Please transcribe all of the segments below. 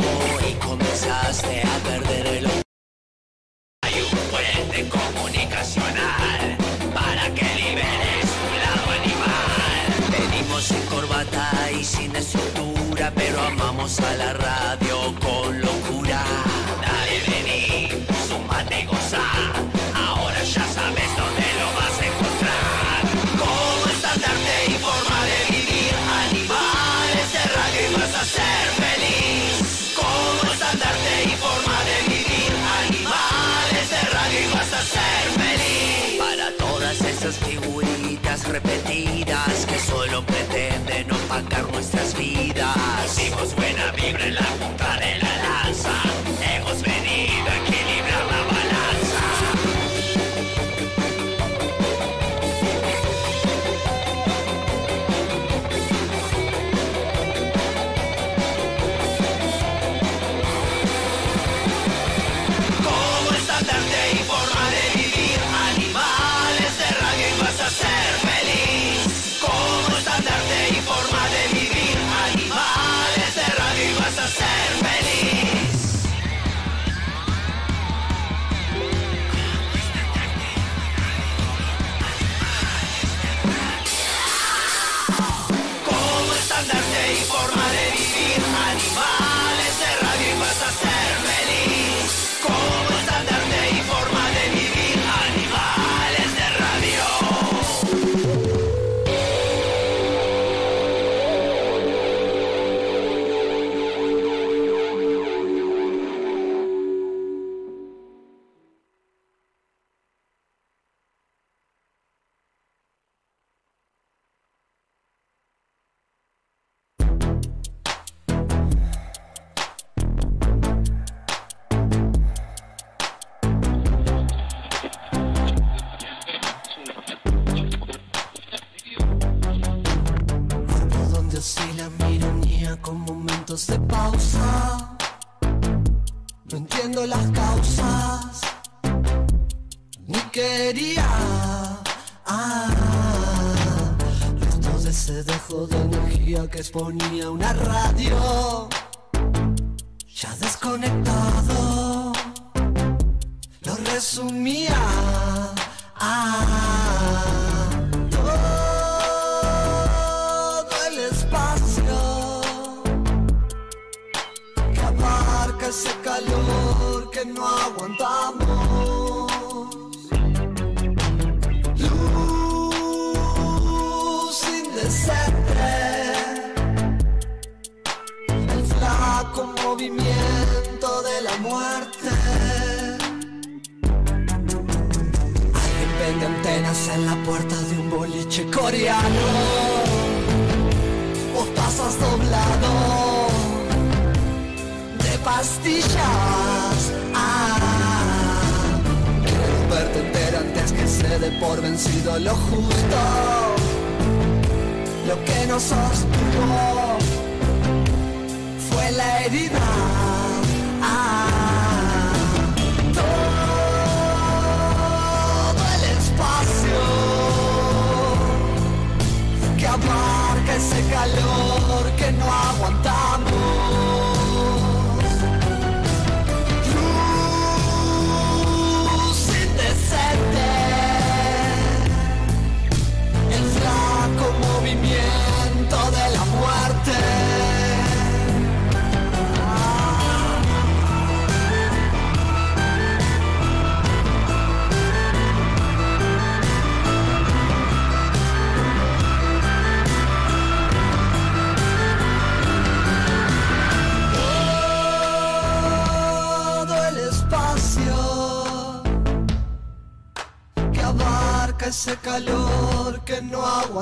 y comenzaste a perder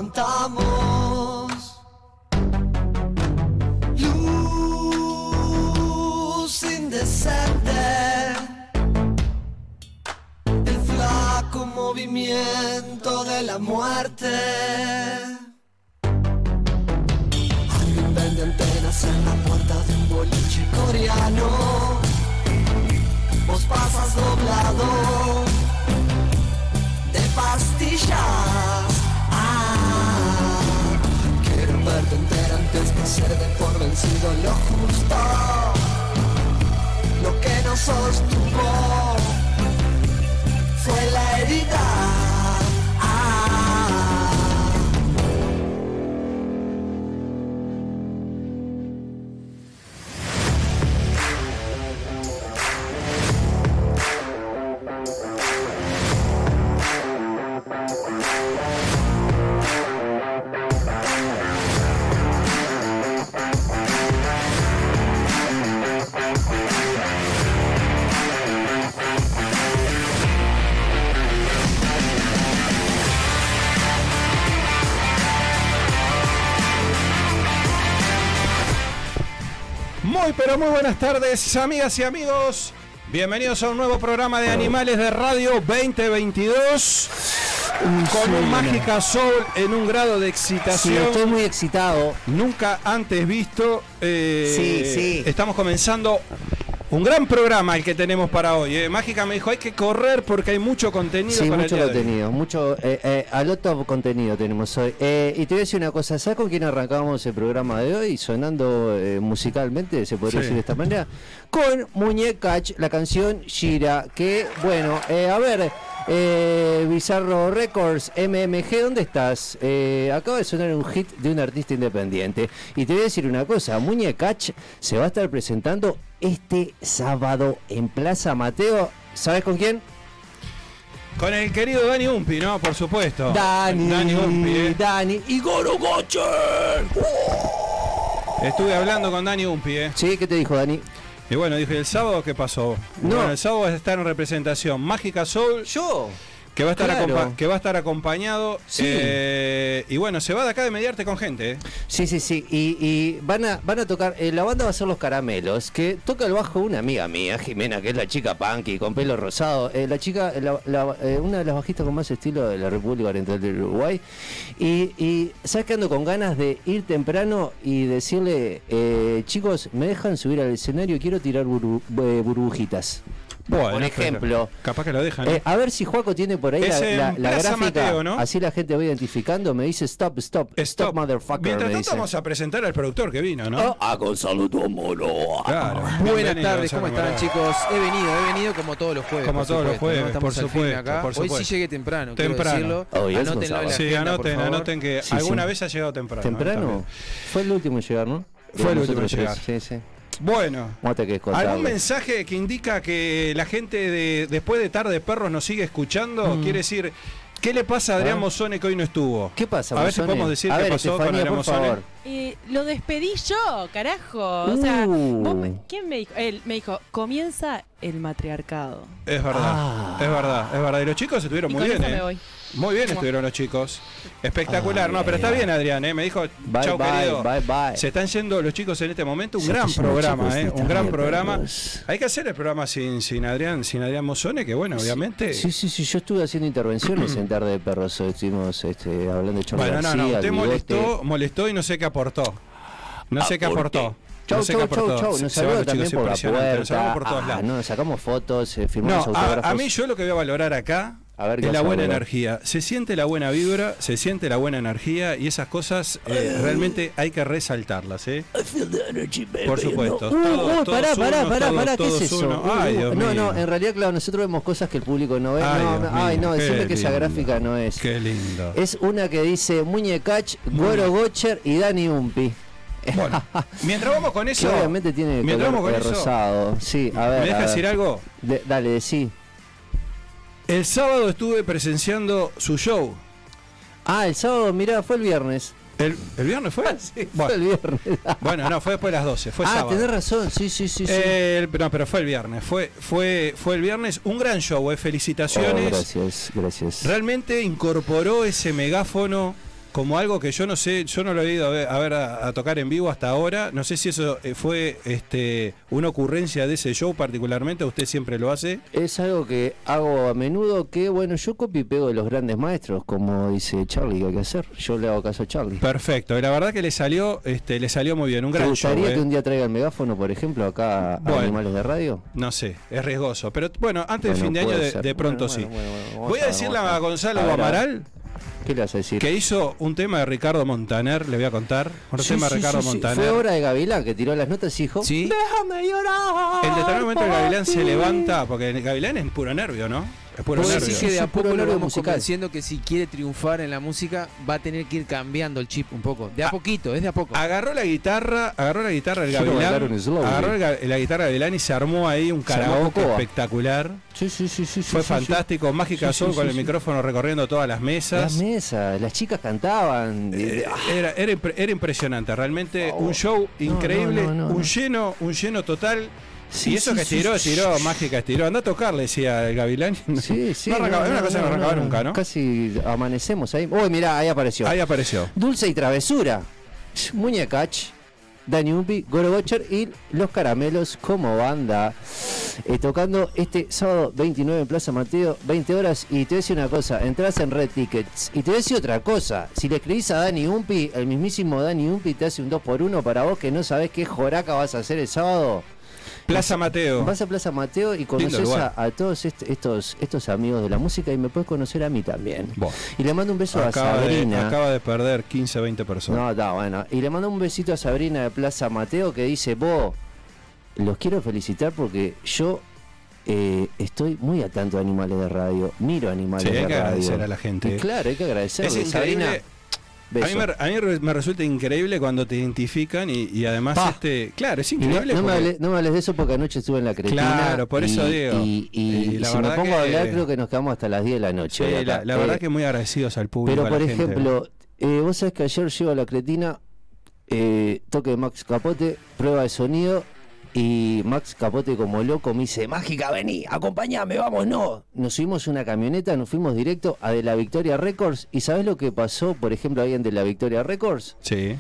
no Muy buenas tardes, amigas y amigos. Bienvenidos a un nuevo programa de Animales de Radio 2022 con un Mágica Soul en un grado de Sí, excitación estoy muy excitado. nunca antes visto. Eh, Sí, sí. Estamos comenzando un gran programa el que tenemos para hoy. eh. Mágica me dijo hay que correr porque hay mucho contenido Sí, para mucho el día de hoy". contenido, mucho, eh, eh, a lot of contenido tenemos hoy. Eh, y te voy a decir una cosa, ¿sabes con quién arrancamos el programa de hoy? Sonando eh, musicalmente, se podría Sí. decir de esta manera, con Muñecach, la canción Shira, que, bueno, eh, a ver, eh, Bizarro Records, MMG, ¿dónde estás? Eh, acaba de sonar un hit de un artista independiente. Y te voy a decir una cosa, Muñecach se va a estar presentando este sábado en Plaza Mateo. ¿Sabes con quién? Con el querido Dani Umpi, ¿no? Por supuesto. Dani, Dani Umpi, eh. Dani y Goro Gocher. Estuve hablando con Dani Umpi, ¿eh? Sí, ¿qué te dijo Dani? Y bueno, dije, ¿el sábado qué pasó? No. Bueno, el sábado estar en representación Mágica Soul, Yo. Que va a estar, Claro. que va a estar acompañado. Sí. eh, y bueno, se va de acá de mediarte con gente, ¿eh? Sí, sí, sí. Y, y van a van a tocar. eh, la banda va a ser Los Caramelos, que toca el bajo una amiga mía, Jimena, que es la chica punky, con pelo rosado. eh, la chica, la- la- eh, una de las bajistas con más estilo de la República Oriental del Uruguay. Y, y sabes que ando con ganas de ir temprano y decirle, eh, chicos, me dejan subir al escenario, quiero tirar burbu- burbujitas. Bueno, Por ejemplo. Capaz que lo dejan. ¿no? Eh, a ver si Juaco tiene por ahí Es la, gráfica. Mateo, ¿no? Así la gente va identificando. Me dice stop, stop, stop, Stop. motherfucker. Mientras me tanto dice. vamos a presentar al productor que vino, ¿no? Ah, a Gonzalo Tomoro. Claro. Buenas tardes, ¿cómo Gonzalo están chicos? He venido, he venido como todos los jueves. Como todos los jueves, ¿no? Estamos por supuesto, acá. por Hoy supuesto. sí llegué temprano, Temprano. quiero decirlo. Hoy es Gonzalo. Sí, agenda, por anoten, favor. anoten que Sí, alguna sí. vez ha llegado temprano. ¿no? ¿Temprano? Fue el último en llegar, ¿no? Fue el último en llegar. Sí, sí. Bueno. ¿Cómo te querés ¿Algún mensaje que indica que la gente de después de Tarde Perros nos sigue escuchando? Quiere decir, ¿qué le pasa a Adrián Ah. Mosone que hoy no estuvo? ¿Qué pasa, A ver si podemos decir A qué ver, pasó con Adrián favor. Eh, lo despedí yo, carajo. O sea, Uh. vos me- ¿quién me dijo? Él me dijo, comienza el matriarcado. Es verdad, Ah. es verdad, es verdad. Y los chicos estuvieron Y muy con bien, eso ¿eh? me voy. Muy bien estuvieron los chicos. Espectacular, Ay, no, pero está bien Adrián, ¿eh? Me dijo, Bye, chau bye, querido. bye, bye. Se están yendo los chicos en este momento. Un Se gran programa, chicos, ¿eh? Un gran bien, programa. Hay que hacer el programa sin, sin Adrián, sin Adrián Mosone, que bueno, obviamente. Sí, sí, sí. Yo estuve haciendo intervenciones en Tarde de Perros. Estuvimos este, hablando de Charlie Bueno, no, García, no, usted bigote. molestó, molestó y no sé qué aportó. No sé qué aportó. Chau, no sé chau, chau, chau. Nos los también por la impresionante, nos saludamos puerta. por todos Ah, lados. no, sacamos fotos, eh, firmamos autógrafos. a mí yo lo que voy a valorar acá A ver, ¿qué es la buena energía. Se siente la buena vibra, se siente la buena energía y esas cosas eh, realmente hay que resaltarlas, ¿eh? Por supuesto. Uh, Todos- uh, todos pará, pará, unos, pará, todos- pará, ¿qué es eso? uno. Uh, Ay, uh, Dios no, mío. no, en realidad, claro, nosotros vemos cosas que el público no ve. Ay, no, no, ay, no, decime que esa gráfica no es. Qué lindo. Es una que dice Muñecach, Goro Gocher y Dani Umpi. Bueno, mientras vamos con Que eso, obviamente tiene mientras vamos con eso, rosado. Sí, a ver. ¿me a deja ver. decir algo? De- dale, decí. El sábado estuve presenciando su show. Ah, el sábado, mirá, fue el viernes. ¿El, el viernes fue? Fue el bueno, viernes. bueno, no, fue después de las 12, fue ah, sábado. tenés razón, sí, sí, sí. sí. Eh, no, pero fue el viernes. Fue, fue, fue el viernes. Un gran show, eh, Oh, felicitaciones. gracias, gracias. Realmente incorporó ese megáfono como algo que yo no sé, yo no lo he ido a ver, a, ver a- a tocar en vivo hasta ahora. No sé si eso eh, fue este, una ocurrencia de ese show particularmente, usted siempre lo hace. Es algo que hago a menudo que, bueno, yo copio y pego de los grandes maestros, como dice Charlie que hay que hacer. Yo le hago caso a Charlie. Perfecto, y la verdad que le salió, este, le salió muy bien, un ¿Te gran show. gustaría eh. que un día traiga el megáfono, por ejemplo, acá a. Animales de Radio? No sé, es riesgoso. Pero bueno, antes de Bueno, fin de año de, pronto Bueno, sí. Voy a ver, decirle a. Gonzalo A a. Amaral ¿Qué le vas a decir? Que hizo un tema de Ricardo Montaner, le voy a contar. Un Sí, tema de sí, Ricardo sí. Montaner. Fue obra de Gavilán que tiró las notas y dijo: Sí. Déjame llorar. En determinado momento el Gavilán se ti". levanta, porque Gavilán es puro nervio, ¿no? Puedo decir que de a poco lo vamos musical. convenciendo que si quiere triunfar en la música va a tener que ir cambiando el chip un poco. De a Ah, poquito, es de a poco. Agarró la guitarra, agarró la guitarra del Gavilán, un slowly. agarró el ga- la guitarra del Gavilán y se armó ahí un karaoke espectacular. Sí, sí, sí, sí. Fue sí, sí, fantástico, Mágica Sí, Sol sí, con sí, el sí. micrófono recorriendo todas las mesas. Las mesas, las chicas cantaban. Eh, Era, era, impre- era impresionante, realmente Oh. un show increíble, no, no, no, un no. lleno, un lleno total. Sí, y eso sí, que estiró, sí. estiró, mágica estiró. Anda a tocar, le decía el Gavilán. Sí, sí. No arrancaba, una cosa que no arrancaba nunca, ¿no? Casi amanecemos ahí. Uy, mirá, ahí apareció. Ahí apareció. Dulce y Travesura, Muñecach, Dani Umpi, Goro Bocher y Los Caramelos como banda. eh, tocando este sábado 29 en Plaza Mateo, 20 horas. Y te voy a decir una cosa: entras en Red Tickets. Y te voy a decir otra cosa: si le escribís a Dani Umpi, el mismísimo Dani Umpi te hace un 2x1 para vos que no sabés qué joraca vas a hacer el sábado. Plaza Mateo. Vas a Plaza Mateo y conoces a, a todos est- estos, estos amigos de la música y me puedes conocer a mí también. Y le mando un beso Acaba a de, Sabrina. acaba de perder 15, 20 personas. No, está bueno. Y le mando un besito a Sabrina de Plaza Mateo que dice, vos, los quiero felicitar porque yo eh, estoy muy atento a animales de radio, miro animales Sí, de hay que radio. agradecer a la gente. Y claro, hay que agradecerle. Es Sabrina, A mí, me, a mí me resulta increíble cuando te identifican y, y además este. Claro, es no, increíble. no me hables, no me hables de eso porque anoche estuve en la cretina. Claro, por eso y, digo. Y, y la si me verdad pongo a que- hablar, creo que nos quedamos hasta las 10 de la noche. Sí, la, la Eh, verdad que muy agradecidos al público. Pero a por gente. ejemplo, eh, vos sabés que ayer llego a la cretina, eh, toque de Max Capote, prueba de sonido, y Max Capote como loco me dice, Mágica, vení, acompañame, vamos, no. Nos subimos una camioneta, nos fuimos directo a De La Victoria Records, y ¿sabés lo que pasó, por ejemplo, ahí en De La Victoria Records? Sí.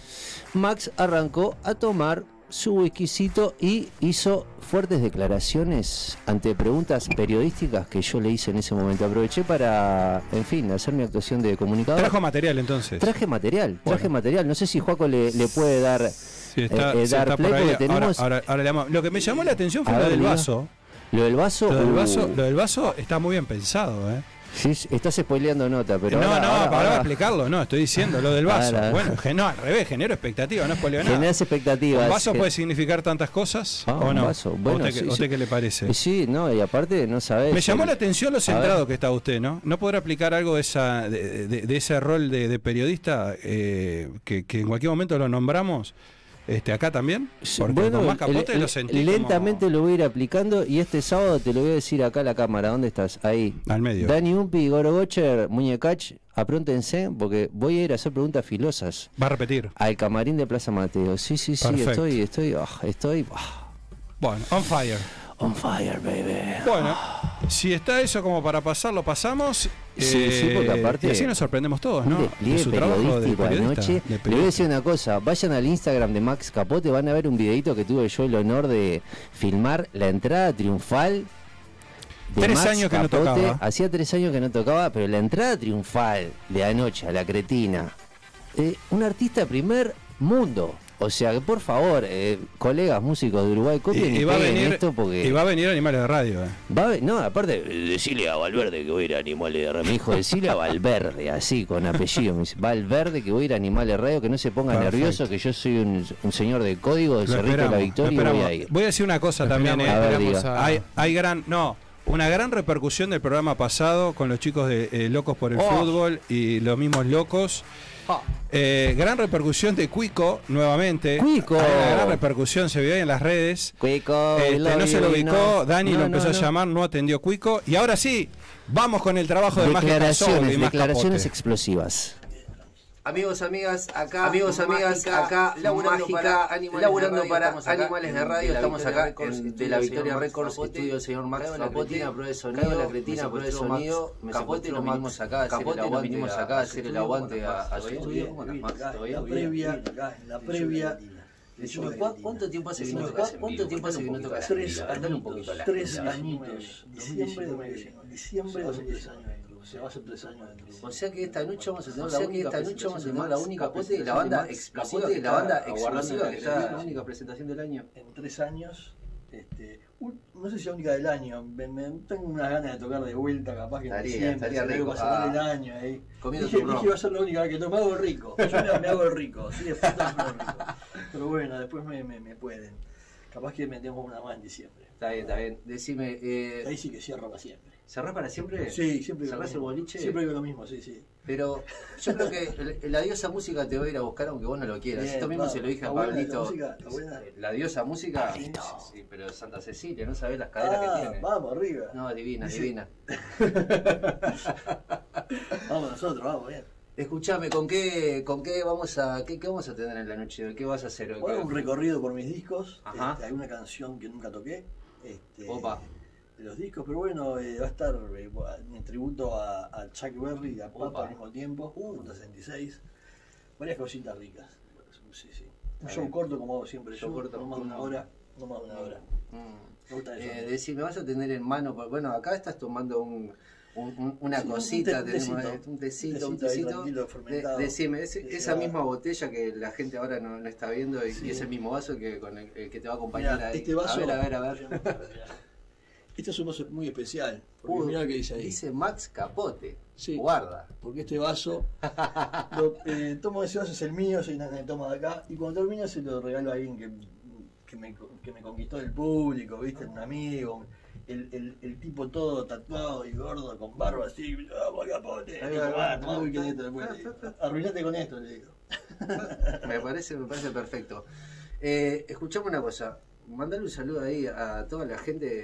Max arrancó a tomar su whiskycito y hizo fuertes declaraciones ante preguntas periodísticas que yo le hice en ese momento. Aproveché para, en fin, hacer mi actuación de comunicador. Trajo material entonces. Traje material, traje Bueno. material. No sé si Juaco le, le puede dar Está, eh, eh, dar está play por ahí. tenemos- Ahora, ahora- ahora le Lo que me llamó la atención fue lo del vaso. lo del vaso. Lo del uh, vaso, lo del vaso está muy bien pensado, ¿eh? sí, estás spoileando nota, pero. no, ahora- no, ahora- para ahora explicarlo, no, estoy diciendo lo del vaso. Bueno, no, al revés, genero expectativa, no es nada. Generas expectativas. ¿Un vaso que- puede significar tantas cosas Ah, o un no? vaso. ¿O Bueno, usted, sí, usted sí. qué le parece? Eh, Sí, no, y aparte no sabes. Me llamó el- la atención lo centrado que está usted, ¿no? ¿No podrá aplicar algo de, esa, de, de- de ese rol de, de periodista eh, que, que en cualquier momento lo nombramos este, acá también? Porque con más capote lo sentí lentamente como lo voy a ir aplicando y este sábado te lo voy a decir acá a la cámara. ¿Dónde estás? Ahí. al medio. Dani Umpi Goro Gocher, Muñecach, apróntense porque voy a ir a hacer preguntas filosas Va a repetir. al camarín de Plaza Mateo. Sí, sí, sí, Perfecto. estoy, estoy, ah, estoy ah, Bueno, on fire. on fire, baby. Bueno, si está eso como para pasar, lo pasamos. Sí, sí, porque aparte- Y así nos sorprendemos todos, Un ¿no? despliegue De su trabajo de anoche. de Le voy a decir una cosa, vayan al Instagram de Max Capote, van a ver un videito que tuve yo el honor de filmar la entrada triunfal. De Tres Max años que no tocaba. Hacía tres años que no tocaba, pero la entrada triunfal de anoche a la cretina. eh, un artista primer mundo. O sea que por favor, eh, colegas músicos de Uruguay, copien y, y va a venir, esto porque. y va a venir Animales de Radio. eh. Va a no, aparte, decirle a Valverde que voy a ir a Animales de Radio. Me dijo, decirle a Valverde, así, con apellido. Me dice, Valverde que voy a ir a Animales de Radio, que no se ponga Perfecto. nervioso, que yo soy un, un señor de código Lo Cerrito de la Victoria y voy a ir. Voy a decir una cosa Lo también. eh. Ver, a- Hay, hay gran, no, una gran repercusión del programa pasado con los chicos de eh, Locos por el Oh. Fútbol y los mismos locos. Eh, gran repercusión de Cuico nuevamente. Cuico. Una gran repercusión, se vio ahí en las redes. Cuico, Este, no se lo ubicó, no. Dani No, lo empezó no, a llamar, no atendió Cuico. Y ahora sí, vamos con el trabajo de Soul Declaraciones, explosivas. Amigos, amigas, acá, Amigos, amigas, acá, laburando Mágica, para Animales laburando de Radio, para estamos acá Animales de Radio, estamos Victoria acá Records, en estudio De la del Victoria señor Records, estudio del señor Max cretina, prueba de sonido, la cretina, prueba de sonido, me Capote, nos vinimos acá a hacer Capote, el nos aguante vinimos a- acá a hacer el aguante ¿cómo a, su ¿Todo estudio. la previa, la previa. Decime, ¿cuá- ¿cuánto tiempo hace que no tocas ¿cuá- en ¿cuánto tiempo hace que no tocas? Tres un poquito Tres añitos. Diciembre de diciembre de 2019. Se va a hacer tres años dentro. O sea que esta noche vamos a tener O la sea que esta noche vamos a tener la única Capote, la presentación banda de explosiva que la banda explosiva la que está la única presentación del año. En tres años, este, no sé si la única del año. Me, me- tengo unas ganas de tocar de vuelta, capaz que en Estaría- diciembre, estaría rico. cerrar Ah. el año ahí. Comiendo Dije, dije iba a ser la única vez que toco. Me hago el rico. Yo me, me hago el rico. Sí, después toco el rico. Pero bueno, después me, me, me pueden. Capaz que metemos una más en diciembre. Está bien, está bien. Decime, eh, Ahí sí que cierro para siempre. ¿Cerrás para siempre? Sí, siempre ¿Cerrás el boliche? Siempre digo lo mismo, sí, sí. Pero yo creo que el- la diosa música te va a ir a buscar aunque vos no lo quieras. Bien, Esto mismo claro. se lo dije a ¿Está buena Pablito. la música? ¿Está buena? La diosa música. Sí, pero Santa Cecilia, no sabés las caderas que Ah, tiene. vamos, arriba. No, divina, Dice- divina. Vamos nosotros, vamos, bien. Escuchame, ¿con qué, con qué vamos a qué, qué vamos a tener en la noche? de hoy? ¿Qué vas a hacer hoy? Dar un recorrido por mis discos. Ajá. Este, hay una canción que nunca toqué. Este, Opa. De los discos, pero bueno, eh, va a estar eh, en tributo a, a Chuck Berry y a Papa Opa. al mismo tiempo, Ruta 66. Varias cositas ricas. Sí, sí. Un show corto como hago siempre Show yo, corto. no más de una hora. No más de una hora. Mm. Me gusta eso. Eh, decime, ¿vas a tener en mano? Bueno, acá estás tomando un, un- un- una Sí, un cosita, te- tenemos un tecito, Un un tecito ahí tecito. De- decime, esa misma botella que la gente ahora no, no está viendo y, Sí. y ese mismo vaso que con el, el que te va a acompañar Mirá, ahí. este vaso. A ver, a ver, a ver. Este es un vaso muy especial. Porque mirá lo que dice ahí. Dice Max Capote. Sí. Guarda. porque este vaso, lo, eh, tomo ese vaso, es el mío, soy una que toma de acá, y cuando termino se lo regalo a alguien que, que, me, que me conquistó del público, ¿viste? Un amigo, el, el, el tipo todo tatuado y gordo, con barba así, ¡vamos capote! Arruinate con esto, le digo. me parece, me parece perfecto. Eh, escuchame una cosa. Mandale un saludo ahí a toda la gente,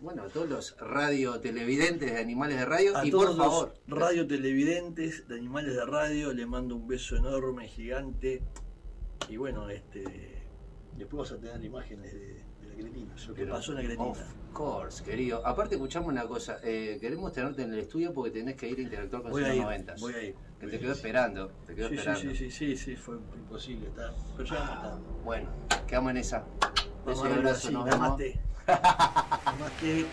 bueno, a todos los radio televidentes de Animales de Radio. A y todos por favor, los radio televidentes de animales de radio, le mando un beso enorme, gigante. Y bueno, este después vas a tener imágenes de, de la Cretina, lo que pasó en la Cretina. Of course, querido. Aparte, escuchame una cosa. eh, queremos tenerte en el estudio porque tenés que ir a interactuar con Voy los ir, 90. voy a ir. Que te quedó esperando. Te quedó Sí, sí, esperando. sí, sí, sí, sí, fue imposible estar. Pero ya vamos a estar. Bueno, quedamos en esa. Vamos a abrazo, sí, nos no vemos. maté. No maté,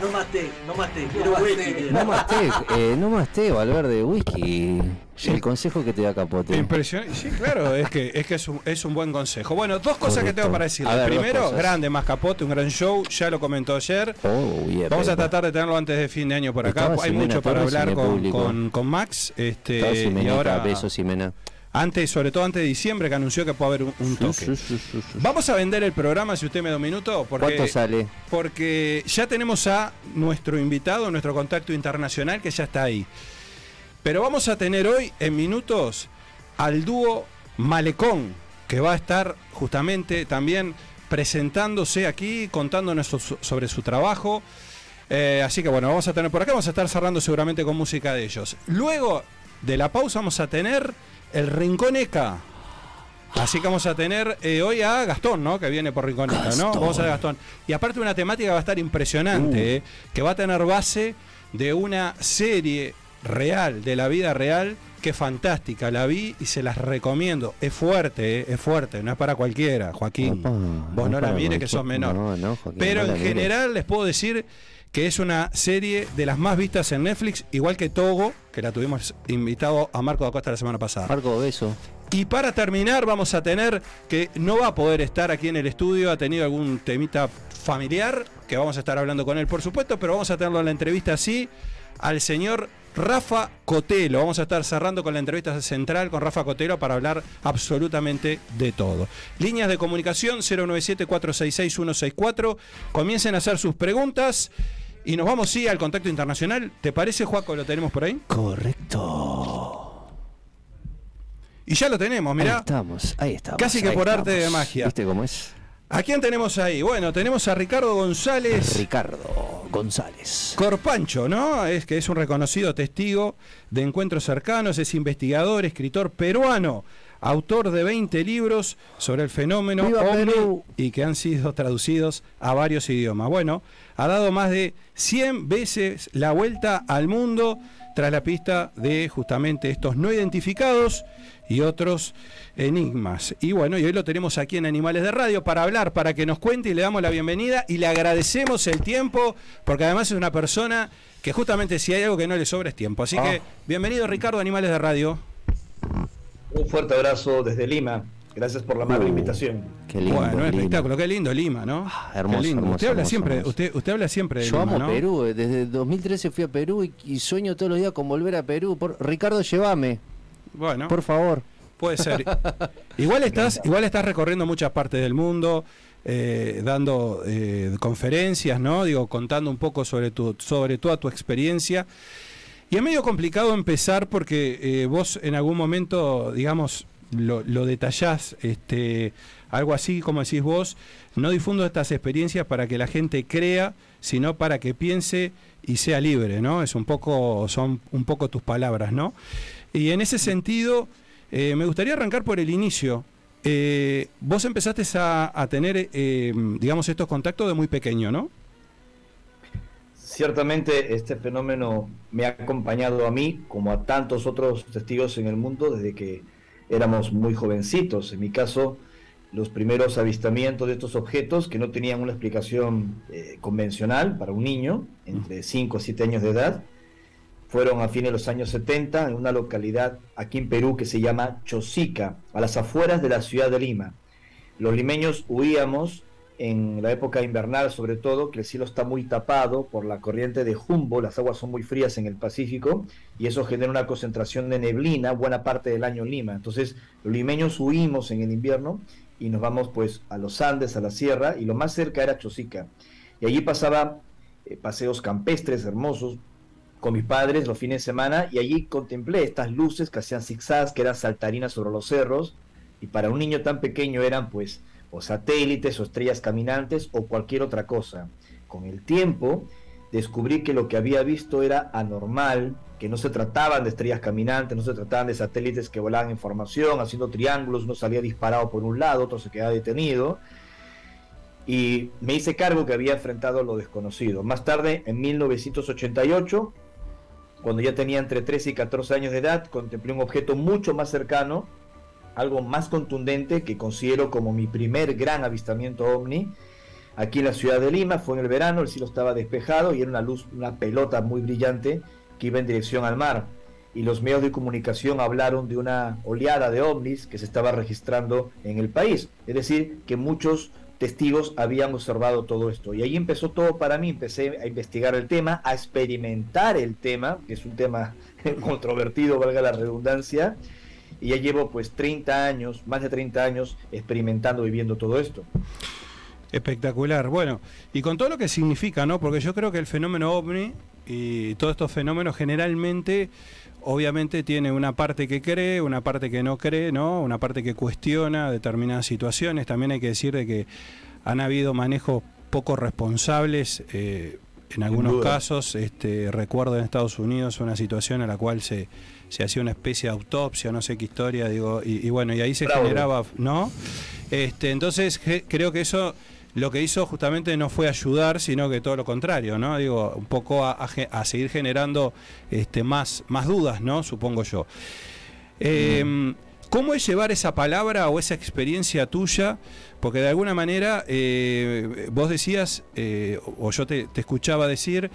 no, maté, no maté, quiero maté. whisky. No más té, eh, no más té, Valverde, whisky. El consejo que te da Capote. Impresionante. Sí, claro, es que es, que es, un, es un buen consejo. Bueno, dos cosas que tengo para decirle. A ver, dos Primero, grande, más capote, un gran show, ya lo comentó ayer. Oh, yeah, Vamos a tratar de tenerlo antes de fin de año por acá. Estaba Hay Ximena mucho para hablar con, con, con Max. Este, y ahora, besos, Ximena. Antes, sobre todo antes de diciembre, que anunció que puede haber un, un toque. Sí, sí, sí, sí. Vamos a vender el programa, si usted me da un minuto, porque, ¿Cuánto sale? porque ya tenemos a nuestro invitado, nuestro contacto internacional, que ya está ahí. Pero vamos a tener hoy, en minutos, al dúo Malecón, que va a estar justamente también presentándose aquí, contándonos so- sobre su trabajo. Eh, así que bueno, vamos a tener por acá, vamos a estar cerrando seguramente con música de ellos. Luego de la pausa vamos a tener el Rincón ECA. Así que vamos a tener eh, hoy a Gastón, ¿no? Que viene por Rincón ECA, ¿no? Gastón. Vamos a ver Gastón. Y aparte una temática va a estar impresionante, eh, que va a tener base de una serie real, de la vida real, que es fantástica. La vi y se las recomiendo. Es fuerte, eh, es fuerte, no es para cualquiera, Joaquín. Opa, Vos no la para mires que sos menor. No, no, Pero no la en general les puedo decir que es una serie de las más vistas en Netflix, igual que Togo, que la tuvimos invitado a Marco da Costa la semana pasada. Marco, beso. Y para terminar vamos a tener que no va a poder estar aquí en el estudio, ha tenido algún temita familiar, que vamos a estar hablando con él por supuesto, pero vamos a tenerlo en la entrevista así, al señor Rafa Cotelo. Vamos a estar cerrando con la entrevista central con Rafa Cotelo para hablar absolutamente de todo. Líneas de comunicación 097-466-164. Comiencen a hacer sus preguntas y nos vamos sí al contacto internacional. ¿Te parece, Juaco? ¿Lo tenemos por ahí? Correcto. Y ya lo tenemos, Ahí mirá. estamos, ahí estamos. Casi que ahí por arte de magia. ¿Viste cómo es? ¿A quién tenemos ahí? Bueno, tenemos a Ricardo González Ricardo González. Corpancho, ¿no? Es que es un reconocido testigo de encuentros cercanos, es investigador, escritor peruano, autor de 20 libros sobre el fenómeno y que han sido traducidos a varios idiomas. Bueno, ha dado más de 100 veces la vuelta al mundo tras la pista de justamente estos no identificados y otros enigmas. Y bueno, y hoy lo tenemos aquí en Animales de Radio para hablar, para que nos cuente y le damos la bienvenida y le agradecemos el tiempo, porque además es una persona que justamente si hay algo que no le sobra es tiempo. Así Ah. que bienvenido Ricardo Animales de Radio. Un fuerte abrazo desde Lima. Gracias por la amable Uh, invitación. Qué lindo. bueno, un Lima. espectáculo, qué lindo Lima, ¿no? Ah, hermoso, Qué lindo. hermoso, usted habla siempre, hermoso. usted, usted habla siempre de Yo Lima, amo ¿no? Perú, eh, desde 2013 fui a Perú y, y sueño todos los días con volver a Perú. Por, Ricardo, llévame, Bueno, por favor. puede ser. igual estás, igual estás recorriendo muchas partes del mundo, eh, dando eh, conferencias, ¿no? Digo, contando un poco sobre tu, sobre toda tu experiencia. Y es medio complicado empezar porque eh, vos en algún momento, digamos, lo, lo detallás, este, algo así como decís vos, no difundo estas experiencias para que la gente crea, sino para que piense y sea libre, ¿no? Es un poco, son un poco tus palabras, ¿no? Y en ese sentido, eh, me gustaría arrancar por el inicio. Eh, vos empezaste a, tener, eh, digamos, estos contactos de muy pequeño, ¿no? Ciertamente este fenómeno me ha acompañado a mí, como a tantos otros testigos en el mundo, desde que éramos muy jovencitos. En mi caso, los primeros avistamientos de estos objetos que no tenían una explicación eh, convencional para un niño entre 5 o 7 años de edad, fueron a fines de los años 70 en una localidad aquí en Perú que se llama Chosica, a las afueras de la ciudad de Lima. Los limeños huíamos en la época invernal sobre todo, que el cielo está muy tapado por la corriente de Humboldt, las aguas son muy frías en el Pacífico y eso genera una concentración de neblina buena parte del año en Lima. Entonces los limeños huimos en el invierno y nos vamos pues a los Andes, a la sierra y lo más cerca era Chosica. Y allí pasaba eh, paseos campestres hermosos con mis padres los fines de semana y allí contemplé estas luces que hacían zigzags, que eran saltarinas sobre los cerros y para un niño tan pequeño eran pues o satélites o estrellas caminantes o cualquier otra cosa. Con el tiempo descubrí que lo que había visto era anormal, que no se trataban de estrellas caminantes, no se trataban de satélites que volaban en formación, haciendo triángulos, uno salía disparado por un lado, otro se quedaba detenido. Y me hice cargo que había enfrentado lo desconocido. Más tarde, en 1988, cuando ya tenía entre 13 y 14 años de edad, contemplé un objeto mucho más cercano, algo más contundente que considero como mi primer gran avistamiento ovni. Aquí en la ciudad de Lima, fue en el verano, el cielo estaba despejado y era una luz, una pelota muy brillante que iba en dirección al mar. Y los medios de comunicación hablaron de una oleada de ovnis que se estaba registrando en el país. Es decir, que muchos testigos habían observado todo esto. Y ahí empezó todo para mí, empecé a investigar el tema, a experimentar el tema, que es un tema controvertido, valga la redundancia, y ya llevo pues 30 años, más de 30 años experimentando, viviendo todo esto. Espectacular. Bueno, y con todo lo que significa, ¿no? Porque yo creo que el fenómeno ovni y todos estos fenómenos generalmente, obviamente, tiene una parte que cree, una parte que no cree, ¿no? Una parte que cuestiona determinadas situaciones. También hay que decir de que han habido manejos poco responsables. eh, en algunos casos, este, recuerdo en Estados Unidos una situación en la cual se, se hacía una especie de autopsia, no sé qué historia, digo, y, y bueno, y ahí se generaba, ¿no? Este, entonces creo que eso lo que hizo justamente no fue ayudar, sino que todo lo contrario, ¿no? Digo, un poco a, a seguir generando este, más, más dudas, ¿no? Supongo yo. Eh, ¿Cómo es llevar esa palabra o esa experiencia tuya? Porque de alguna manera eh, vos decías, eh, o yo te, te escuchaba decir,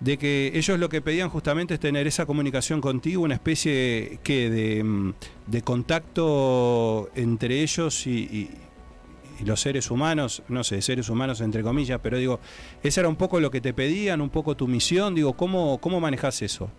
de que ellos lo que pedían justamente es tener esa comunicación contigo, una especie que de, mm, de contacto entre ellos y, y- y los seres humanos, no sé, seres humanos entre comillas, pero digo, esa era un poco lo que te pedían, un poco tu misión, digo, ¿cómo, cómo manejas eso?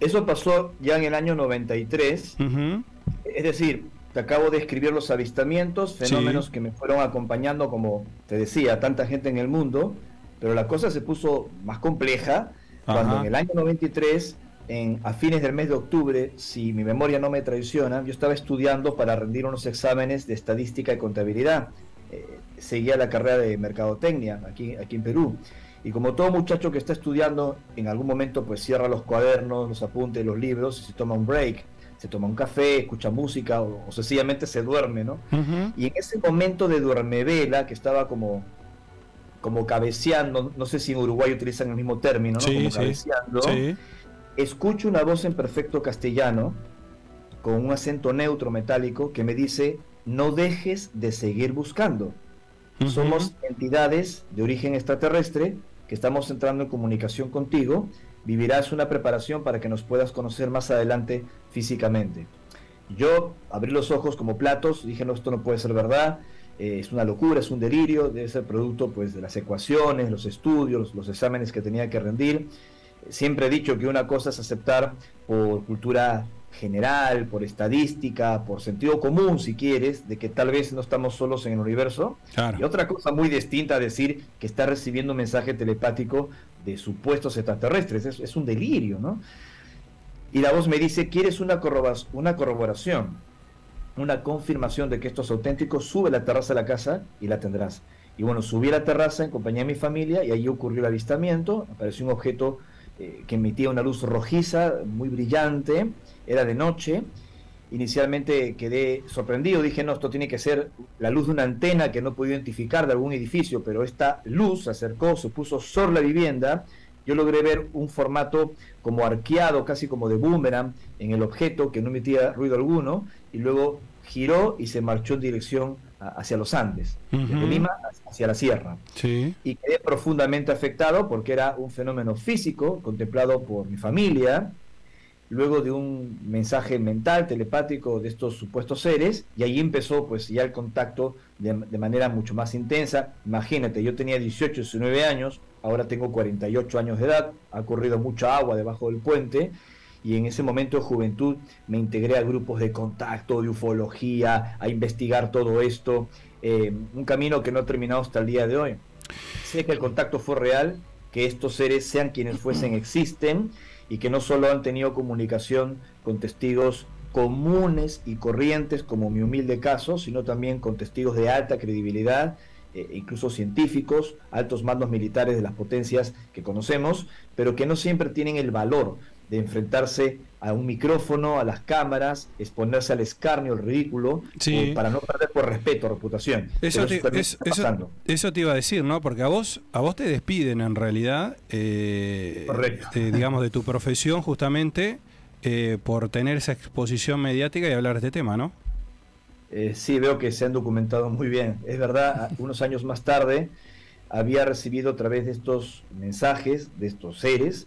Eso pasó ya en el año 93, Ujú. es decir, te acabo de escribir los avistamientos, fenómenos Sí. que me fueron acompañando, como te decía, tanta gente en el mundo, pero la cosa se puso más compleja cuando Ajá. en el año 93, en, a fines del mes de octubre, si mi memoria no me traiciona, yo estaba estudiando para rendir unos exámenes de estadística y contabilidad. Eh, seguía la carrera de mercadotecnia aquí, aquí en Perú. Y como todo muchacho que está estudiando, en algún momento pues cierra los cuadernos, los apuntes, los libros y se toma un break, se toma un café, escucha música o, o sencillamente se duerme, ¿no? Y en ese momento de duermevela, que estaba como, como cabeceando, no sé si en Uruguay utilizan el mismo término, ¿no? Sí, como cabeceando, Sí. escucho una voz en perfecto castellano, con un acento neutro metálico, que me dice, no dejes de seguir buscando. Somos entidades de origen extraterrestre que estamos entrando en comunicación contigo. Vivirás una preparación para que nos puedas conocer más adelante físicamente. Yo abrí los ojos como platos, dije, no, esto no puede ser verdad, eh, es una locura, es un delirio, debe ser producto pues, de las ecuaciones, los estudios, los exámenes que tenía que rendir. Siempre he dicho que una cosa es aceptar por cultura general, por estadística, por sentido común, si quieres, de que tal vez no estamos solos en el universo. Claro. Y otra cosa muy distinta a decir que está recibiendo un mensaje telepático de supuestos extraterrestres. Es, es un delirio, ¿no? Y la voz me dice, ¿quieres una, corrobas- una corroboración? Una confirmación de que esto es auténtico, sube la terraza de la casa y la tendrás. Y bueno, subí a la terraza en compañía de mi familia y allí ocurrió el avistamiento. Apareció un objeto eh, que emitía una luz rojiza, muy brillante, era de noche. Inicialmente quedé sorprendido, dije, no, esto tiene que ser la luz de una antena que no puedo identificar de algún edificio, pero esta luz se acercó, se puso sobre la vivienda. Yo logré ver un formato como arqueado, casi como de boomerang, en el objeto que no emitía ruido alguno, y luego giró y se marchó en dirección a- hacia los Andes, desde Ujú. Lima hacia la sierra Sí. y quedé profundamente afectado porque era un fenómeno físico contemplado por mi familia, luego de un mensaje mental, telepático de estos supuestos seres, y ahí empezó pues ya el contacto de, de manera mucho más intensa. Imagínate, yo tenía 18, 19 años, ahora tengo 48 años de edad, ha corrido mucha agua debajo del puente, y en ese momento de juventud me integré a grupos de contacto, de ufología, a investigar todo esto, eh, un camino que no he terminado hasta el día de hoy. Sé que el contacto fue real, que estos seres, sean quienes fuesen, existen y que no solo han tenido comunicación con testigos comunes y corrientes, como mi humilde caso, sino también con testigos de alta credibilidad, eh, incluso científicos, altos mandos militares de las potencias que conocemos, pero que no siempre tienen el valor de enfrentarse a un micrófono, a las cámaras, exponerse al escarnio, al ridículo, Sí. eh, para no perder por respeto, reputación. Eso te, eso- eso iba a decir, ¿no? Porque a vos, a vos te despiden en realidad, eh, de- digamos, de tu profesión justamente eh, por tener esa exposición mediática y hablar de este tema, ¿no? Eh, sí, veo que se han documentado muy bien. Es verdad, unos años más tarde había recibido a través de estos mensajes, de estos seres,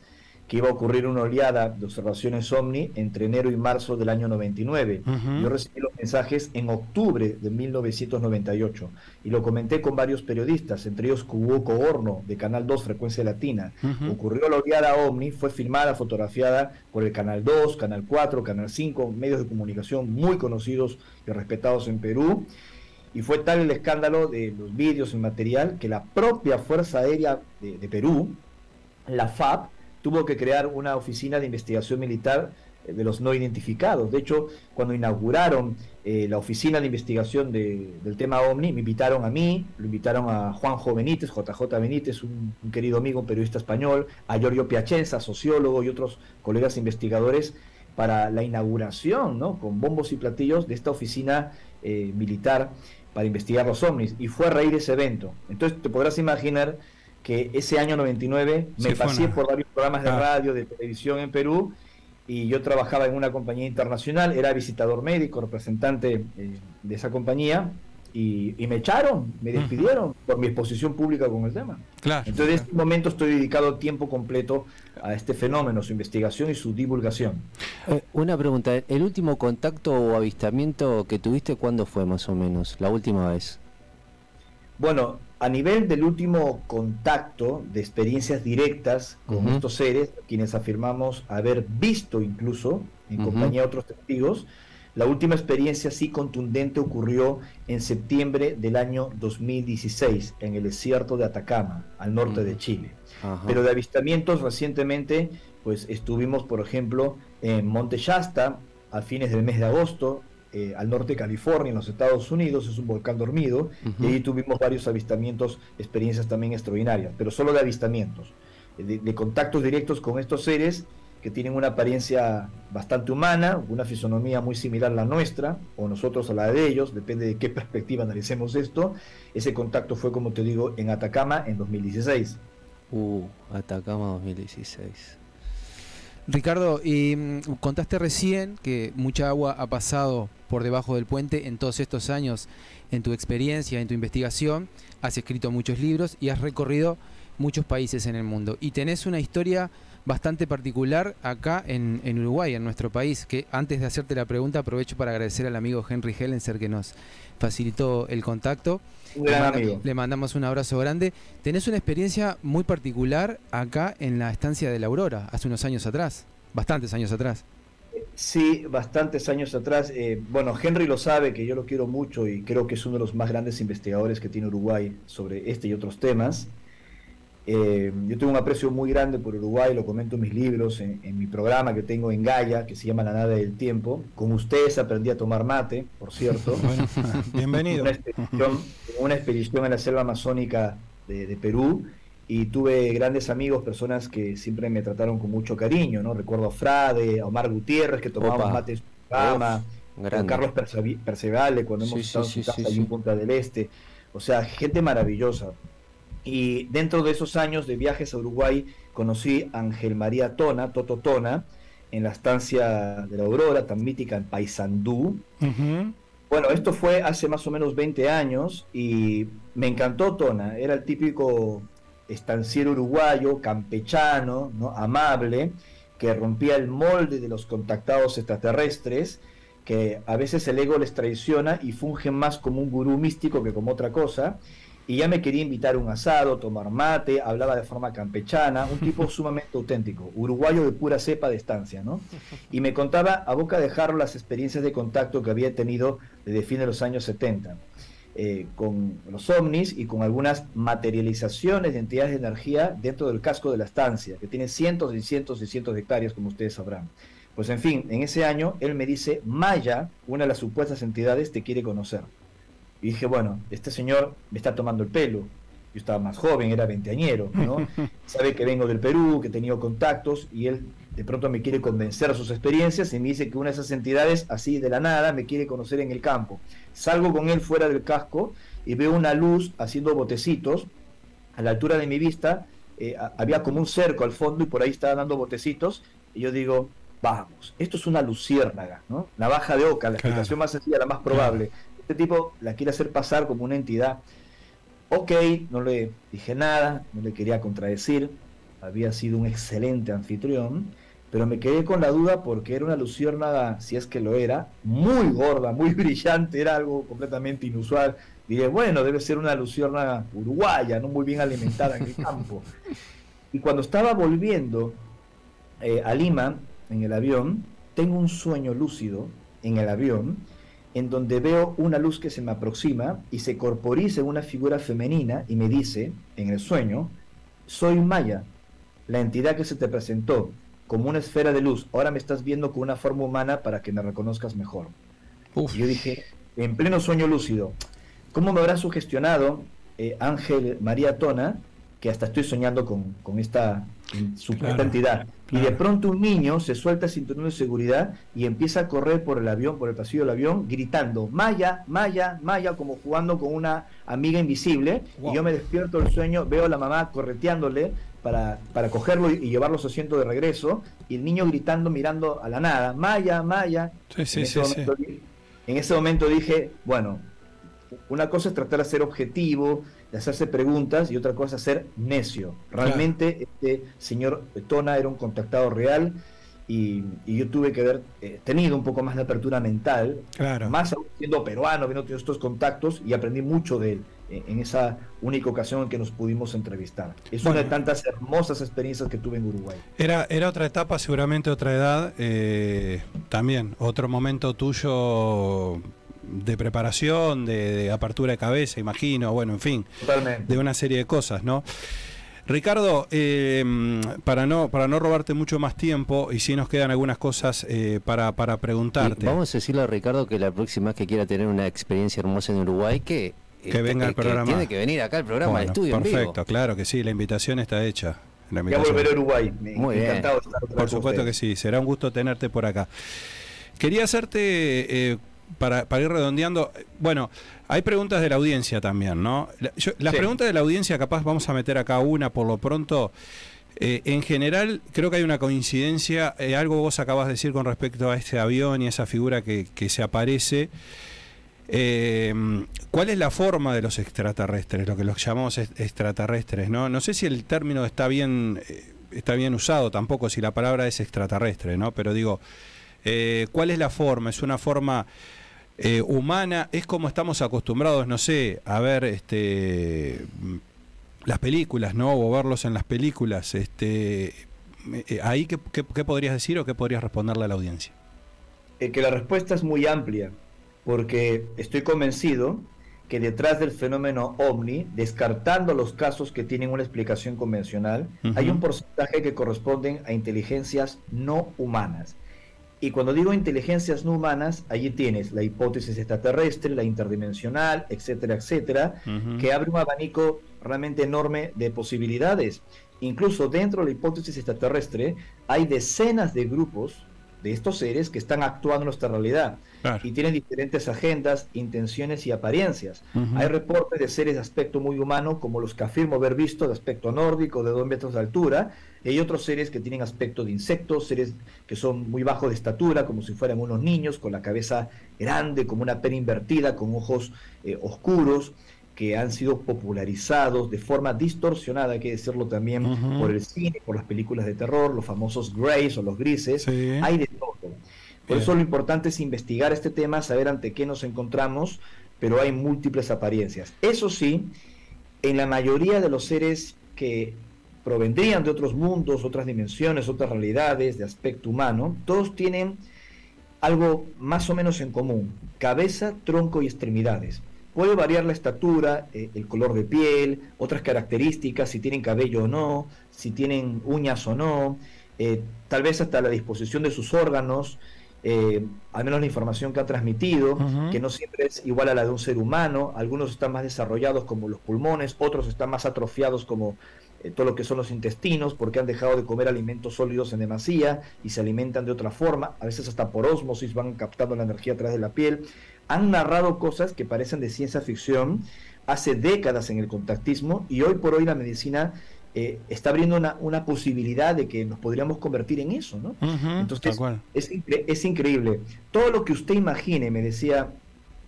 que iba a ocurrir una oleada de observaciones OVNI entre enero y marzo del año 99. Ujú. Yo recibí los mensajes en octubre de 1998 y lo comenté con varios periodistas, entre ellos Cuboco Horno de Canal 2 Frecuencia Latina. Ujú. Ocurrió la oleada OVNI, fue filmada, fotografiada por el Canal 2, Canal 4, Canal 5, medios de comunicación muy conocidos y respetados en Perú. Y fue tal el escándalo de los vídeos y material que la propia Fuerza Aérea de, de Perú, la FAB, tuvo que crear una oficina de investigación militar eh, de los no identificados. De hecho, cuando inauguraron eh, la oficina de investigación de- del tema OVNI, me invitaron a mí, lo invitaron a Juanjo Benítez, JJ Benítez, un, querido amigo, un periodista español, a Giorgio Piacenza, sociólogo y otros colegas investigadores para la inauguración, ¿no? con bombos y platillos, de esta oficina eh, militar para investigar los ovnis. Y fue a raíz de ese evento. Entonces te podrás imaginar que ese año 99 me Sí, pasé una- por varios programas de Ah. radio, de televisión en Perú, y yo trabajaba en una compañía internacional, era visitador médico, representante eh, de esa compañía, y, y me echaron, me despidieron por mi exposición pública con el tema. Claro. Entonces, en este momento estoy dedicado tiempo completo a este fenómeno, su investigación y su divulgación. Eh, una pregunta, ¿el último contacto o avistamiento que tuviste cuándo fue más o menos? La última vez. Bueno, a nivel del último contacto de experiencias directas con estos seres, quienes afirmamos haber visto incluso en compañía de otros testigos, la última experiencia así contundente ocurrió en septiembre del año 2016 en el desierto de Atacama, al norte de. Chile. Pero de avistamientos recientemente, pues estuvimos, por ejemplo, en Monte Shasta a fines del mes de agosto, eh, al norte de California, en los Estados Unidos, es un volcán dormido, y ahí tuvimos varios avistamientos, experiencias también extraordinarias, pero solo de avistamientos, de, de contactos directos con estos seres que tienen una apariencia bastante humana, una fisonomía muy similar a la nuestra, o nosotros a la de ellos, depende de qué perspectiva analicemos esto. Ese contacto fue, como te digo, en Atacama en 2016. Uh, Atacama 2016. Ricardo, y mm, contaste recién que mucha agua ha pasado por debajo del puente en todos estos años en tu experiencia, en tu investigación. Has escrito muchos libros y has recorrido muchos países en el mundo y tenés una historia bastante particular acá en, en Uruguay, en nuestro país, que antes de hacerte la pregunta aprovecho para agradecer al amigo Henry Hellenser que nos facilitó el contacto. Un gran le, manda- amigo. le mandamos un abrazo grande. Tenés una experiencia muy particular acá en la estancia de la Aurora, hace unos años atrás, bastantes años atrás. Sí, bastantes años atrás. eh, bueno, Henry lo sabe, que yo lo quiero mucho y creo que es uno de los más grandes investigadores que tiene Uruguay sobre este y otros temas. Eh, yo tengo un aprecio muy grande por Uruguay, lo comento en mis libros, en, en mi programa que tengo en Gaia, que se llama La Nada del Tiempo. Con ustedes aprendí a tomar mate, por cierto. Bueno, bienvenido. Una expedición, una expedición en la selva amazónica de, de Perú y tuve grandes amigos, personas que siempre me trataron con mucho cariño, ¿no? Recuerdo a Frade, a Omar Gutiérrez, que tomábamos mate en su programa, a. Carlos Persevale, cuando hemos sí, estado sí, en su sí, casa ahí sí. en Punta del Este. O sea, gente maravillosa. Y dentro de esos años de viajes a Uruguay, conocí a Ángel María Tona, Toto Tona, en la estancia de la Aurora, tan mítica en Paysandú. Bueno, esto fue hace más o menos 20 años y me encantó Tona. Era el típico estanciero uruguayo, campechano, ¿no? amable, que rompía el molde de los contactados extraterrestres, que a veces el ego les traiciona y fungen más como un gurú místico que como otra cosa. Y ya me quería invitar a un asado, tomar mate, hablaba de forma campechana, un tipo sumamente auténtico, uruguayo de pura cepa de estancia, ¿no? Y me contaba a boca de jarro las experiencias de contacto que había tenido desde fin de los años 70, eh, con los ovnis y con algunas materializaciones de entidades de energía dentro del casco de la estancia, que tiene cientos y cientos y cientos de hectáreas, como ustedes sabrán. Pues en fin, en ese año él me dice, Maya, una de las supuestas entidades, te quiere conocer. Y dije, bueno, este señor me está tomando el pelo. Yo estaba más joven, era veinteañero, ¿no? Sabe que vengo del Perú, que he tenido contactos y él de pronto me quiere convencer a sus experiencias y me dice que una de esas entidades, así de la nada, me quiere conocer en el campo. Salgo con él fuera del casco y veo una luz haciendo botecitos a la altura de mi vista. eh, había como un cerco al fondo y por ahí estaba dando botecitos. Y yo digo, vamos, esto es una luciérnaga, ¿no? Navaja de oca, la Claro. explicación más sencilla, la más probable. Este tipo la quiere hacer pasar como una entidad. Ok, no le dije nada, no le quería contradecir, había sido un excelente anfitrión, pero me quedé con la duda porque era una luciérnaga, si es que lo era, muy gorda, muy brillante, era algo completamente inusual. Dije, bueno, debe ser una luciérnaga uruguaya, no muy bien alimentada en el campo. Y cuando estaba volviendo eh, a Lima en el avión, tengo un sueño lúcido en el avión en donde veo una luz que se me aproxima y se corporiza en una figura femenina y me dice, en el sueño, soy Maya, la entidad que se te presentó como una esfera de luz, ahora me estás viendo con una forma humana para que me reconozcas mejor. Uf. Yo dije, en pleno sueño lúcido, ¿cómo me habrá sugestionado eh, Ángel María Tona que hasta estoy soñando con, con esta supuesta Claro, entidad? Y de pronto un niño se suelta el cinturón de seguridad y empieza a correr por el avión, por el pasillo del avión, gritando, Maya, Maya, Maya, como jugando con una amiga invisible. Wow. Y yo me despierto del sueño, veo a la mamá correteándole para, para cogerlo y, y llevarlo a su asiento de regreso, y el niño gritando, mirando a la nada, Maya, Maya. Sí, sí, en, sí, ese sí. momento, di- en ese momento dije, bueno, una cosa es tratar de ser objetivo, de hacerse preguntas, y otra cosa es ser necio. Realmente este señor Tona era un contactado real y, y yo tuve que haber eh, tenido un poco más de apertura mental, Claro. más aún siendo peruano, viendo todos estos contactos, y aprendí mucho de él eh, en esa única ocasión en que nos pudimos entrevistar. Es una de tantas hermosas experiencias que tuve en Uruguay. Era, era otra etapa, seguramente otra edad. eh, también, otro momento tuyo de preparación, de, de apertura de cabeza, imagino, bueno, en fin, Totalmente. de una serie de cosas, ¿no? Ricardo, eh, para no para no robarte mucho más tiempo y si nos quedan algunas cosas eh, para, para preguntarte. Y vamos a decirle a Ricardo que la próxima vez que quiera tener una experiencia hermosa en Uruguay, que, Que venga al programa. tiene que venir acá al programa Bueno, de estudio en vivo. perfecto, claro que sí, la invitación está hecha. La Ya volveré a Uruguay. Me, Muy bien. encantado estar Por supuesto que sí, será un gusto tenerte por acá. Quería hacerte, eh, para, para ir redondeando, bueno, hay preguntas de la audiencia también, ¿no? La- yo- las Sí. preguntas de la audiencia, capaz vamos a meter acá una por lo pronto. Eh, en general, creo que hay una coincidencia, eh, algo vos acabas de decir con respecto a este avión y esa figura que, que se aparece. Eh, ¿Cuál es la forma de los extraterrestres, lo que los llamamos est- extraterrestres? No, no sé si el término está bien, está bien usado tampoco, si la palabra es extraterrestre, ¿no? Pero digo, ¿cuál es la forma? ¿Es una forma eh, humana? ¿Es como estamos acostumbrados, no sé, a ver este, las películas, ¿no? O verlos en las películas. Este, eh, ¿Ahí qué, qué- qué podrías decir o qué podrías responderle a la audiencia? Eh, que la respuesta es muy amplia, porque estoy convencido que detrás del fenómeno ovni, descartando los casos que tienen una explicación convencional, hay un porcentaje que corresponden a inteligencias no humanas. Y cuando digo inteligencias no humanas, allí tienes la hipótesis extraterrestre, la interdimensional, etcétera, etcétera, que abre un abanico realmente enorme de posibilidades. Incluso dentro de la hipótesis extraterrestre hay decenas de grupos de estos seres que están actuando en nuestra realidad Claro. y tienen diferentes agendas, intenciones y apariencias. Hay reportes de seres de aspecto muy humano, como los que afirmo haber visto de aspecto nórdico, de dos metros de altura, y hay otros seres que tienen aspecto de insectos, seres que son muy bajos de estatura, como si fueran unos niños, con la cabeza grande, como una pera invertida, con ojos eh, oscuros, que han sido popularizados de forma distorsionada, hay que decirlo también, por el cine, por las películas de terror, los famosos grays o los grises, Sí. hay de todo. Por eso lo importante es investigar este tema, saber ante qué nos encontramos, pero hay múltiples apariencias. Eso sí, en la mayoría de los seres que provendrían de otros mundos, otras dimensiones, otras realidades de aspecto humano, todos tienen algo más o menos en común, cabeza, tronco y extremidades. Puede variar la estatura, eh, el color de piel, otras características, si tienen cabello o no, si tienen uñas o no, eh, tal vez hasta la disposición de sus órganos, eh, al menos la información que ha transmitido, que no siempre es igual a la de un ser humano, algunos están más desarrollados como los pulmones, otros están más atrofiados como eh, todo lo que son los intestinos, porque han dejado de comer alimentos sólidos en demasía y se alimentan de otra forma, a veces hasta por ósmosis van captando la energía a través de la piel. Han narrado cosas que parecen de ciencia ficción hace décadas en el contactismo y hoy por hoy la medicina eh, está abriendo una, una posibilidad de que nos podríamos convertir en eso, ¿no? Entonces, es, incre- es increíble. Todo lo que usted imagine, me decía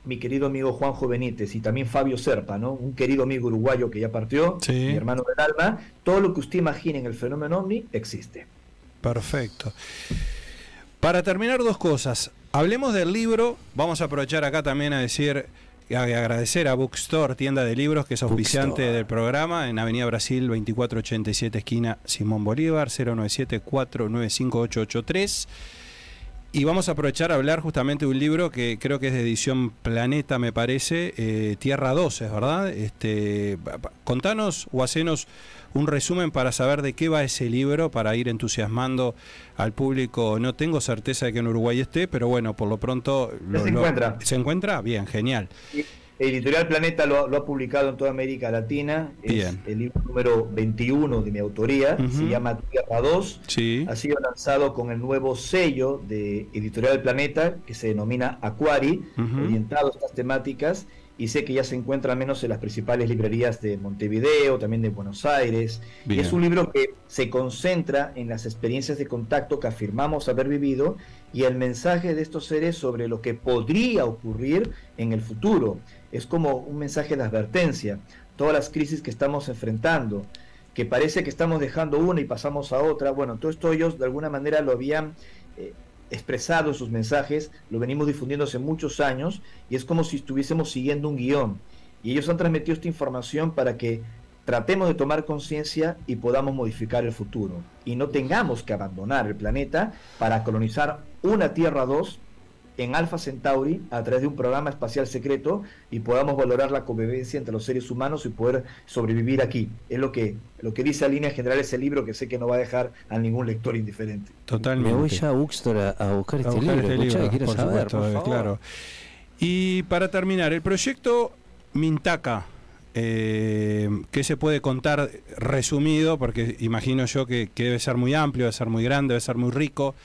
mi querido amigo Juanjo Benítez y también Fabio Serpa, ¿no? Un querido amigo uruguayo que ya partió, Sí. mi hermano del alma, todo lo que usted imagine en el fenómeno ovni existe. Perfecto. Para terminar, dos cosas. Hablemos del libro. Vamos a aprovechar acá también a decir y agradecer a Bookstore, tienda de libros, que es auspiciante Bookstore. del programa, en Avenida Brasil 2487, esquina Simón Bolívar, 097-495-883. Y vamos a aprovechar a hablar justamente de un libro que creo que es de edición Planeta, me parece, eh, Tierra 12, ¿verdad? Este, contanos o hacenos un resumen para saber de qué va ese libro, para ir entusiasmando al público. No tengo certeza de que en Uruguay esté, pero bueno, por lo pronto... Ya se encuentra. ¿Se encuentra? Bien, genial. Editorial Planeta lo, ha- lo ha publicado en toda América Latina. Bien. Es el libro número 21 de mi autoría. Se llama Tierra 2. Sí. Ha sido lanzado con el nuevo sello de Editorial Planeta que se denomina Aquari, orientado a estas temáticas. Y sé que ya se encuentra al menos en las principales librerías de Montevideo, también de Buenos Aires. Y Bien. es un libro que se concentra en las experiencias de contacto que afirmamos haber vivido y el mensaje de estos seres sobre lo que podría ocurrir en el futuro. Es como un mensaje de advertencia. Todas las crisis que estamos enfrentando, que parece que estamos dejando una y pasamos a otra. Bueno, todo esto ellos de alguna manera lo habían eh, expresado en sus mensajes, lo venimos difundiendo hace muchos años y es como si estuviésemos siguiendo un guion. Y ellos han transmitido esta información para que tratemos de tomar conciencia y podamos modificar el futuro. Y no tengamos que abandonar el planeta para colonizar una Tierra 2 en Alpha Centauri a través de un programa espacial secreto y podamos valorar la convivencia entre los seres humanos y poder sobrevivir aquí. Es lo que, lo que dice a líneas generales el libro que sé que no va a dejar a ningún lector indiferente. Totalmente. Me voy ya a Bookstore a, a buscar A este buscar libro. este libro, quiero por saber, supuesto, por eh, favor. claro. Y para terminar, el proyecto Mintaka, eh, ¿qué se puede contar resumido? Porque imagino yo que, que debe ser muy amplio, debe ser muy grande, debe ser muy rico.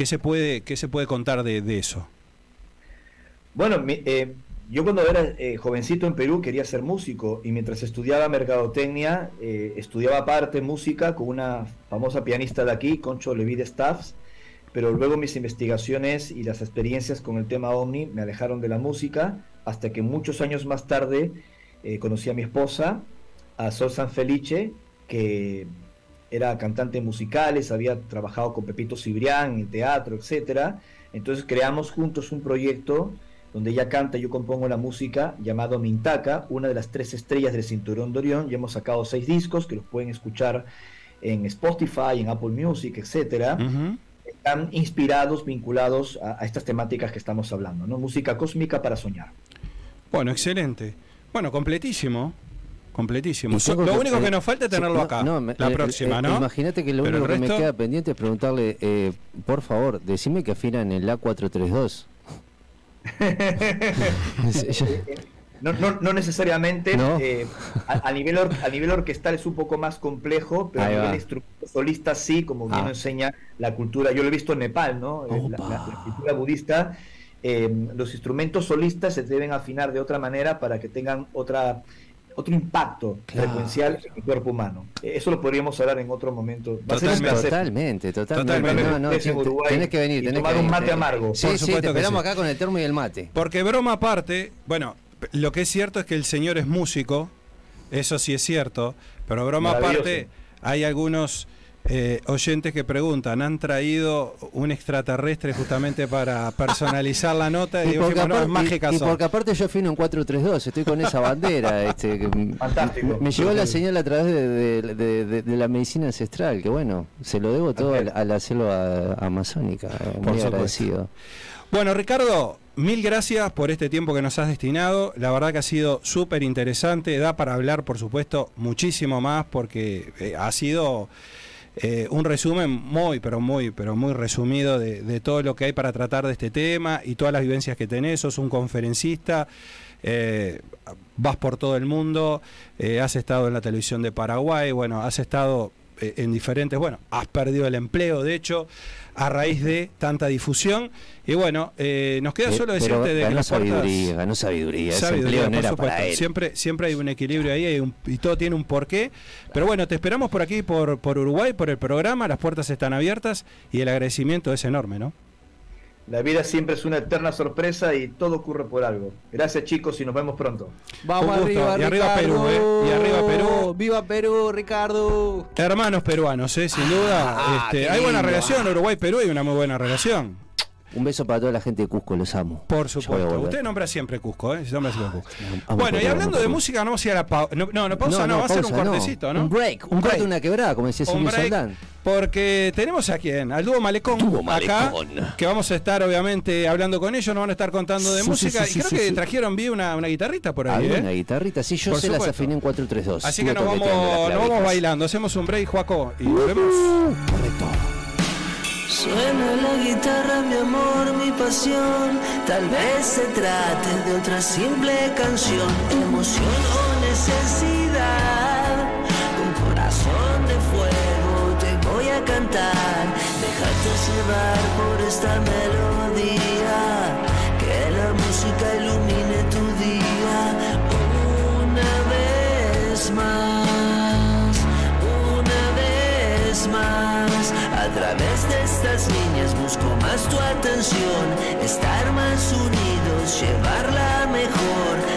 ¿Qué se puede, qué se puede contar de, de eso? Bueno, mi- eh, yo cuando era eh, jovencito en Perú quería ser músico y mientras estudiaba mercadotecnia, eh, estudiaba aparte música con una famosa pianista de aquí, Concho Leví de Staffs, pero luego mis investigaciones y las experiencias con el tema Omni me alejaron de la música, hasta que muchos años más tarde conocí a mi esposa, a Sol San Felice, que era cantante en musicales, había trabajado con Pepito Cibrián en teatro, etcétera. Entonces creamos juntos un proyecto donde ella canta y yo compongo la música llamado Mintaca, una de las tres estrellas del Cinturón de Orión. Ya hemos sacado seis discos que los pueden escuchar en Spotify, en Apple Music, etcétera. Ujú. Están inspirados, vinculados a, a estas temáticas que estamos hablando, ¿no? Música cósmica para soñar. Bueno, excelente. Bueno, completísimo. Completísimo. Lo que- único que eh, nos falta es tenerlo no, acá. no, la eh, próxima, eh, ¿no? Imagínate que lo Pero único que me queda pendiente es preguntarle, eh, por favor, decime que afina en el A432. No, no, no necesariamente. No. eh, a, a nivel or- a nivel orquestal es un poco más complejo, pero Ahí a nivel solista sí, como bien Ah. enseña la cultura. Yo lo he visto en Nepal, ¿no? La, Opa. la- la cultura budista. eh, los instrumentos solistas se deben afinar de otra manera para que tengan otra otro impacto Claro. frecuencial en el cuerpo humano. Eh, Eso lo podríamos hablar en otro momento. Va a ser un Totalmente. placer. Totalmente, totalmente. Totalmente. No, tenés que venir, tenés tomar que un venir. mate amargo. Sí, Por sí, supuesto te que esperamos sí. acá con el termo y el mate. Porque broma aparte, bueno, lo que es cierto es que el señor es músico, eso sí es cierto, pero broma aparte, hay algunos eh, oyentes que preguntan, ¿han traído un extraterrestre justamente para personalizar la nota? Y, Y porque, dijimos, no, es aparte, mágica y- y son". porque aparte yo afino en 432, estoy con esa bandera. este, que Fantástico. Me llegó la señal a través de, de- de- de- de la medicina ancestral, que bueno, se lo debo todo a, la- a la selva amazónica. eh, Por Muy supuesto. agradecido. Bueno, Ricardo, mil gracias por este tiempo que nos has destinado. La verdad que ha sido súper interesante. Da para hablar, por supuesto, muchísimo más porque eh, ha sido eh, un resumen muy, pero muy, pero muy resumido de, todo lo que hay para tratar de este tema y todas las vivencias que tenés. Sos un conferencista. eh, vas por todo el mundo, eh, has estado en la televisión de Paraguay, bueno, has estado en diferentes, bueno, has perdido el empleo, de hecho, a raíz de tanta difusión. Y bueno, eh, nos queda Eh, solo pero decirte de que ganó sabiduría, ganó sabiduría. Ese Sabiduría, no era para él. Siempre, siempre hay un equilibrio ahí hay un- y todo tiene un porqué. Pero bueno, te esperamos por aquí, por, por Uruguay, por el programa. Las puertas están abiertas y el agradecimiento es enorme, ¿no? La vida siempre es una eterna sorpresa y todo ocurre por algo. Gracias chicos y nos vemos pronto. Vamos Un gusto. arriba, Y arriba Ricardo. Perú, ¿eh? Y arriba Perú. Viva Perú, Ricardo. Hermanos peruanos, ¿eh? sin duda. Ah, Este, hay buena relación, Uruguay-Perú hay una muy buena relación. Un beso para toda la gente de Cusco, los amo. Por supuesto. Usted nombra siempre Cusco, ¿eh? Nombra siempre Cusco. Bueno, y hablando de música, no vamos a ir a la pausa. No, no, no, pausa no, va a ser un cortecito, ¿no? Un break, un, corte, una quebrada, como decía Un Silvio break, Soldán. porque tenemos a quién, al dúo Malecón, Dúo acá, Malecón. que vamos a estar obviamente hablando con ellos, nos van a estar contando de Sí, música sí, sí, y creo que trajeron bien una, una guitarrita por ahí, ¿eh? una guitarrita, sí, yo Por se las afiné en 432. Así que nos vamos, nos vamos bailando, hacemos un break, Juaco, y volvemos. Correcto. Suena la guitarra, mi amor, mi pasión. Tal vez se trate de otra simple canción, emoción o necesidad. Con corazón de fuego te voy a cantar. Déjate llevar por esta melodía. Que la música ilumine tu día. Una vez más, una vez más. Través de estas líneas busco más tu atención, estar más unidos, llevarla mejor.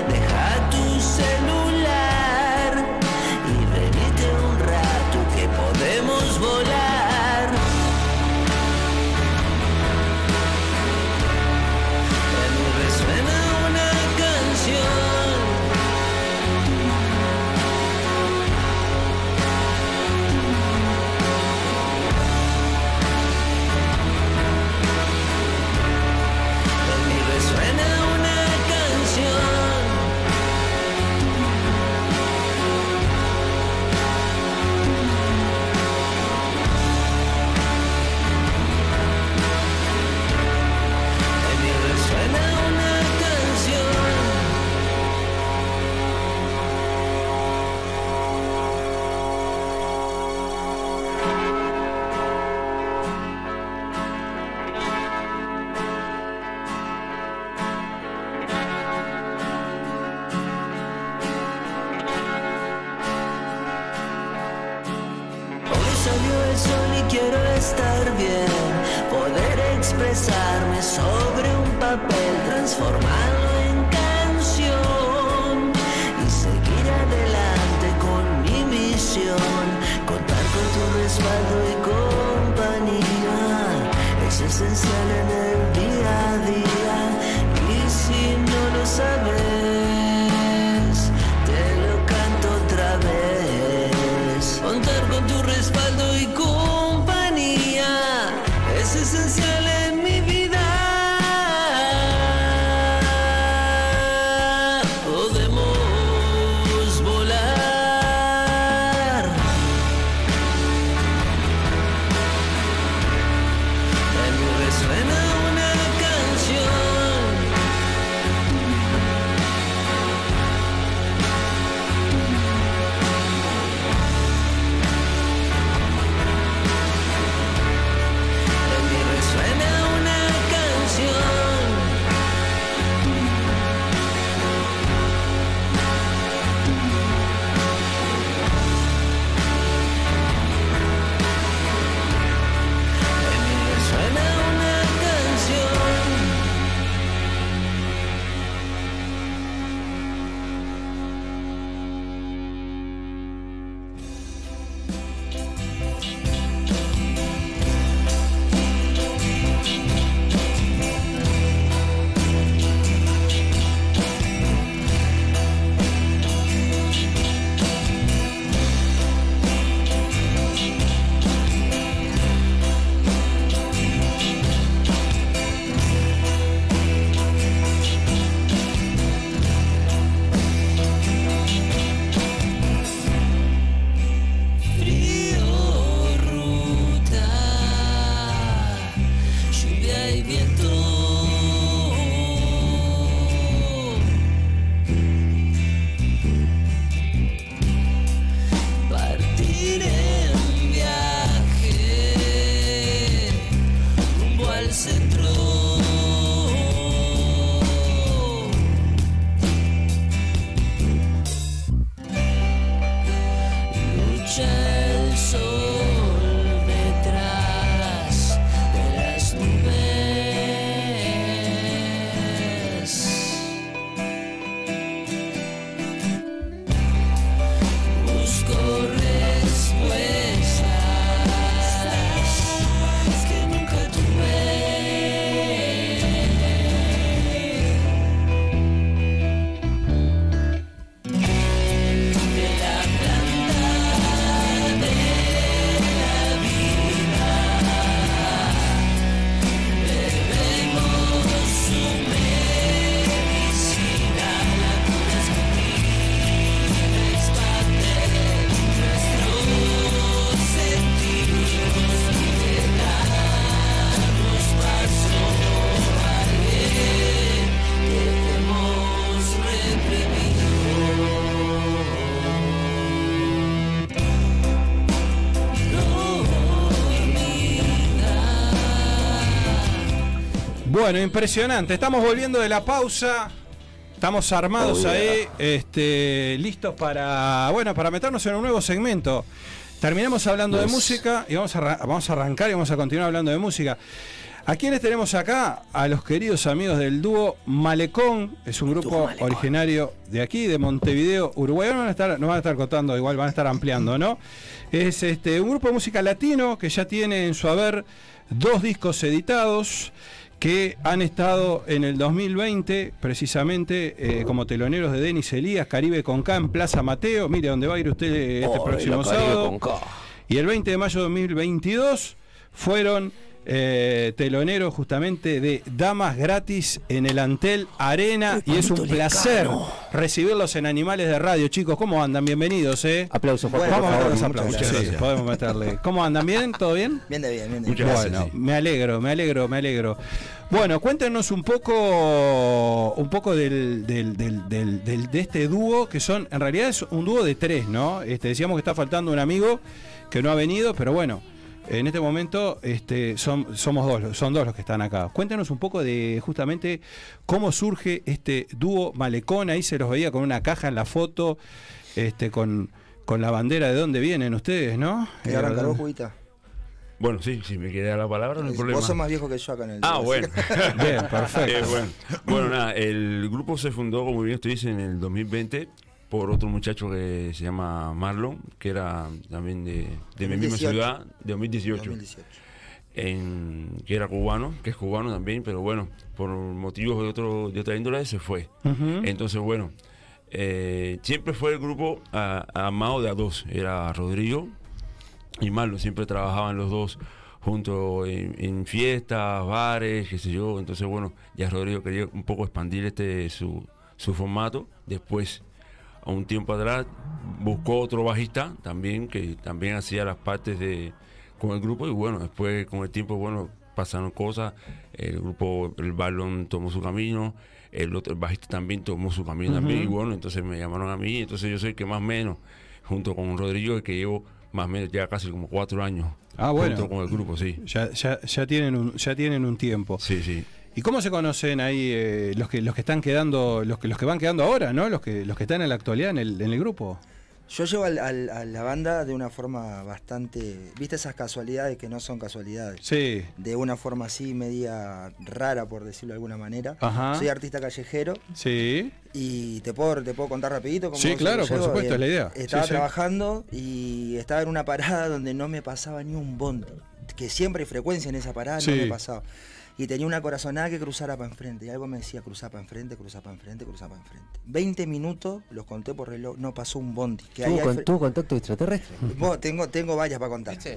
Bueno, impresionante. Estamos volviendo de la pausa. Estamos armados Oh, yeah. ahí, este, listos para, bueno, para meternos en un nuevo segmento. Terminamos hablando de música y vamos a, vamos a arrancar y vamos a continuar hablando de música. ¿A quiénes tenemos acá? A los queridos amigos del dúo Malecón, es un grupo originario de aquí, de Montevideo, Uruguay. No van a estar, no van a estar contando, igual van a estar ampliando, ¿no? Es este, un grupo de música latino que ya tiene en su haber dos discos editados que han estado en el 2020 precisamente eh, como teloneros de Denis Elías, Caribe con K en Plaza Mateo. Mire dónde va a ir usted este Oh, próximo sábado. Y el 20 de mayo de 2022 fueron eh, teloneros justamente de Damas Gratis en el Antel Arena. Y es un placer recibirlos en Animales de Radio. Chicos, ¿cómo andan? Bienvenidos, ¿eh? Aplausos, por Vamos a favor. meter los muchas aplausos. gracias. Sí, podemos meterle. ¿Cómo andan? ¿Bien? ¿Todo bien? Bien de bien, bien de bien. Bueno, Gracias, sí. me alegro, me alegro, me alegro. Bueno, cuéntenos un poco, un poco del, del- del- del- del- de este dúo, que son, en realidad es un dúo de tres, ¿no? Este, decíamos que está faltando un amigo que no ha venido, pero bueno, en este momento este, son, somos dos, son dos los que están acá. Cuéntenos un poco de justamente cómo surge este dúo Malecón, ahí se los veía con una caja en la foto, este, con, con la bandera de dónde vienen ustedes, ¿no? ¿Y Eh, arranca vos, ¿dónde- Cubita? Bueno, sí, si me quiere dar la palabra, no hay problema. Vos sos más viejo que yo acá en el Ah, bueno. Bien, perfecto. Eh, bueno. Bueno, nada, el grupo se fundó, como bien usted dice, en el 2020 por otro muchacho que se llama Marlon, que era también de, de mi misma 2018. ciudad, de 2018, 2018. en, que era cubano, que es cubano también, pero bueno, por motivos de, otro, de otra índole se fue. Entonces, bueno, eh, siempre fue el grupo amado de a dos. Era Rodrigo y Marlon. Siempre trabajaban los dos juntos en, en fiestas, bares, qué sé yo. Entonces, bueno, ya Rodrigo quería un poco expandir este su, su formato. Después, a un tiempo atrás, buscó otro bajista también, que también hacía las partes de con el grupo. Y bueno, después con el tiempo, bueno, pasaron cosas. El grupo, el balón tomó su camino. El otro el bajista también tomó su camino también. Y bueno, entonces me llamaron a mí. Entonces yo soy el que más o menos, junto con Rodrigo, el que llevo más o menos ya casi como cuatro años. Ah, bueno. Junto con el grupo, sí. Ya, ya, ya tienen un, ya tienen un tiempo. Sí, sí. ¿Y cómo se conocen ahí eh, los que los que están quedando, los que los que van quedando ahora, ¿no? Los que los que están en la actualidad en el, en el grupo. Yo llevo al- al- a la banda de una forma bastante. ¿Viste esas casualidades que no son casualidades? Sí. De una forma así, media rara, por decirlo de alguna manera. Ajá. Soy artista callejero Sí. y te puedo, te puedo contar rapidito cómo Sí, claro, por supuesto, Eh, es la idea. Estaba Sí, sí. trabajando y estaba en una parada donde no me pasaba ni un bondi. Que siempre hay frecuencia en esa parada, Sí. no me pasaba. Y tenía una corazonada que cruzara para enfrente. Y algo me decía, cruzar para enfrente, cruzar para enfrente, cruzar para enfrente. 20 minutos, los conté por reloj, no pasó un bondi. Que ¿Tuvo, con- contacto extraterrestre? Vos, tengo, tengo varias para contar. Sí,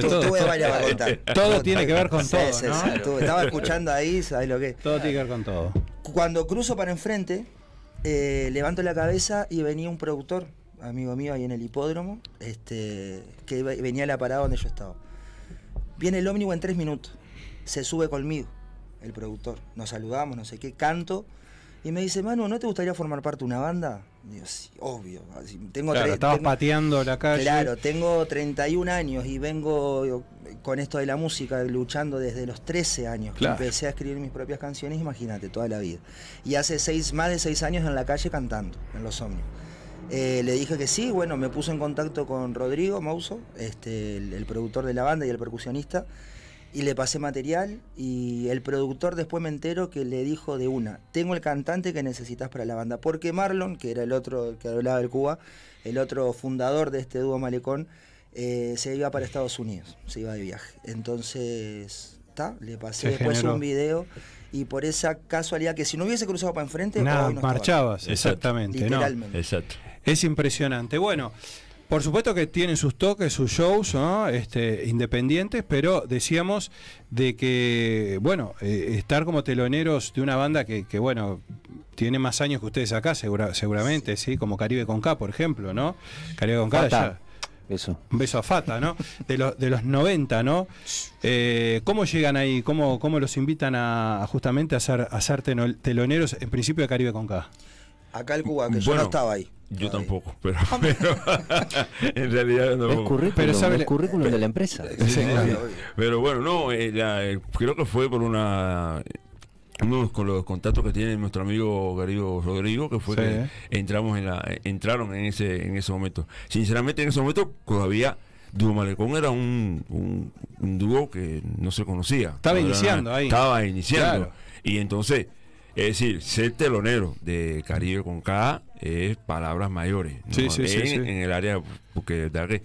todo- tuve varias para contar. Todo tiene que ver con Sí, todo, sí, ¿no? sí, tuve- estaba escuchando ahí, ¿sabes lo que? Todo tiene que ver con todo. Cuando cruzo para enfrente, eh, levanto la cabeza y venía un productor, amigo mío, ahí en el hipódromo, este, que ve- venía a la parada donde yo estaba. Viene el ómnibus en tres minutos, se sube conmigo, el productor. Nos saludamos, no sé qué, canto. Y me dice, Manu, ¿no te gustaría formar parte de una banda? Digo, sí, obvio. Tengo Claro, estabas tengo- pateando la calle. Claro, tengo 31 años y vengo con esto de la música luchando desde los 13 años. Claro. Empecé a escribir mis propias canciones, imagínate, toda la vida. Y hace seis, más de seis años en la calle cantando, en los ómnibus. Eh, le dije que sí, bueno, me puso en contacto con Rodrigo Mouso, este, el, el productor de la banda y el percusionista, y le pasé material y el productor después me entero que le dijo de una, tengo el cantante que necesitas para la banda, porque Marlon, que era el otro que hablaba del Cuba, el otro fundador de este dúo Malecón, eh, se iba para Estados Unidos, se iba de viaje. Entonces, ta, le pasé Se después generó. un video y por esa casualidad que si no hubiese cruzado para enfrente, Nada, no estaba. marchabas, exactamente, ¿no? Literalmente. Exacto. Es impresionante. Bueno, por supuesto que tienen sus toques, sus shows, ¿no? Este, independientes, pero decíamos de que, bueno, eh, estar como teloneros de una banda que, que, bueno, tiene más años que ustedes acá, segura- seguramente, sí. Como Caribe con K, por ejemplo, ¿no? Caribe con K, ya- Eso. un beso a Fata, ¿no? De, los de los 90, ¿no? Eh, ¿Cómo llegan ahí? ¿Cómo, cómo los invitan a, justamente a ser, a ser teloneros, en principio de Caribe con K? Acá el Cuba, que yo Bueno, no estaba ahí. Yo tampoco, pero, pero en realidad no. Es currículum, Pero sabe- es currículum de la empresa. Sí, claro. Pero bueno, no, eh, la- eh, creo que fue por una unos con los contactos que tiene nuestro amigo Garigo Rodrigo, que fue Sí. que entramos en la, entraron en ese, en ese momento. Sinceramente, en ese momento todavía Dúo Malecón era un, un, un dúo que no se conocía. Estaba iniciando ahí. Estaba iniciando. Claro. Y entonces, es decir, ser telonero de Caribe con K es palabras mayores. ¿no? Sí, sí, en, sí. en el área, porque de verdad que,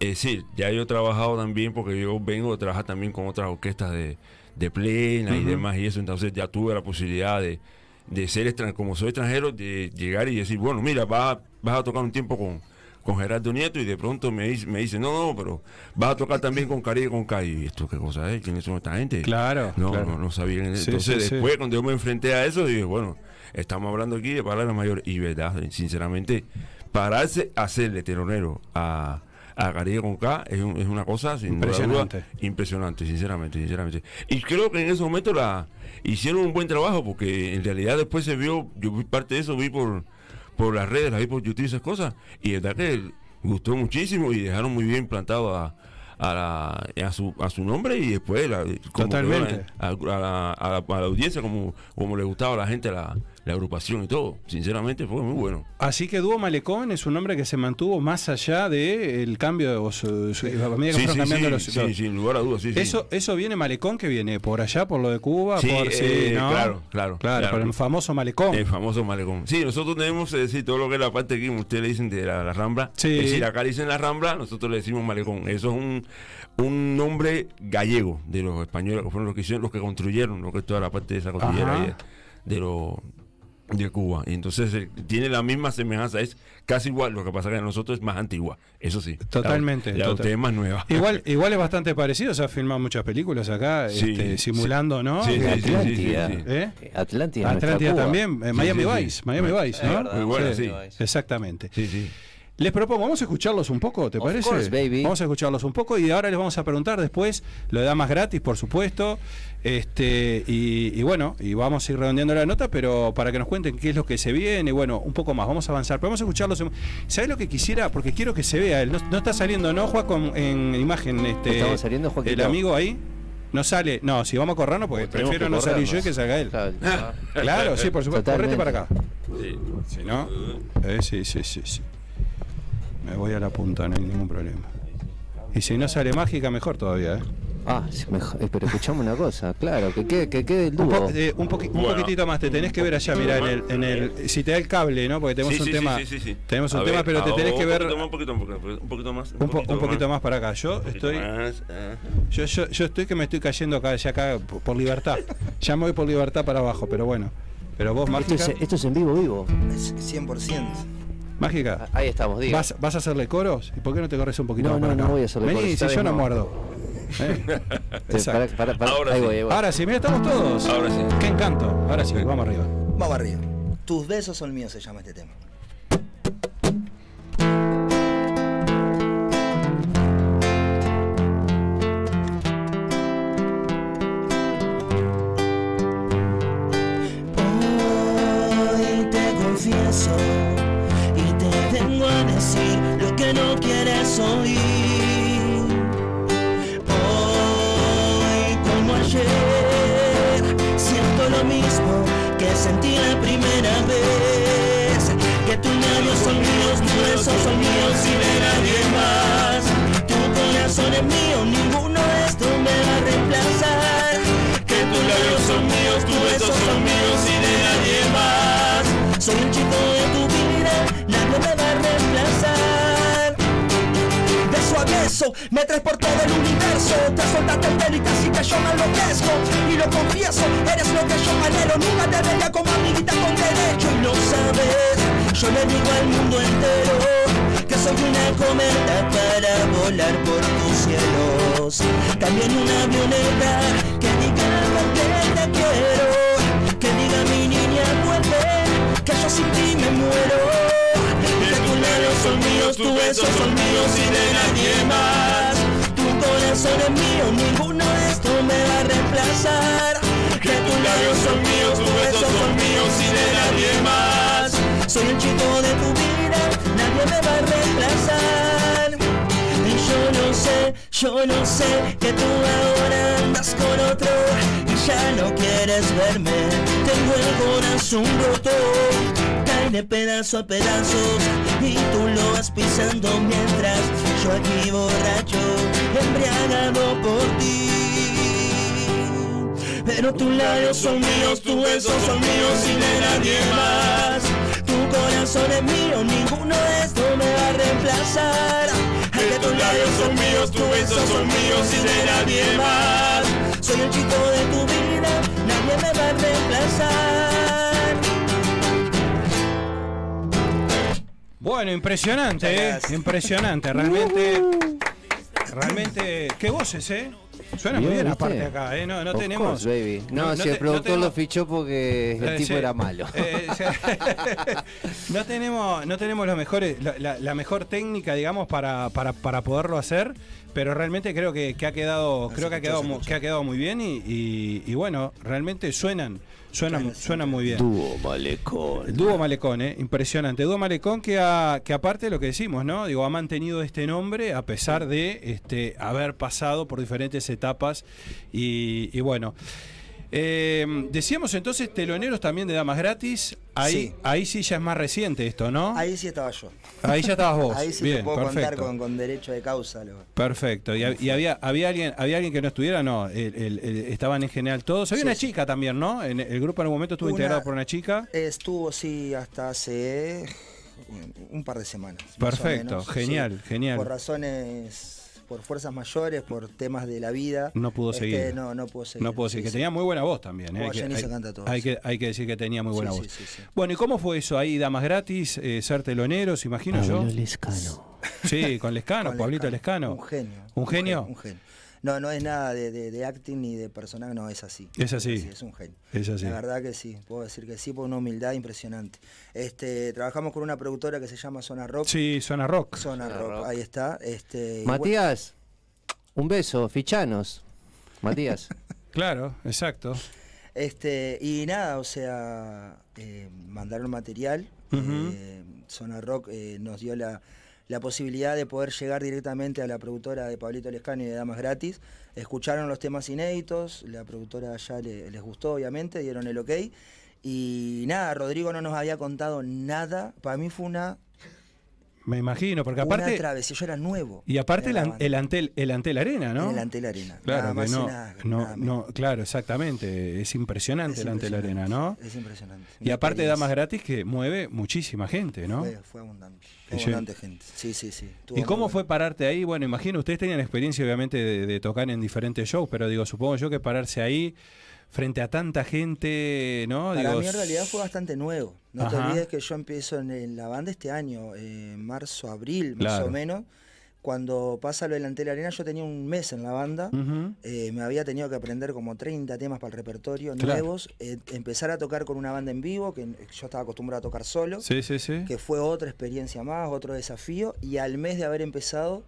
es decir, ya yo he trabajado también, porque yo vengo de trabajar también con otras orquestas de, de plena y demás, y eso, entonces ya tuve la posibilidad de, de ser extranjero, como soy extranjero, de llegar y decir, bueno, mira, vas, a- vas a tocar un tiempo con, con Gerardo Nieto y de pronto me dice, me dice, no, no, pero vas a tocar también con Caribe con K. Y esto qué cosa es, ¿quiénes son esta gente? Claro, No, claro. no, no sabían. Sí, Entonces sí, sí. después cuando yo me enfrenté a eso, dije, bueno, estamos hablando aquí de palabras mayores. Y verdad, sinceramente, pararse a hacerle telonero a, a Caribe con K es, un- es una cosa sin duda Impresionante. alguna, impresionante, sinceramente, sinceramente. Y creo que en ese momento la hicieron un buen trabajo porque en realidad después se vio, yo vi parte de eso, vi por, por las redes, la vi por YouTube y esas cosas, y es verdad que gustó muchísimo y dejaron muy bien plantado a, a, la- a su, a su nombre y después la, como Totalmente. a, la, a la- a la audiencia como, como le gustaba a la gente la, la agrupación y todo. Sinceramente fue muy bueno. Así que Dúo Malecón es un nombre que se mantuvo más allá del cambio, o su- su- a medida que Sí, cambiando sí, los sí, sin lugar a dudas. Eso, eso viene Malecón que viene por allá, por lo de Cuba, por eh, ¿no? claro, claro, Claro, claro. por el famoso Malecón. El famoso malecón. Sí, nosotros tenemos que decir todo lo que es la parte aquí, como ustedes le dicen de la, la Rambla. Es decir, acá le dicen la Rambla, nosotros le decimos malecón. Eso es un, un nombre gallego de los españoles, que fueron los que hicieron, los que construyeron, lo que es toda la parte de esa cordillera de, de lo- de Cuba. Y entonces eh, tiene la misma semejanza, es casi igual, lo que pasa que nosotros es más antigua, eso sí. Totalmente. La, la total- es más nueva. Igual, igual es bastante parecido, se han filmado muchas películas acá, Sí, este, sí. simulando, ¿no? Sí, sí, sí, sí, Atlántida. ¿Eh? Atlántida. Atlántida también, eh, Miami sí, sí. Vice, Miami Vice, ¿no? verdad. Muy buena, Sí, sí. Exactamente. Sí, sí. Les propongo, vamos a escucharlos un poco, ¿te Of parece? course, baby. Vamos a escucharlos un poco y ahora les vamos a preguntar después, lo de más gratis, por supuesto. Este, y, y bueno, y vamos a ir redondeando la nota, pero para que nos cuenten qué es lo que se viene, bueno, un poco más, vamos a avanzar. Pero vamos a escucharlos. ¿Sabes lo que quisiera? Porque quiero que se vea. No, no está saliendo, ¿no, Juan, con- en imagen este, Estamos saliendo, Joaquín. el amigo ahí? No sale, no, si vamos a corrernos, porque Tenemos prefiero no salir yo y que salga él. Claro. Claro, sí, por supuesto. Correte para acá. Sí. Si no, eh, sí, sí, sí, sí. Me voy a la punta, no hay ningún problema. Y si no sale mágica, mejor todavía, ¿eh? Ah, sí, mejor- eh, pero escuchamos una cosa, claro, que quede, que quede el Un, dúo. po- eh, un, poqui- un Bueno. poquitito más, te tenés que ver allá, mira, en el, en el, si te da el cable, ¿no? Porque tenemos Sí, un sí, tema, sí, sí, sí. tenemos un A tema, ver, pero te ah, tenés que ver Un poquito, un poquito, un poquito más. un, po- un poquito más para acá. Yo estoy, más, ah. yo, yo, yo estoy que me estoy cayendo acá, ya acá por, libertad. Ya me voy por libertad para abajo, pero bueno. Pero vos, Esto es, esto es en vivo, vivo. Es 100%. Mágica, Ahí estamos, diga. ¿vas, ¿vas a hacerle coros? ¿Y por qué no te corres un poquito No, más no, para acá? no voy a hacerle Vení, coros, si yo no no. muerdo. ¿Eh? Sí, para- para- para- Ahora ahí sí. voy, ahí voy. Ahora sí, mira, estamos todos. Ahora sí. Qué encanto. Ahora sí, vamos arriba. Vamos arriba. Tus besos son míos se llama este tema. Que no quieres oír. Hoy como ayer siento lo mismo que sentí la primera vez. Que tus labios son míos, tus besos son míos y de nadie más. Tu corazón es mío, ninguno de estos me va a reemplazar. Que tus labios son míos, tus besos son míos y de nadie más. Soy un chico de tu vida, nadie me va Me traes por todo el universo Te soltaste el pelo y casi que yo me Y lo confieso, eres lo que yo anhelo Nunca te veía como amiguita con derecho. Y lo sabes, yo le digo al mundo entero Que soy una cometa para volar por tus cielos. También una avioneta que diga lo que te quiero. Que diga mi niña vuelve, que yo sin ti me muero son míos, tus besos son míos y de nadie más. Tu corazón es mío, ninguno de estos me va a reemplazar. Que tus labios son míos, tus besos son míos y de nadie más. Soy el chico de tu vida, nadie me va a reemplazar. Y yo no sé, yo no sé que tú ahora andas con otro. Y ya no quieres verme. Tengo el corazón roto, de pedazo a pedazos y tú lo vas pisando mientras yo aquí borracho, embriagado por ti. Pero tus labios son míos, tus besos son míos y de nadie más. Tu corazón es mío, ninguno de esto me va a reemplazar. Tus labios son míos, tus besos son míos y de nadie más. Soy el chico Bueno, impresionante, ¿eh? impresionante, realmente. Realmente, qué voces, ¿eh? Suena muy Bien, aparte acá, ¿eh? No, no Of tenemos. course, baby. No, si te- el productor tenemos- lo fichó porque el Eh, tipo sí. era malo. Eh, no tenemos, no tenemos los mejores, la, la- la mejor técnica, digamos, para, para, para poderlo hacer, pero realmente creo que, que ha quedado, creo que ha quedado, que ha quedado muy bien y, y- y bueno, realmente suenan, suenan, suenan muy bien. Dúo Malecón. Dúo Malecón, ¿eh? impresionante. Dúo Malecón que, ha- que aparte de lo que decimos, ¿no? Digo, ha mantenido este nombre a pesar de este, haber pasado por diferentes etapas y, y bueno. Eh, decíamos entonces teloneros también de Damas Gratis. Ahí Sí. ahí sí ya es más reciente esto, ¿no? Ahí sí estaba yo. Ahí ya estabas vos. Ahí sí Bien, te puedo contar perfecto. con, con derecho de causa. lo- Perfecto. ¿Y, hab- y había, había alguien había alguien que no estuviera? No, el- el- el- estaban en general todos. Había Sí, una chica también, ¿no? En el grupo en algún momento estuvo Una- integrado por una chica. Estuvo, sí, hasta hace un par de semanas. Perfecto, menos, genial, genial. Por razones, por fuerzas mayores, por temas de la vida. No pudo este, seguir. No, no pudo seguir. No puedo decir sí, que sí. tenía muy buena voz también. ¿eh? Oh, Hay que- Jenny se hay- canta todo, Hay sí. que, hay que decir que tenía muy buena Sí, voz. sí, sí, sí. Bueno, ¿y cómo fue eso? Ahí, damas gratis, eh, ser teloneros, imagino yo. Pablo Lescano. Sí, con Lescano, Con Pablito Lescano. Lescano. Un genio. ¿Un genio? Un genio. No, no es nada de, de- de acting ni de personaje, no, es así. Es así. Es un genio. Es así. La verdad que sí, puedo decir que sí, por una humildad impresionante. Este, trabajamos con una productora que se llama Zona Rock. Sí, suena rock. Zona Zona Rock, Rock. ahí está. Este, Matías, un beso, fichanos. Matías. Claro, exacto. Este, y nada, o sea, eh, mandaron material. Eh, Zona Rock eh, nos dio la, la posibilidad de poder llegar directamente a la productora de Pablito Lescano y de Damas Gratis. Escucharon los temas inéditos, la productora ya le- les gustó, obviamente, dieron el ok. Y nada, Rodrigo no nos había contado nada. Para mí fue una, Me imagino, porque una aparte. travesía. Yo era nuevo. Y aparte el, el Antel, el Antel Arena, ¿no? El Antel Arena. Claro, Nada que más no, nada- no, nada no, claro, exactamente. Es impresionante Es el Antel impresionante, Arena, ¿no? Es impresionante. Y Una aparte. Damas Gratis que mueve muchísima gente, ¿no? Fue, fue abundante. Fue Sí. abundante gente. Sí, sí, sí. Estuvo ¿Y cómo bueno. fue pararte ahí? Bueno, imagino, ustedes tenían experiencia obviamente de, de tocar en diferentes shows, pero digo, supongo yo que pararse ahí frente a tanta gente, ¿no? Para Digo, mí en realidad fue bastante nuevo. No te olvides que yo empiezo en, en la banda este año, eh, marzo, abril, más o menos. Cuando pasa lo del Antel Arena, yo tenía un mes en la banda. Eh, me había tenido que aprender como 30 temas para el repertorio Claro. nuevos. eh, empezar a tocar con una banda en vivo, que yo estaba acostumbrado a tocar solo. Sí, sí, sí. que fue otra experiencia más, otro desafío. Y al mes de haber empezado,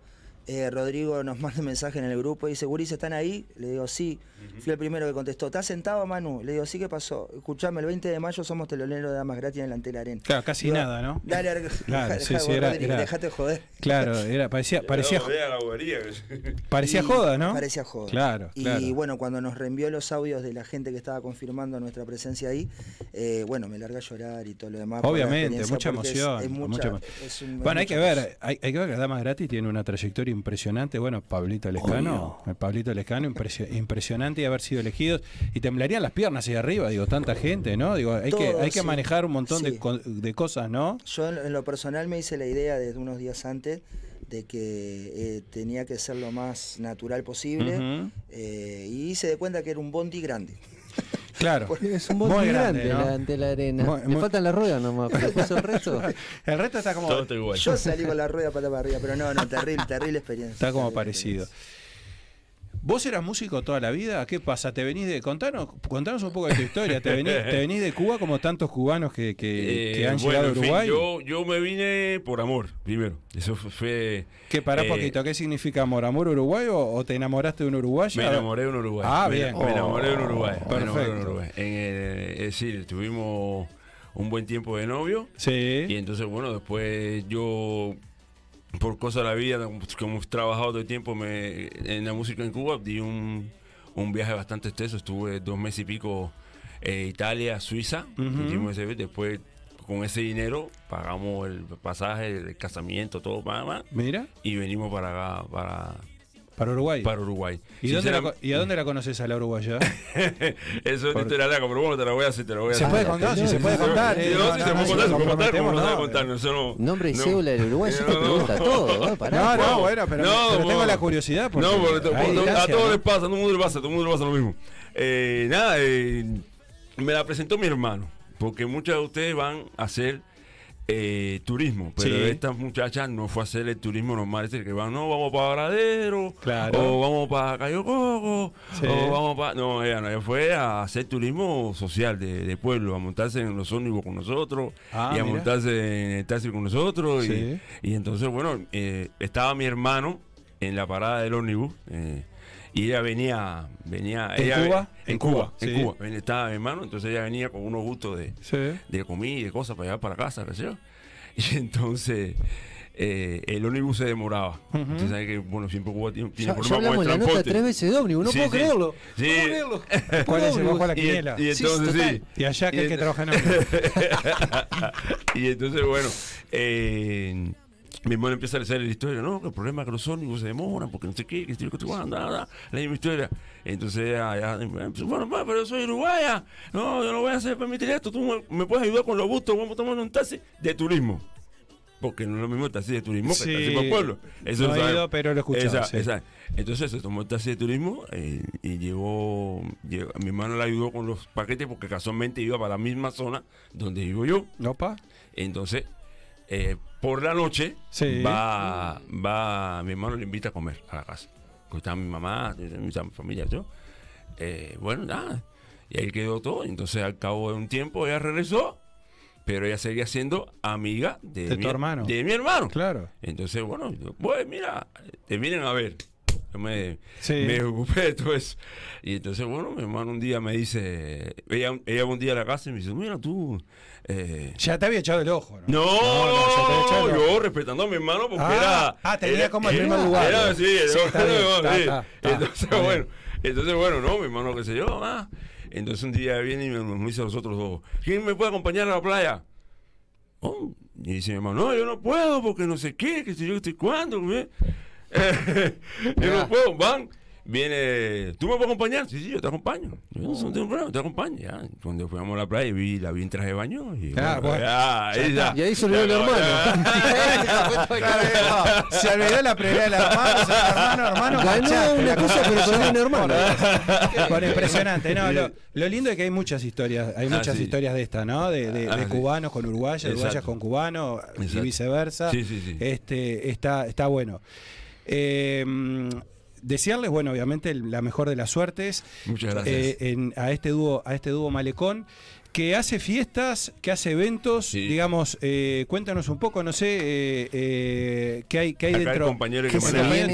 eh, Rodrigo nos manda un mensaje en el grupo y dice, Guris, ¿están ahí? Le digo, sí. Fui el primero que contestó, ¿estás sentado, Manu? Le digo, sí, ¿qué pasó? Escuchame, el 20 de mayo somos teloneros de Damas Gratis en el Antel Arena. Claro, casi Digo, nada, ¿no? Dale, Ar- Claro, deja- sí, sí, era- era- dejate joder. Claro, era, parecía, parecía, parecía joda, ¿no? Parecía joda. Claro, y claro. bueno, cuando nos reenvió los audios de la gente que estaba confirmando nuestra presencia ahí, eh, bueno, me largué a llorar y todo lo demás. Obviamente, mucha es- emoción. es mucha- mucha emo- es un- es bueno, hay que ver, hay, hay que ver que Damas Gratis tiene una trayectoria impresionante. Bueno, Pablito Lescano, el Pablito Lescano, impresio- impresionante y haber sido elegidos. Y temblarían las piernas ahí arriba, digo, tanta gente, ¿no? Digo, hay, que, hay que manejar un montón de, Sí. co- de cosas, ¿no? Yo en, lo personal me hice la idea desde unos días antes de que eh, tenía que ser lo más natural posible eh, y hice de cuenta que era un bondi grande. Claro. Es un Muy bondi grande, grande, ¿no? la- ante la arena. Muy- muy- faltan las ruedas nomás, pero después el resto. El resto está como, Todo está igual. Yo salí con la rueda para arriba, pero no, no, terrible, terrible experiencia. está como parecido. ¿Vos eras músico toda la vida? ¿Qué pasa? ¿Te venís de.? Contanos, contanos un poco de tu historia. ¿Te venís, te venís de Cuba como tantos cubanos que, que, que Eh, han bueno, llegado a en fin, Uruguay? yo, yo me vine por amor, primero. Eso fue. ¿Qué pará eh, poquito? ¿Qué significa amor? ¿Amor uruguayo o, te enamoraste de un uruguayo? Me enamoré de un Uruguay. Ah, bien. Me, enamoré de un Oh, Uruguay. me enamoré de un perfecto. Uruguay. En el- es decir, tuvimos un buen tiempo de novio. Sí. Y entonces, bueno, después yo, por cosas de la vida, como hemos trabajado todo el tiempo me, en la música en Cuba, di un, un viaje bastante extenso. Estuve dos meses y pico en Italia, Suiza. Ujú. Hicimos ese- después, con ese dinero, pagamos el pasaje, el casamiento, todo, más, más, Mira, y venimos para acá, para, para Uruguay. para Uruguay. ¿Y, dónde la, Sinceram- co- ¿Y a dónde la conoces a la uruguaya? Eso es Por- historia larga, pero bueno, te la voy a hacer, te la voy a Se hacer. puede contar, sí, se puede contar. eh, no, no, no, sí, no, se puede contar, se puede contar, como no se no, puede contar, no- Nombre y no. cédula del Uruguay, ya te No, no. pregunta todo. ¿eh? No, no, bueno, pero, No, tengo la curiosidad. Porque no, porque a todos ¿no? les pasa, a todo el mundo le pasa, a todo el mundo le pasa lo mismo. Eh, nada, eh, me la presentó mi hermano, porque muchos de ustedes van a hacer eh, turismo, pero Sí. esta muchacha no fue a hacer el turismo normal, es decir, que van, no, vamos para Varadero, Claro. o vamos para Cayo Coco, Sí. o vamos para... No, ella no, ella fue a hacer turismo social de, de pueblo, a montarse en los ómnibus con nosotros, Ah, y a mira. montarse en el taxi con nosotros, y- y, entonces, bueno, eh, estaba mi hermano en la parada del ómnibus, eh, y ella venía, venía ¿En ella Cuba? en, En Cuba, Cuba, en sí. Cuba, estaba mi hermano, entonces ella venía con unos gustos de, Sí. de comida y de cosas para allá para casa, qué sé yo. Y entonces eh, el ómnibus se demoraba. Ujú. Usted sabe que, bueno, siempre Cuba tiene, tiene Ya, ya problemas hablamos con el la nota transporte. tres veces de ómnibus, no Sí, puedo sí. creerlo. Sí. No puedo creerlo. ¿Cuál es el bajo la Y, quiniela? y Sí, entonces sí. Y allá que Y hay que trabajar en ómnibus. y entonces, bueno, eh, mi hermano empieza a decir la historia, no, que el problema es que los ómnibus se demoran, porque no sé qué, que estoy que nada, la misma historia. Entonces, ya, ya, bueno, pa, pero yo soy uruguaya, no, yo no voy a hacer permitir esto, tú me, me puedes ayudar con los gustos, vamos a tomar un taxi de turismo. Porque no es lo mismo el taxi de turismo que Sí. el taxi por pueblo. Eso No lo he ido, pero lo he escuchado, Esa- sí. esa. Entonces se tomó el taxi de turismo eh, y llegó, llegó- mi hermano le ayudó con los paquetes porque casualmente iba para la misma zona donde vivo yo. Opa. Entonces, eh, por la noche, Sí. va, va, mi hermano le invita a comer a la casa. Porque está mi mamá, mi familia, yo. Eh, bueno, nada. Y ahí quedó todo. Entonces, al cabo de un tiempo, ella regresó, pero ella seguía siendo amiga de, De mi, tu hermano. De mi hermano. Claro. Entonces, bueno, yo, pues mira, te vienen a ver. Yo me, Sí. me ocupé de todo eso. Y entonces, bueno, mi hermano un día me dice, ella, ella un día a la casa y me dice, mira tú... eh, Ya te había echado el ojo, ¿no? no, no, ya te había echado el ojo. yo respetando a mi hermano porque Ah, era. ah, tenía como el primer lugar. Era, sí, Entonces, bueno, entonces, bueno, no, mi hermano, qué sé yo, ah. Entonces un día viene y me, me dice a nosotros dos, ¿quién me puede acompañar a la playa? Oh, y dice mi hermano, no, yo no puedo porque no sé qué, que si yo estoy cuándo, ¿ve? Yo no puedo, van. Viene, ¿tú me puedes acompañar? Sí, sí, yo te acompaño. Yo no tengo problema, te acompaño. Ya, cuando fuimos a la playa, vi, la vi en traje de baño. Y, Ah, bueno. ya, ahí ya. Y ahí se olvidó el Ya, hermano. ya. Se olvidó la prioridad del hermano, se- hermano, hermano. Ganó una la cosa, pero perdió un hermano. Bueno, impresionante. No, lo, lo lindo es que hay muchas historias, hay Ah, muchas sí. historias de esta, ¿no? De, de- Ah, de sí. cubanos con uruguayos, uruguayas con cubanos y viceversa. Sí, sí, sí. Este, está, está bueno. Eh, desearles, bueno, obviamente la mejor de las suertes Muchas gracias. eh, en- a este dúo, a este dúo Malecón. Que hace fiestas, que hace eventos, Sí. digamos, eh, cuéntanos un poco, no sé, eh, eh, qué hay, qué hay Acá el dentro. compañero que ¿Qué se maneja-. El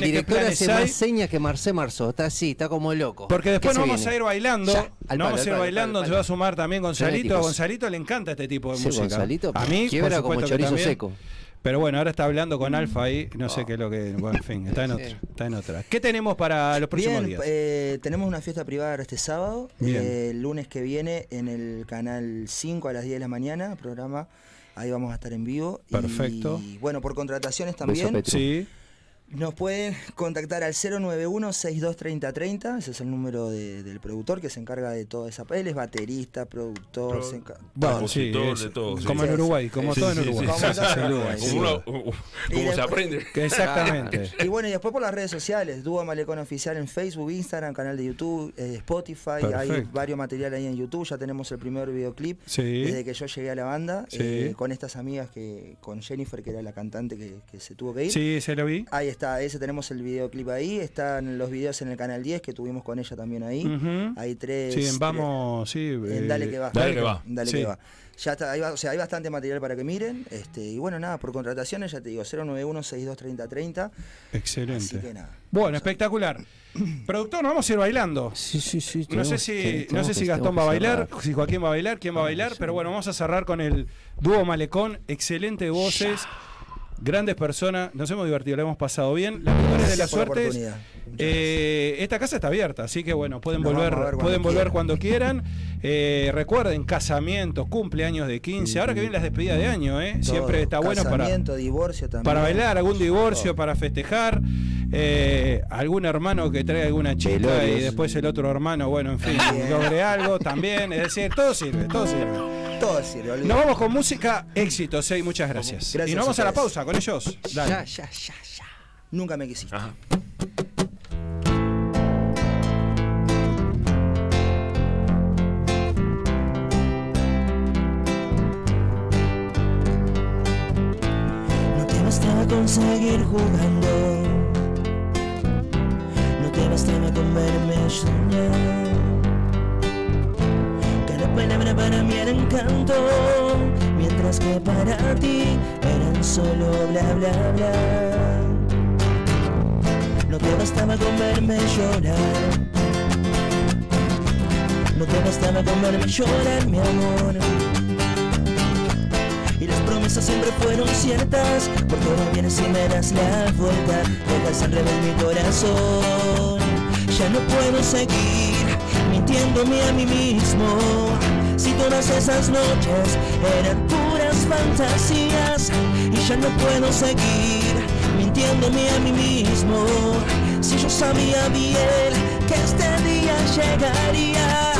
¿Qué director hace más señas que Marcé Marzo. Está así, está como loco. Porque después ¿Qué nos vamos viene? a ir bailando. Ya, nos vamos a ir palo, bailando. Se va a sumar también Gonzalito. A. Gonzalito le encanta este tipo de Sí, música. Gonzalito, a mí, quiebra por como que chorizo también. seco. Pero bueno, ahora está hablando con Alfa ahí. No sé qué es lo que. Bueno, en fin, está en otra. Está en otra. ¿Qué tenemos para los próximos Bien, días? eh, tenemos una fiesta privada este sábado, Bien. eh, el lunes que viene en el canal 5 a las 10 de la mañana, programa, ahí vamos a estar en vivo. Y, Perfecto. bueno, por contrataciones también. Sí. Nos pueden contactar al 091-623030, ese es el número de- del productor que se encarga de toda esa... Él es baterista, productor, Pro- se enca- Bueno, sí. Compositor es- de todo, sí. como en Uruguay, como Sí, todo en Uruguay. Como, se aprende. Que Exactamente. Y bueno, y después por las redes sociales, Dúo Malecón Oficial en Facebook, Instagram, canal de YouTube, eh, Spotify, hay varios materiales ahí en YouTube, ya tenemos el primer videoclip Sí. desde que yo llegué a la banda, Sí. eh, con estas amigas que, con Jennifer, que era la cantante que, que se tuvo que ir. Sí, se lo vi. Ahí está, ese tenemos el videoclip ahí, están los videos en el canal 10 que tuvimos con ella también ahí. Hay tres. Sí, en vamos, sí. en eh, Dale que va. Dale que va. Dale Sí. que va. Ya está, ahí va, o sea, hay bastante material para que miren. Este, y bueno, nada, por contrataciones, ya te digo, 091-623030. Excelente. Así que nada. Bueno, espectacular. Productor, nos vamos a ir bailando. Sí, sí, sí. No sé si, que- no sé si Gastón va a bailar, cerrar. si Joaquín va a bailar, quién va a bailar, pero bueno, vamos a cerrar con el dúo Malecón, excelente voces. Grandes personas, nos hemos divertido, lo hemos pasado bien. Las mejores de las la suertes. Eh, esta casa está abierta, así que bueno, pueden Nos volver, pueden volver quieran. cuando quieran. Eh, recuerden, casamientos, cumpleaños de 15. Ahora que vienen las despedidas de año, ¿eh? siempre está bueno para, Casamiento, divorcio también. para bailar, algún divorcio, para festejar. eh, algún hermano que traiga alguna chica y después el otro hermano, bueno, en fin, logre algo también. Es decir, todo sirve, todo sirve. Todo sirve, olvidate. Nos vamos con música, éxitos, ¿eh? muchas gracias. Gracias y nos vamos a la ustedes. pausa con ellos. Dale. Ya, ya, ya, ya. Nunca me quisiste. Ajá. No te bastaba conseguir jugando, no te bastaba con verme soñar. Palabra para mí era encanto, mientras que para ti eran solo bla bla bla. No te bastaba con verme llorar, no te bastaba con verme llorar, mi amor. Y las promesas siempre fueron ciertas Porque ahora vienes y me das la vuelta. Dejas al revés mi corazón. Ya no puedo seguir Mintiéndome a mí mismo. Si todas esas noches Eran puras fantasías Y ya no puedo seguir Mintiéndome a mí mismo. Si yo sabía bien Que este día llegaría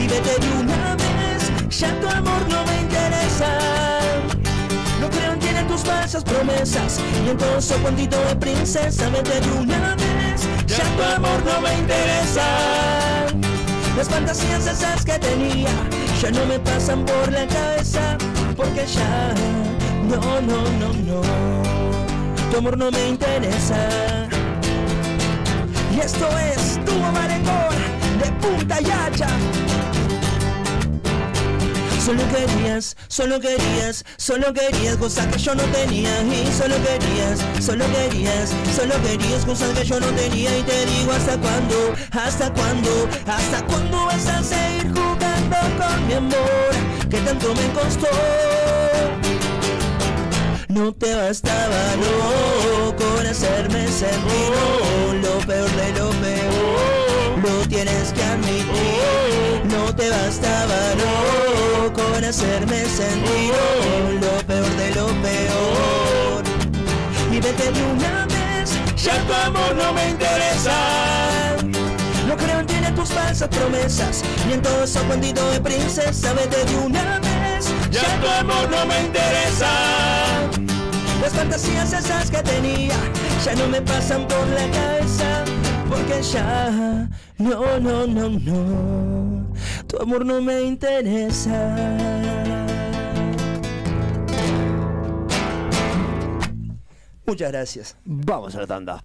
Y vete de una vez Ya tu amor no me interesa. No creo en ti en tus falsas promesas Y en todo eso cuantito de princesa Vete de una vez Ya tu amor no me interesa Las fantasías esas que tenía Ya no me pasan por la cabeza Porque ya No, no, no, no. Tu amor no me interesa. Y esto es tu malecón De punta y hacha Solo querías, solo querías, solo querías cosas que yo no tenía. Y solo querías, solo querías, solo querías cosas que yo no tenía. Y te digo hasta cuándo, hasta cuándo, hasta cuándo vas a seguir jugando con mi amor que tanto me costó. No te bastaba, no, con hacerme sentir lo peor de lo peor. Lo tienes que admitir. No te bastaba, no, con hacerme sentir lo peor de lo peor. Y vete de una vez, ya tu amor no me interesa. No creo en ti ni tus falsas promesas, ni en todo eso cuantito de princesa. Vete de una vez, ya tu amor no me interesa. Las fantasías esas que tenía ya no me pasan por la cabeza porque ya no, no, no, no, tu amor no me interesa. Muchas gracias. Vamos a la tanda.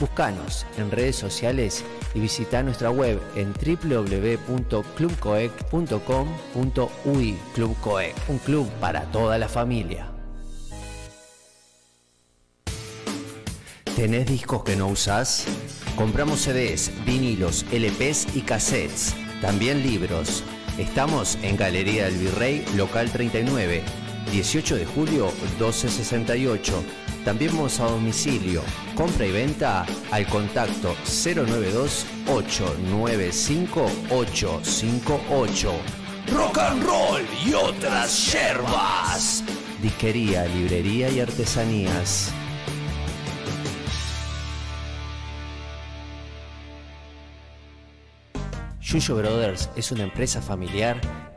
Búscanos en redes sociales y visita nuestra web en www.clubcoec.com.uy Club Coec, un club para toda la familia. ¿Tenés discos que no usás? Compramos CDs, vinilos, LPs y cassettes. También libros. Estamos en Galería del Virrey, local 39, 18 de julio 1268. También vamos a domicilio. Compra y venta al contacto 092 895 858. Rock and roll y otras yerbas. Disquería, librería y artesanías. Yuyo Brothers es una empresa familiar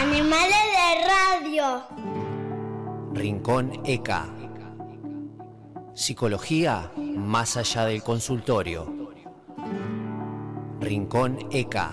Animales de radio. Rincón ECA. Psicología más allá del consultorio. Rincón ECA.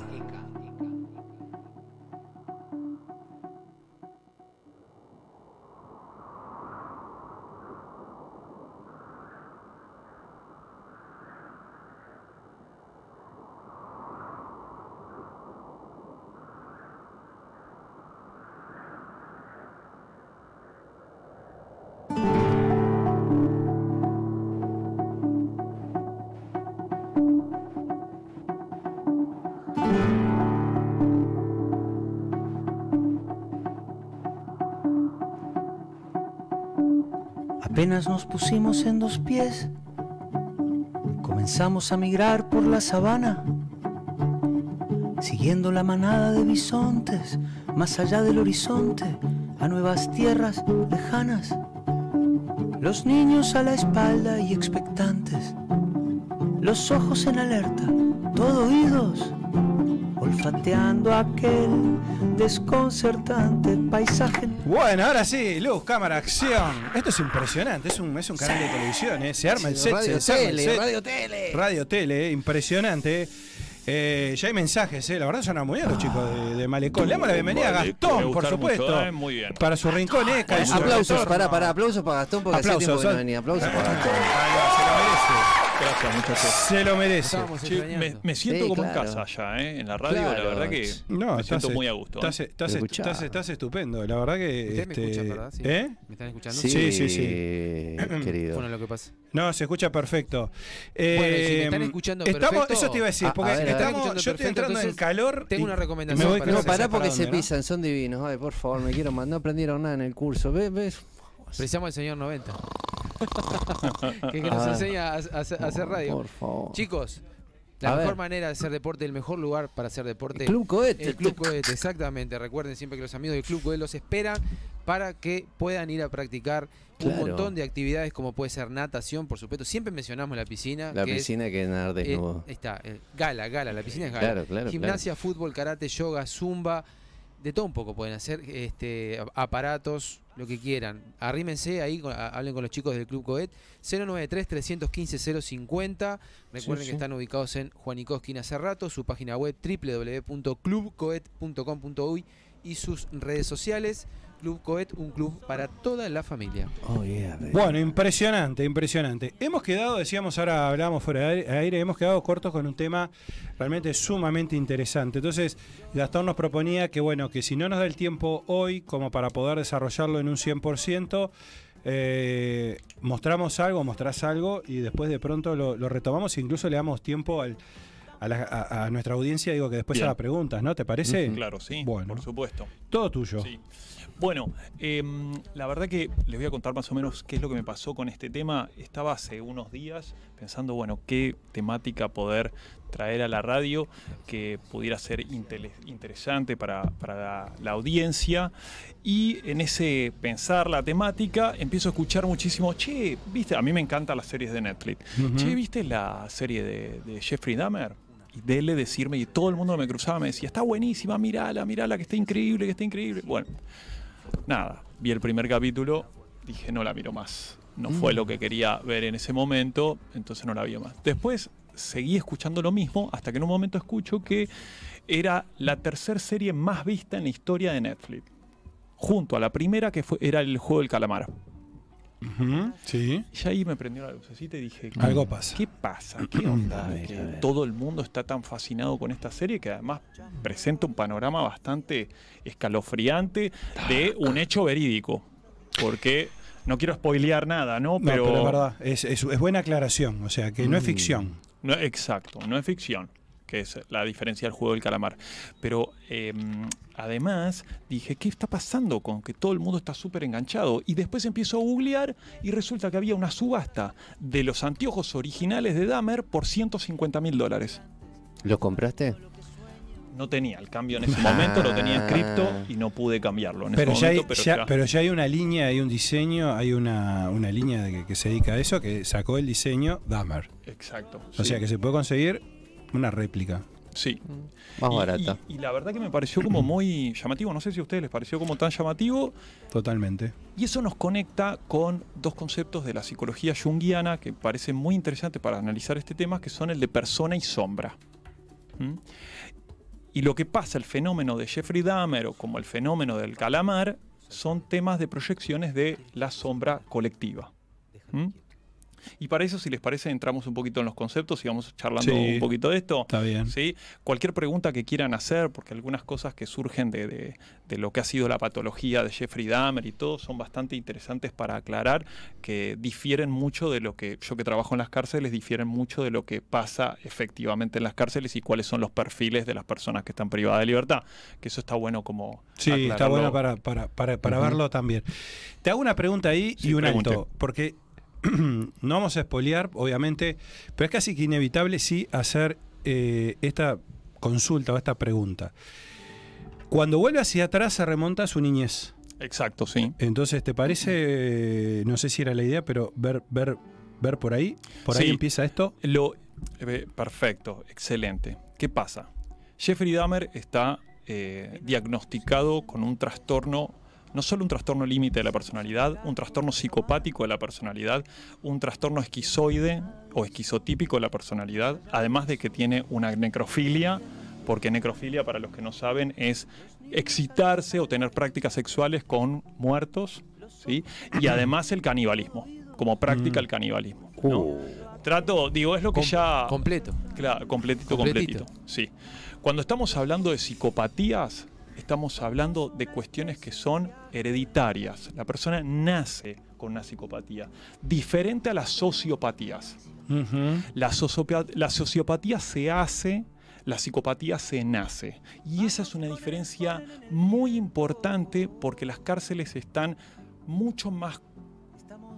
Nos pusimos en dos pies, comenzamos a migrar por la sabana, siguiendo la manada de bisontes, más allá del horizonte, a nuevas tierras lejanas. Los niños a la espalda y expectantes, los ojos en alerta, todo oídos, olfateando aquel desconcertante paisaje. Bueno, ahora sí, luz, cámara, acción. Esto es impresionante, es un, es un canal de televisión, ¿eh? se arma el set, Radio se arma el tele, set. radio tele. Radio tele, eh, impresionante. Eh, ya hay mensajes, eh. la verdad suenan muy bien los chicos de, de Malecón. Le damos la bienvenida a Gastón, por supuesto. mucho, eh, muy bien. Para su rincón ECA. su Aplausos, para, para, aplausos para Gastón porque hace Aplausos, tiempo que no son- venía. Aplausos para Gastón. Gracias, muchachos. Se lo merece. Che, me, me siento Sí, como claro. en casa ya, ¿eh? En la radio, Claro. la verdad que No, me siento muy a gusto. Estás, ¿eh? estás, estás- estás estupendo, la verdad que. Ustedes me este, escuchan, ¿verdad? Sí. ¿Eh? ¿Me están escuchando? Sí, Sí, sí, sí. querido. Bueno, lo que pasa. No, se escucha perfecto. Bueno, y si me Eh, están escuchando estamos, perfecto- Eso te iba a decir, porque a ver, estamos, yo estoy perfecto, entrando en calor. tengo una recomendación me voy- para no pará para porque se pisan, son divinos. Ay, por favor, me quiero mandar. No aprendieron nada en el curso. ¿Ves? ¿Ves? Precisamos al señor 90. que, nos ver. enseña a, a hacer- a hacer radio. Por favor. Chicos, A la mejor ver. manera de hacer deporte, el mejor lugar para hacer deporte. El Club Cohete. El Club Cohete, exactamente. Recuerden siempre que los amigos del Club Cohete los esperan para que puedan ir a practicar un montón de actividades como puede ser natación, por supuesto. Siempre mencionamos la piscina. La que es, piscina que nadar eh, desnudo. ahí está, eh, gala, gala, la piscina es gala. Claro, claro, Gimnasia, fútbol, karate, yoga, zumba, de todo un poco pueden hacer, este, aparatos, lo que quieran. Arrímense ahí, hablen con los chicos del Club Coet, 093-315-050. Recuerden Sí, que están ubicados en Juanico Esquina Cerrato, su página web www.clubcoet.com.uy y sus redes sociales. Club Coet, un club para toda la familia. Oh, yeah. Bueno, impresionante, impresionante. Hemos quedado, decíamos ahora, hablábamos fuera de aire, aire, hemos quedado cortos con un tema realmente sumamente interesante. Entonces, Gastón nos proponía que, bueno, que si no nos da el tiempo hoy como para poder desarrollarlo en un 100%, eh, mostramos algo, mostrás algo y después de pronto lo, lo retomamos e incluso le damos tiempo al- a, la- a- a nuestra audiencia, digo que después Bien. haga preguntas, ¿no? ¿Te parece? Claro, sí, Bueno. por supuesto. Todo tuyo. Sí. Bueno, em, la verdad que les voy a contar más o menos qué es lo que me pasó con este tema. Estaba hace unos días pensando, bueno, qué temática poder traer a la radio que pudiera ser interesante para, para la, la audiencia. Y en ese pensar la temática, empiezo a escuchar muchísimo, che, viste, a mí me encantan las series de Netflix. Che, ¿viste la serie de, de Jeffrey Dahmer? Y dele decirme, y todo el mundo me cruzaba, me decía, está buenísima, mirala, mirala, que está increíble, que está increíble. Bueno, nada, vi el primer capítulo, dije, no la miro más. No fue lo que quería ver en ese momento, entonces no la vi más. Después seguí escuchando lo mismo, hasta que en un momento escucho que era la tercera serie más vista en la historia de Netflix. Junto a la primera, que fue, era el juego del calamar. Sí. Y ahí me prendió la lucecita y dije, Algo pasa. ¿Qué pasa? ¿Qué onda? todo el mundo está tan fascinado con esta serie que además presenta un panorama bastante escalofriante de un hecho verídico. Porque no quiero spoilear nada, ¿no? No, Pero, es verdad, es, es- es buena aclaración, o sea, que no es Mm. ficción. No, exacto, no es ficción, que es la diferencia del juego del calamar. Pero eh, además dije, ¿qué está pasando con que todo el mundo está súper enganchado? Y después empiezo a googlear y resulta que había una subasta de los anteojos originales de Dahmer por 150 mil dólares. ¿Lo compraste? No tenía el cambio en ese momento, lo tenía en cripto y no pude cambiarlo en Pero ese ya, hay, momento. pero ya- ya- pero ya hay una línea, hay un diseño, hay una, una línea de que, que se dedica a eso, que sacó el diseño Dahmer. Exacto. O sí. sea que se puede conseguir una réplica. Sí. Más Y- barata. Y, y la verdad que me pareció como muy llamativo. No sé si a ustedes les pareció como tan llamativo. Totalmente. Y eso nos conecta con dos conceptos de la psicología junguiana que parecen muy interesantes para analizar este tema, que son el de persona y sombra. ¿Mm? Y lo que pasa, el fenómeno de Jeffrey Dahmer o como el fenómeno del calamar, son temas de proyecciones de la sombra colectiva. ¿Mm? Y para eso, si les parece, entramos un poquito en los conceptos y vamos charlando Sí, un poquito de esto. Está bien. ¿sí? Cualquier pregunta que quieran hacer, porque algunas cosas que surgen de, de- de lo que ha sido la patología de Jeffrey Dahmer y todo son bastante interesantes para aclarar, que difieren mucho de lo que yo que trabajo en las cárceles, difieren mucho de lo que pasa efectivamente en las cárceles y cuáles son los perfiles de las personas que están privadas de libertad. Que eso está bueno como... Sí, está bueno para, para, para, para verlo también. Te hago una pregunta ahí Sí, y un pregunte. alto, porque no vamos a espolear, obviamente, pero es casi que inevitable sí hacer eh, esta consulta o esta pregunta. Cuando vuelve hacia atrás se remonta a su niñez. Exacto, sí. Entonces, ¿te parece, no sé si era la idea, pero ver, ver, ver por ahí? ¿Por ahí empieza esto? Lo, eh, perfecto, excelente. ¿Qué pasa? Jeffrey Dahmer está eh, diagnosticado con un trastorno, no solo un trastorno límite de la personalidad, un trastorno psicopático de la personalidad, un trastorno esquizoide o esquizotípico de la personalidad, además de que tiene una necrofilia, porque necrofilia, para los que no saben, es excitarse o tener prácticas sexuales con muertos, ¿sí? y además el canibalismo, como práctica el canibalismo. ¿no? Trato, digo, es lo que Com- ya... completo. Claro, completito, Completito. completito. Sí. Cuando estamos hablando de psicopatías, estamos hablando de cuestiones que son hereditarias. La persona nace con una psicopatía, diferente a las sociopatías. La, sociopa- la sociopatía se hace, la psicopatía se nace. Y esa es una diferencia muy importante porque las cárceles están mucho más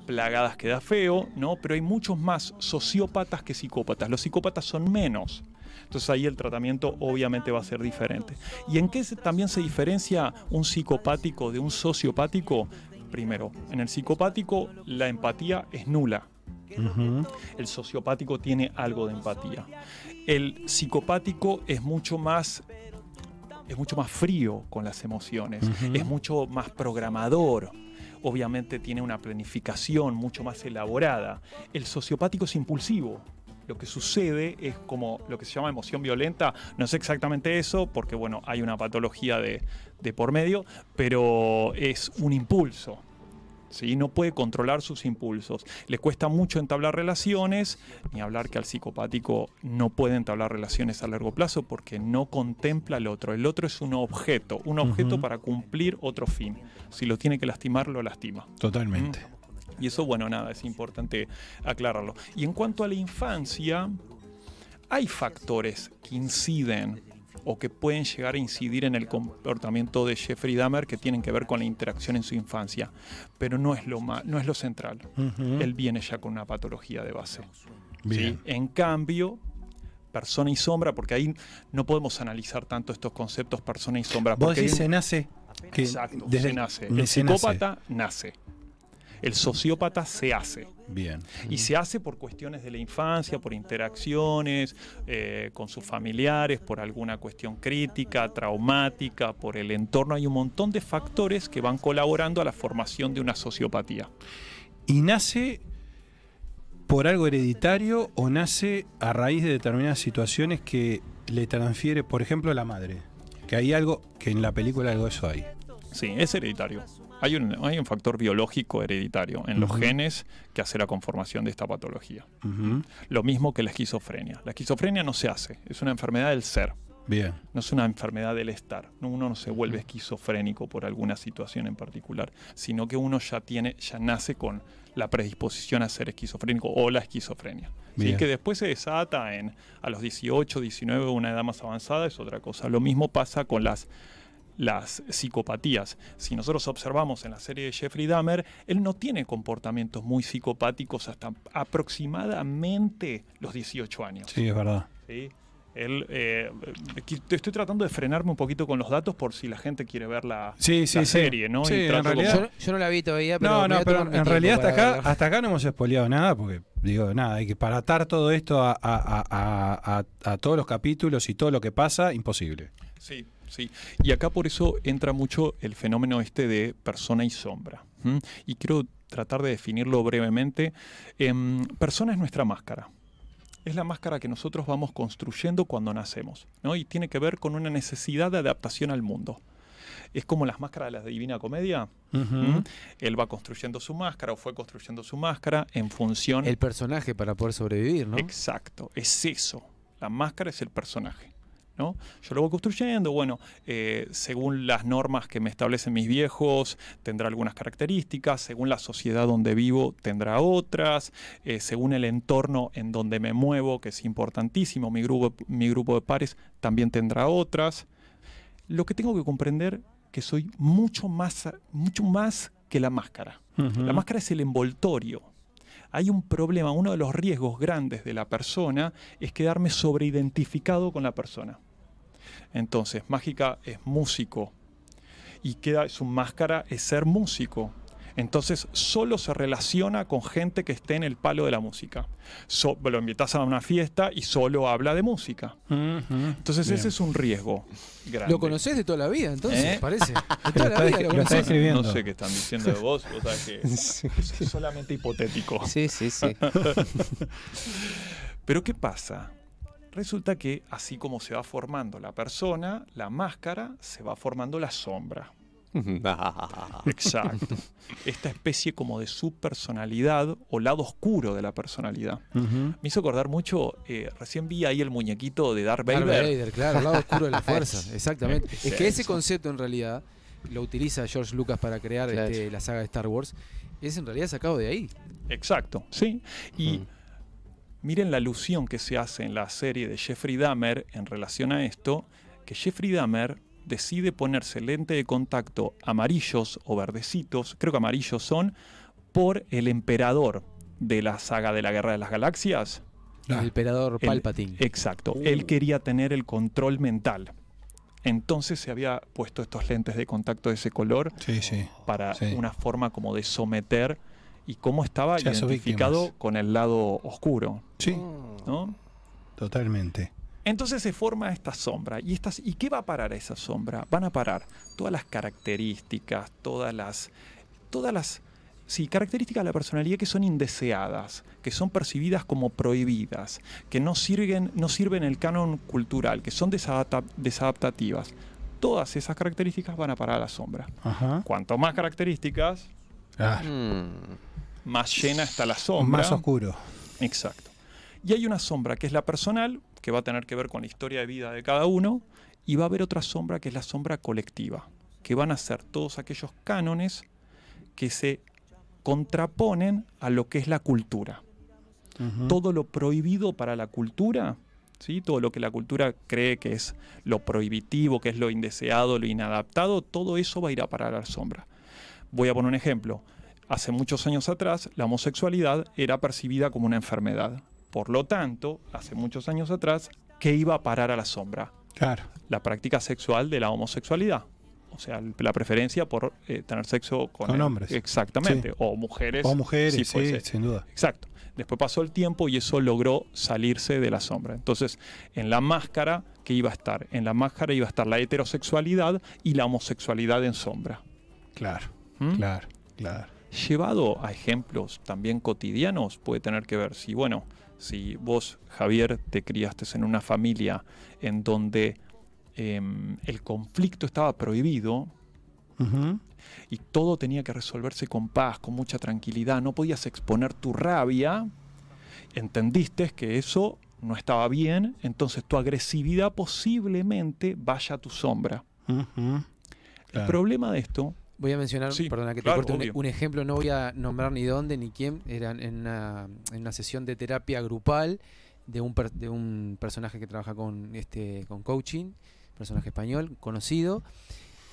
plagadas que da feo, ¿no? Pero hay muchos más sociópatas que psicópatas. Los psicópatas son menos. Entonces ahí el tratamiento obviamente va a ser diferente. ¿Y en qué también se diferencia un psicopático de un sociopático? Primero, en el psicopático la empatía es nula. El sociopático tiene algo de empatía. El psicopático es mucho más es mucho más frío con las emociones, es mucho más programador. Obviamente tiene una planificación mucho más elaborada. El sociopático es impulsivo. Lo que sucede es como lo que se llama emoción violenta. No es exactamente eso, porque bueno, hay una patología de, de por medio, pero es un impulso. ¿sí? No puede controlar sus impulsos. Le cuesta mucho entablar relaciones, ni hablar que al psicopático no puede entablar relaciones a largo plazo porque no contempla al otro. El otro es un objeto, un objeto para cumplir otro fin. Si lo tiene que lastimar, lo lastima. Totalmente. Y eso, bueno, nada, es importante aclararlo. Y en cuanto a la infancia, hay factores que inciden o que pueden llegar a incidir en el comportamiento de Jeffrey Dahmer que tienen que ver con la interacción en su infancia, pero no es lo, no es lo central. Él viene ya con una patología de base. En cambio, persona y sombra, porque ahí no podemos analizar tanto estos conceptos persona y sombra. Vos porque decís se nace. que Exacto, desde- se nace. El nace. psicópata nace. El sociópata se hace. Bien. Y se hace por cuestiones de la infancia, por interacciones eh, con sus familiares, por alguna cuestión crítica, traumática, por el entorno. Hay un montón de factores que van colaborando a la formación de una sociopatía. ¿Y nace por algo hereditario o nace a raíz de determinadas situaciones que le transfiere, por ejemplo, la madre? Que hay algo, que en la película algo de eso hay. Sí, es hereditario. Hay un, hay un factor biológico hereditario en los genes que hace la conformación de esta patología. Lo mismo que la esquizofrenia. La esquizofrenia no se hace, es una enfermedad del ser. Bien. No es una enfermedad del estar. No, Uno no se vuelve esquizofrénico por alguna situación en particular, sino que uno ya tiene, ya nace con la predisposición a ser esquizofrénico o la esquizofrenia. ¿sí? Bien. Que después se desata en a los 18, 19, una edad más avanzada, es otra cosa. Lo mismo pasa con las las psicopatías. Si nosotros observamos en la serie de Jeffrey Dahmer, él no tiene comportamientos muy psicopáticos hasta aproximadamente los 18 años. Sí, es verdad. ¿sí? Él, eh, estoy tratando de frenarme un poquito con los datos por si la gente quiere ver la, Sí, sí, la sí. serie, ¿no? Sí, Y en trato realidad- como- Yo, yo no la vi todavía, pero. No, no, pero en realidad hasta acá, verla. hasta acá no hemos spoileado nada, porque digo, nada, hay que para atar todo esto a, a- a- a- a- a todos los capítulos y todo lo que pasa, imposible. Sí, sí. Y acá por eso entra mucho el fenómeno este de persona y sombra. Y quiero tratar de definirlo brevemente. Em, persona es nuestra máscara. Es la máscara que nosotros vamos construyendo cuando nacemos, ¿no? Y tiene que ver con una necesidad de adaptación al mundo. Es como las máscaras de la Divina Comedia. Él va construyendo su máscara o fue construyendo su máscara en función El personaje para poder sobrevivir, ¿no? Exacto, es eso. La máscara es el personaje. ¿No? Yo lo voy construyendo, bueno, eh, según las normas que me establecen mis viejos, tendrá algunas características, según la sociedad donde vivo, tendrá otras, eh, según el entorno en donde me muevo, que es importantísimo, mi grupo, mi grupo de pares también tendrá otras. Lo que tengo que comprender que soy mucho más, mucho más que la máscara. La máscara es el envoltorio. Hay un problema, uno de los riesgos grandes de la persona es quedarme sobreidentificado con la persona. Entonces, Mágica es músico y queda su máscara es ser músico. Entonces, solo se relaciona con gente que esté en el palo de la música. So- lo invitas a una fiesta y solo habla de música. Entonces, Bien. ese es un riesgo grande. Lo conoces de toda la vida, entonces, ¿Eh? parece. De toda la vida lo lo está conoces. describiendo. No sé qué están diciendo de vos, vos sabés que es solamente hipotético. Sí, sí, sí. Pero ¿qué pasa? Resulta que así como se va formando la persona, la máscara, se va formando la sombra. Exacto. Esta especie como de subpersonalidad o lado oscuro de la personalidad. Me hizo acordar mucho, eh, recién vi ahí el muñequito de Darth Darth Vader. Vader, claro, el lado oscuro de la fuerza, exactamente. Es que ese concepto en realidad lo utiliza George Lucas para crear Claro. este, la saga de Star Wars. Es en realidad sacado de ahí. Exacto, sí. Y miren la alusión que se hace en la serie de Jeffrey Dahmer en relación a esto, que Jeffrey Dahmer decide ponerse lente de contacto amarillos o verdecitos, creo que amarillos son, por el emperador de la saga de la Guerra de las Galaxias. El emperador El- Palpatine. Exacto. Él quería tener el control mental. Entonces se había puesto estos lentes de contacto de ese color Sí, sí. para Sí. una forma como de someter y cómo estaba identificado con el lado oscuro. Sí, ¿no? totalmente. Entonces se forma esta sombra. ¿Y, estas, ¿Y qué va a parar esa sombra? Van a parar todas las características, todas las. Todas las. Sí, características de la personalidad que son indeseadas, que son percibidas como prohibidas, que no sirven, no sirven el canon cultural, que son desadapta- desadaptativas. Todas esas características van a parar a la sombra. Ajá. Cuanto más características, Ah, más llena está la sombra. más oscuro. Exacto. Y hay una sombra que es la personal, que va a tener que ver con la historia de vida de cada uno, y va a haber otra sombra que es la sombra colectiva, que van a ser todos aquellos cánones que se contraponen a lo que es la cultura. Todo lo prohibido para la cultura, ¿sí? todo lo que la cultura cree que es lo prohibitivo, que es lo indeseado, lo inadaptado, todo eso va a ir a parar a la sombra. Voy a poner un ejemplo. Hace muchos años atrás, la homosexualidad era percibida como una enfermedad. Por lo tanto, hace muchos años atrás, ¿qué iba a parar a la sombra? Claro. La práctica sexual de la homosexualidad. O sea, la preferencia por eh, tener sexo con, hombres. Exactamente. Sí. O mujeres. O mujeres, si sí, fuese. sin duda. Exacto. Después pasó el tiempo y eso logró salirse de la sombra. Entonces, en la máscara, ¿qué iba a estar? En la máscara iba a estar la heterosexualidad y la homosexualidad en sombra. Claro, ¿Mm? claro, claro. Llevado a ejemplos también cotidianos, puede tener que ver si, bueno, si vos, Javier, te criaste en una familia en donde em, el conflicto estaba prohibido, y todo tenía que resolverse con paz, con mucha tranquilidad, no podías exponer tu rabia, entendiste que eso no estaba bien, entonces tu agresividad posiblemente vaya a tu sombra. El Claro. problema de esto, Voy a mencionar, Sí, perdona que te corte, un, ejemplo, no voy a nombrar ni dónde ni quién, era en una, en una sesión de terapia grupal de un, per- de un personaje que trabaja con, este, con coaching, personaje español, conocido.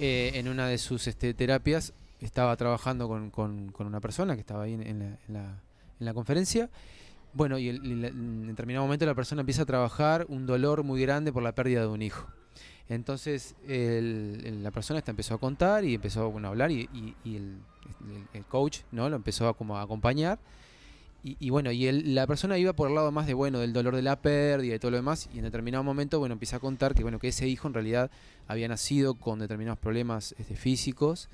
Eh, en una de sus este, terapias estaba trabajando con, con- con una persona que estaba ahí en, en la, en la- en la conferencia. Bueno, y, el- en determinado momento la persona empieza a trabajar un dolor muy grande por la pérdida de un hijo. Entonces el- la persona esta empezó a contar y empezó a hablar y, y- el, coach no lo empezó a, como a acompañar. Y, bueno, y la persona iba por el lado más de bueno del dolor de la pérdida y todo lo demás. Y en determinado momento, bueno, empieza a contar que bueno, que ese hijo en realidad había nacido con determinados problemas este, físicos.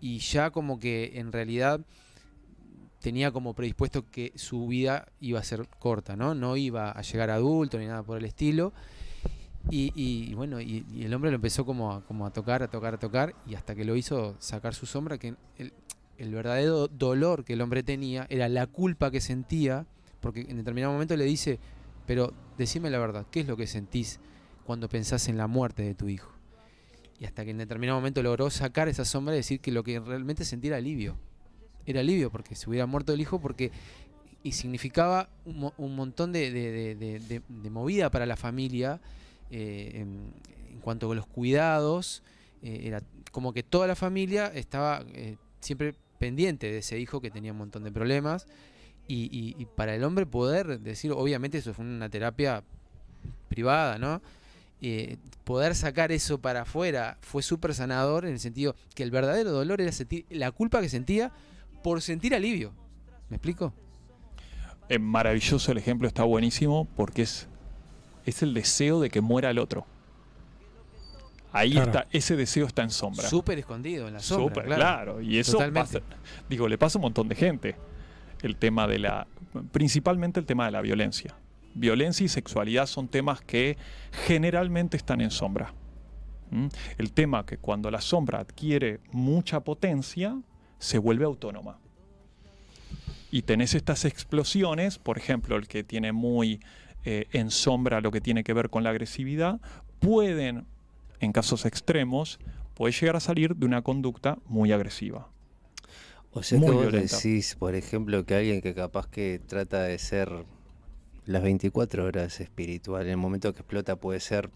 Y ya como que en realidad tenía como predispuesto que su vida iba a ser corta, ¿no? No iba a llegar adulto ni nada por el estilo. Y, bueno, y, el hombre lo empezó como a, como a tocar, a tocar, a tocar, y hasta que lo hizo sacar su sombra, que el, verdadero dolor que el hombre tenía era la culpa que sentía, porque en determinado momento le dice, pero decime la verdad, ¿qué es lo que sentís cuando pensás en la muerte de tu hijo? Y hasta que en determinado momento logró sacar esa sombra y decir que lo que realmente sentía era alivio. Era alivio porque se hubiera muerto el hijo porque y significaba un, mo- un montón de movida para la familia eh, en, cuanto a los cuidados. eh, era como que toda la familia estaba eh, siempre pendiente de ese hijo que tenía un montón de problemas. Y, y- para el hombre poder decir, obviamente eso fue una terapia privada, ¿no? Poder sacar eso para afuera fue súper sanador en el sentido que el verdadero dolor era sentir la culpa que sentía por sentir alivio. ¿Me explico? maravilloso el ejemplo, está buenísimo, porque es, es el deseo de que muera el otro. Ahí Claro. está, ese deseo está en sombra. Súper escondido en la sombra. Súper, claro. claro. Y eso Totalmente. pasa- digo, le pasa a un montón de gente. El tema de la, principalmente el tema de la violencia. Violencia y sexualidad son temas que generalmente están en sombra. ¿Mm? El tema que cuando la sombra adquiere mucha potencia, se vuelve autónoma. Y tenés estas explosiones, por ejemplo, el que tiene muy eh, en sombra lo que tiene que ver con la agresividad, pueden, en casos extremos, puede llegar a salir de una conducta muy agresiva. O sea Muy que vos violenta. decís, por ejemplo, que alguien que capaz que trata de ser las 24 horas espiritual, en el momento que explota puede ser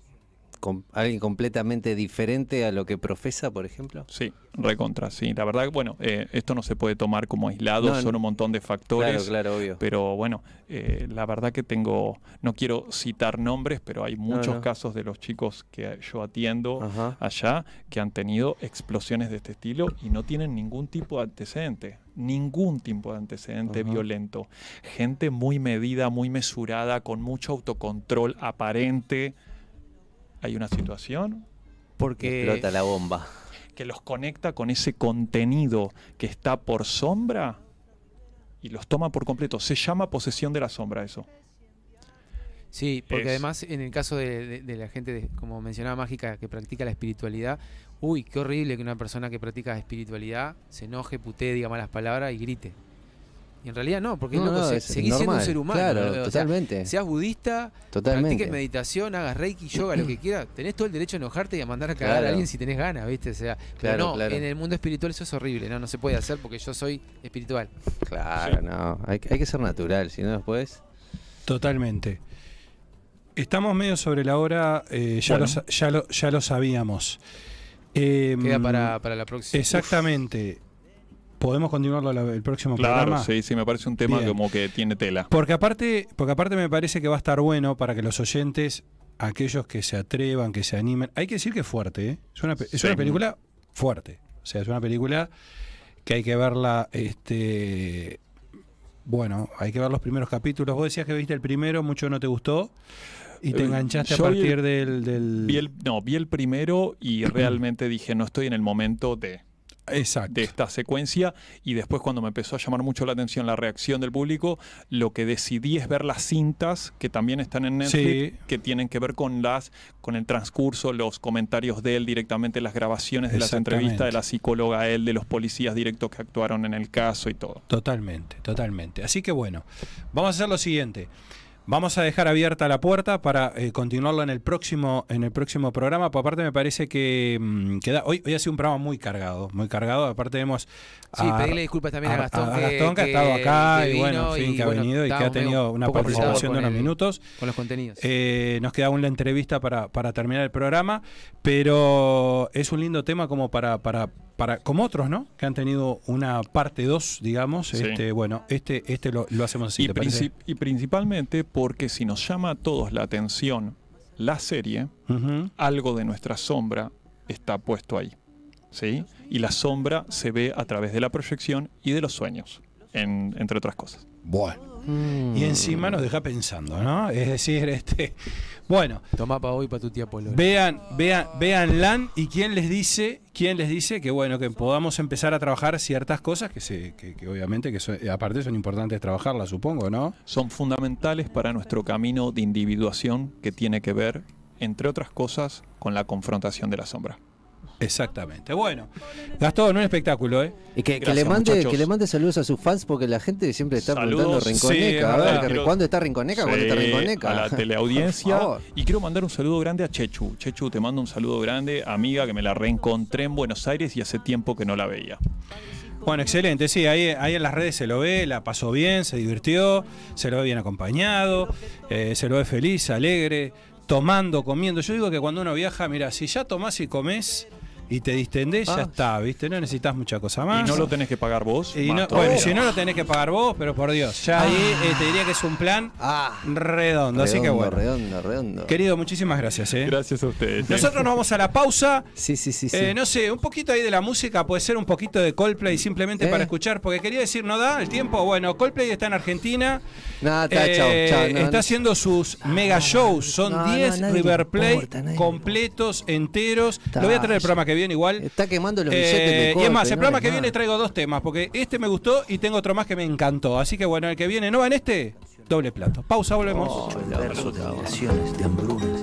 com- alguien completamente diferente a lo que profesa, por ejemplo. Sí, recontra, sí. La verdad, bueno, eh, esto no se puede tomar como aislado, No, son no. un montón de factores. Claro, claro, obvio. Pero bueno, eh, la verdad que tengo, no quiero citar nombres, pero hay muchos no. casos de los chicos que yo atiendo Ajá. allá que han tenido explosiones de este estilo y no tienen ningún tipo de antecedente, ningún tipo de antecedente Ajá. violento. Gente muy medida, muy mesurada, con mucho autocontrol aparente. Hay una situación Porque Explota la bomba. que los conecta con ese contenido que está por sombra y los toma por completo. Se llama posesión de la sombra eso. Sí, porque Es- además en el caso de, de- de la gente, de- como mencionaba Mágica, que practica la espiritualidad, uy, qué horrible que una persona que practica espiritualidad se enoje, putee, diga malas palabras y grite. Y en realidad no, porque No, loco, no, se- seguís siendo un ser humano. claro, ¿no? O sea, totalmente. seas budista, Totalmente. practiques meditación, hagas reiki, yoga, lo que quieras, tenés todo el derecho a enojarte y a mandar a cagar Claro. a alguien si tenés ganas, ¿viste? O sea, pero Claro, no, claro. en el mundo espiritual eso es horrible, no, no se puede hacer porque yo soy espiritual. Claro, no. Hay, hay que ser natural, si no después. Totalmente. Estamos medio sobre la hora, eh, ya, Bueno. lo, sa- ya, lo, ya lo sabíamos. Em, Queda para, para la próxima. Exactamente. Podemos continuarlo la- el próximo Claro, programa. sí, sí, me parece un tema Bien. como que tiene tela. Porque aparte, porque aparte me parece que va a estar bueno para que los oyentes, aquellos que se atrevan, que se animen, hay que decir que es fuerte, ¿eh? es, una, es Sí. una película fuerte, o sea, es una película que hay que verla, este, bueno, hay que ver los primeros capítulos. Vos decías que viste el primero, mucho no te gustó y te Eh, enganchaste a yo partir el- del, del- Vi el, no, vi el primero y realmente dije, no estoy en el momento de, Exacto. de esta secuencia. Y después cuando me empezó a llamar mucho la atención la reacción del público, lo que decidí es ver las cintas que también están en Netflix, Sí. que tienen que ver con las con el transcurso, los comentarios de él directamente, las grabaciones de las entrevistas de la psicóloga él, de los policías directos que actuaron en el caso y todo. Totalmente, totalmente. Así que bueno, vamos a hacer lo siguiente. Vamos a dejar abierta la puerta para eh, continuarlo en el próximo en el próximo programa. Por aparte me parece que mm, queda hoy hoy ha sido un programa muy cargado, muy cargado. Aparte vemos Sí, pedirle disculpas también a Gastón que- Gastón que, ha estado acá y bueno, en fin, y, que ha bueno, venido y que ha tenido una participación de unos el- minutos. con los contenidos. Eh, nos queda una entrevista para, para terminar el programa, pero es un lindo tema como para, para, para como otros, ¿no? Que han tenido una parte 2, digamos. Sí. Este, bueno, este, este lo, lo hacemos así. y, ¿te parece? princip- y principalmente porque si nos llama a todos la atención la serie, algo de nuestra sombra está puesto ahí. ¿sí? Y la sombra se ve a través de la proyección y de los sueños, en- entre otras cosas. Bueno. Y encima nos deja pensando, ¿no? Es decir, este. Bueno. Tomá para hoy para tu tía Polo. Vean, vean, vean LAN y quién les dice, quién les dice que bueno, que podamos empezar a trabajar ciertas cosas que se, que, que obviamente que son- aparte son importantes trabajarlas, supongo, ¿no? Son fundamentales para nuestro camino de individuación que tiene que ver, entre otras cosas, con la confrontación de la sombra. Exactamente. Bueno, Gastón, un espectáculo, ¿eh? Y que, le mande, muchachos. que le mande saludos a sus fans porque la gente siempre está preguntando Saludos. Rinconeca. Sí, es a ver, Quiero- ¿cuándo está Rinconeca? ¿Cuándo está Sí, Rinconeca? A la teleaudiencia. Por favor. Y quiero mandar un saludo grande a Chechu. Chechu, te mando un saludo grande, amiga que me la reencontré en Buenos Aires y hace tiempo que no la veía. Bueno, excelente, sí, ahí, ahí en las redes se lo ve, la pasó bien, se divirtió, se lo ve bien acompañado, eh, se lo ve feliz, alegre, tomando, comiendo. Yo digo que cuando uno viaja, mira, si ya tomás y comés y te distendés, ya Ah. está, ¿viste? No necesitas mucha cosa más. Y no lo tenés que pagar vos. Y no- bueno, si no lo tenés que pagar vos, pero por Dios, ya ahí eh, te diría que es un plan redondo, así que bueno. redondo, redondo. Querido, muchísimas gracias. ¿eh? Gracias a ustedes. Nosotros nos vamos a la pausa. Sí, sí, sí. sí. Eh, no sé, un poquito ahí de la música, puede ser un poquito de Coldplay simplemente Eh. para escuchar, porque quería decir, ¿no da el tiempo? Bueno, Coldplay está en Argentina. Está, chao, Eh, chao, no, está no. haciendo sus mega shows. Son no, no, 10 nadie le River Play importa, completos, enteros. Lo voy a traer el programa que viene igual. Está quemando los Eh, billetes de y es más, el no programa que nada. viene traigo dos temas, porque este me gustó y tengo otro más que me encantó. Así que bueno, el que viene no va en este, doble plato. Pausa, volvemos. verso de admiraciones, de hambrunas.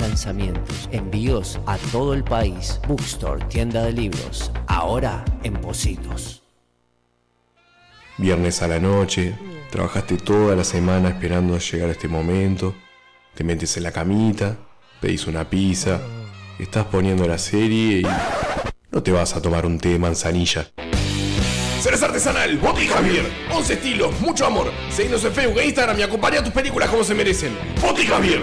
lanzamientos. Envíos a todo el país. Bookstore, tienda de libros. Ahora en Positos. Viernes a la noche, trabajaste toda la semana esperando llegar a este momento, te metes en la camita, pedís una pizza, estás poniendo la serie y no te vas a tomar un té de manzanilla. Ceres Artesanal, Botica Beer, 11 estilos, mucho amor. Seguinos en Facebook e Instagram y acompaña tus películas como se merecen. Botica Beer.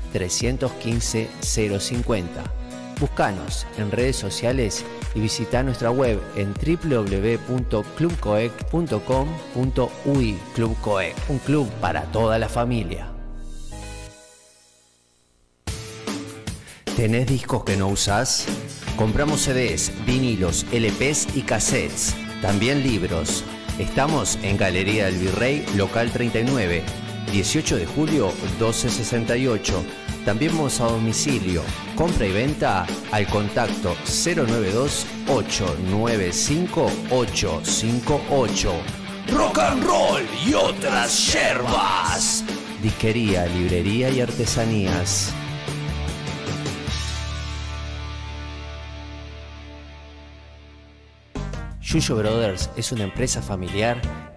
315 050. Buscanos en redes sociales y visita nuestra web en www.clubcoec.com.ui Club Coec, un club para toda la familia. ¿Tenés discos que no usás? Compramos CDs, vinilos, LPs y cassettes. También libros. Estamos en Galería del Virrey, local 39, 18 de julio 1268. También vamos a domicilio. Compra y venta al contacto 092 895 858. Rock and roll y otras yerbas. Disquería, librería y artesanías. Yuyo Brothers es una empresa familiar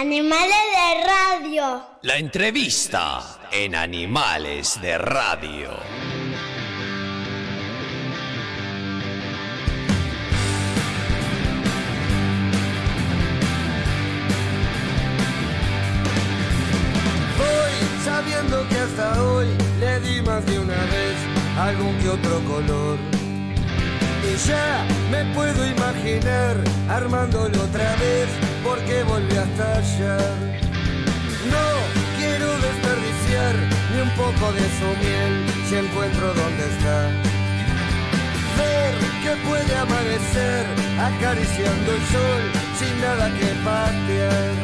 Animales de radio. La entrevista en Animales de Radio. Voy sabiendo que hasta hoy le di más de una vez algún que otro color. Y ya me puedo imaginar armándolo otra vez porque volví a estallar. No quiero desperdiciar ni un poco de su miel si encuentro dónde está. Ver que puede amanecer acariciando el sol sin nada que patear.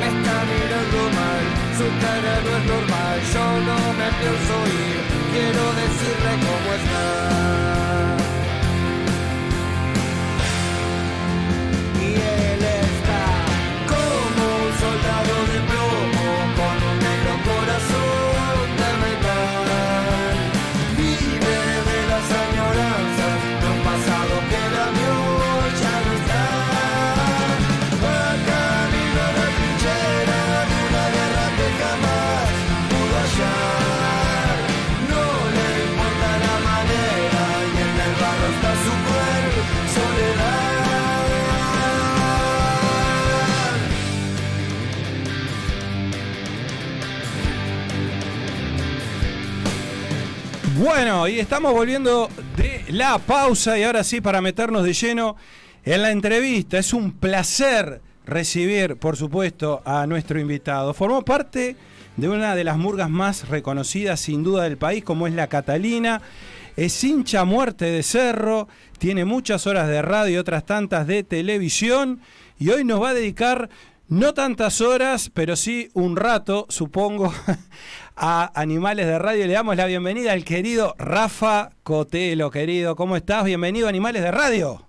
Me está mirando mal, su cara no es normal, yo no me pienso ir, quiero decirle cómo está. Bueno, y estamos volviendo de la pausa y ahora sí para meternos de lleno en la entrevista. Es un placer recibir, por supuesto, a nuestro invitado. Formó parte de una de las murgas más reconocidas sin duda del país, como es la Catalina. Es hincha muerte de cerro, tiene muchas horas de radio y otras tantas de televisión y hoy nos va a dedicar no tantas horas, pero sí un rato, supongo, a Animales de Radio. Le damos la bienvenida al querido Rafa Cotelo, querido. ¿Cómo estás? Bienvenido a Animales de Radio.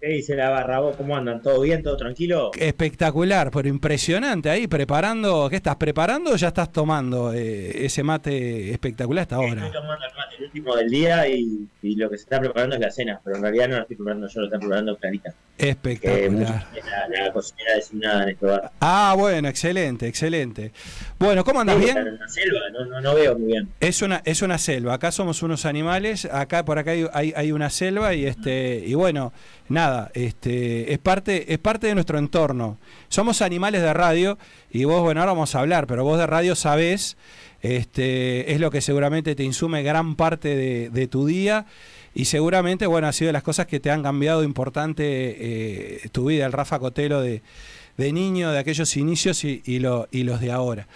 ¿Qué dice la barra? ¿Vos cómo andan? ¿Todo bien? ¿Todo tranquilo? Espectacular, pero impresionante ahí, preparando, ¿qué estás preparando o ya estás tomando eh, ese mate espectacular hasta ahora? Estoy tomando el mate, el último del día y, y lo que se está preparando es la cena, pero en realidad no lo estoy preparando yo, lo está preparando Clarita. Espectacular. es la, la cocinera designada en este bar. Ah, bueno, excelente, excelente. Bueno, ¿cómo andas? Sí, ¿Bien? selva, no, no, no veo muy bien. Es una, es una selva, acá somos unos animales, acá por acá hay, hay, hay una selva y este, y bueno, nada, este, es parte, es parte de nuestro entorno. Somos animales de radio, y vos, bueno, ahora vamos a hablar, pero vos de radio sabés, este, es lo que seguramente te insume gran parte de, tu día. Y seguramente, bueno, ha sido de las cosas que te han cambiado importante eh, tu vida, el Rafa Cotelo de, de niño, de aquellos inicios y, y los de ahora.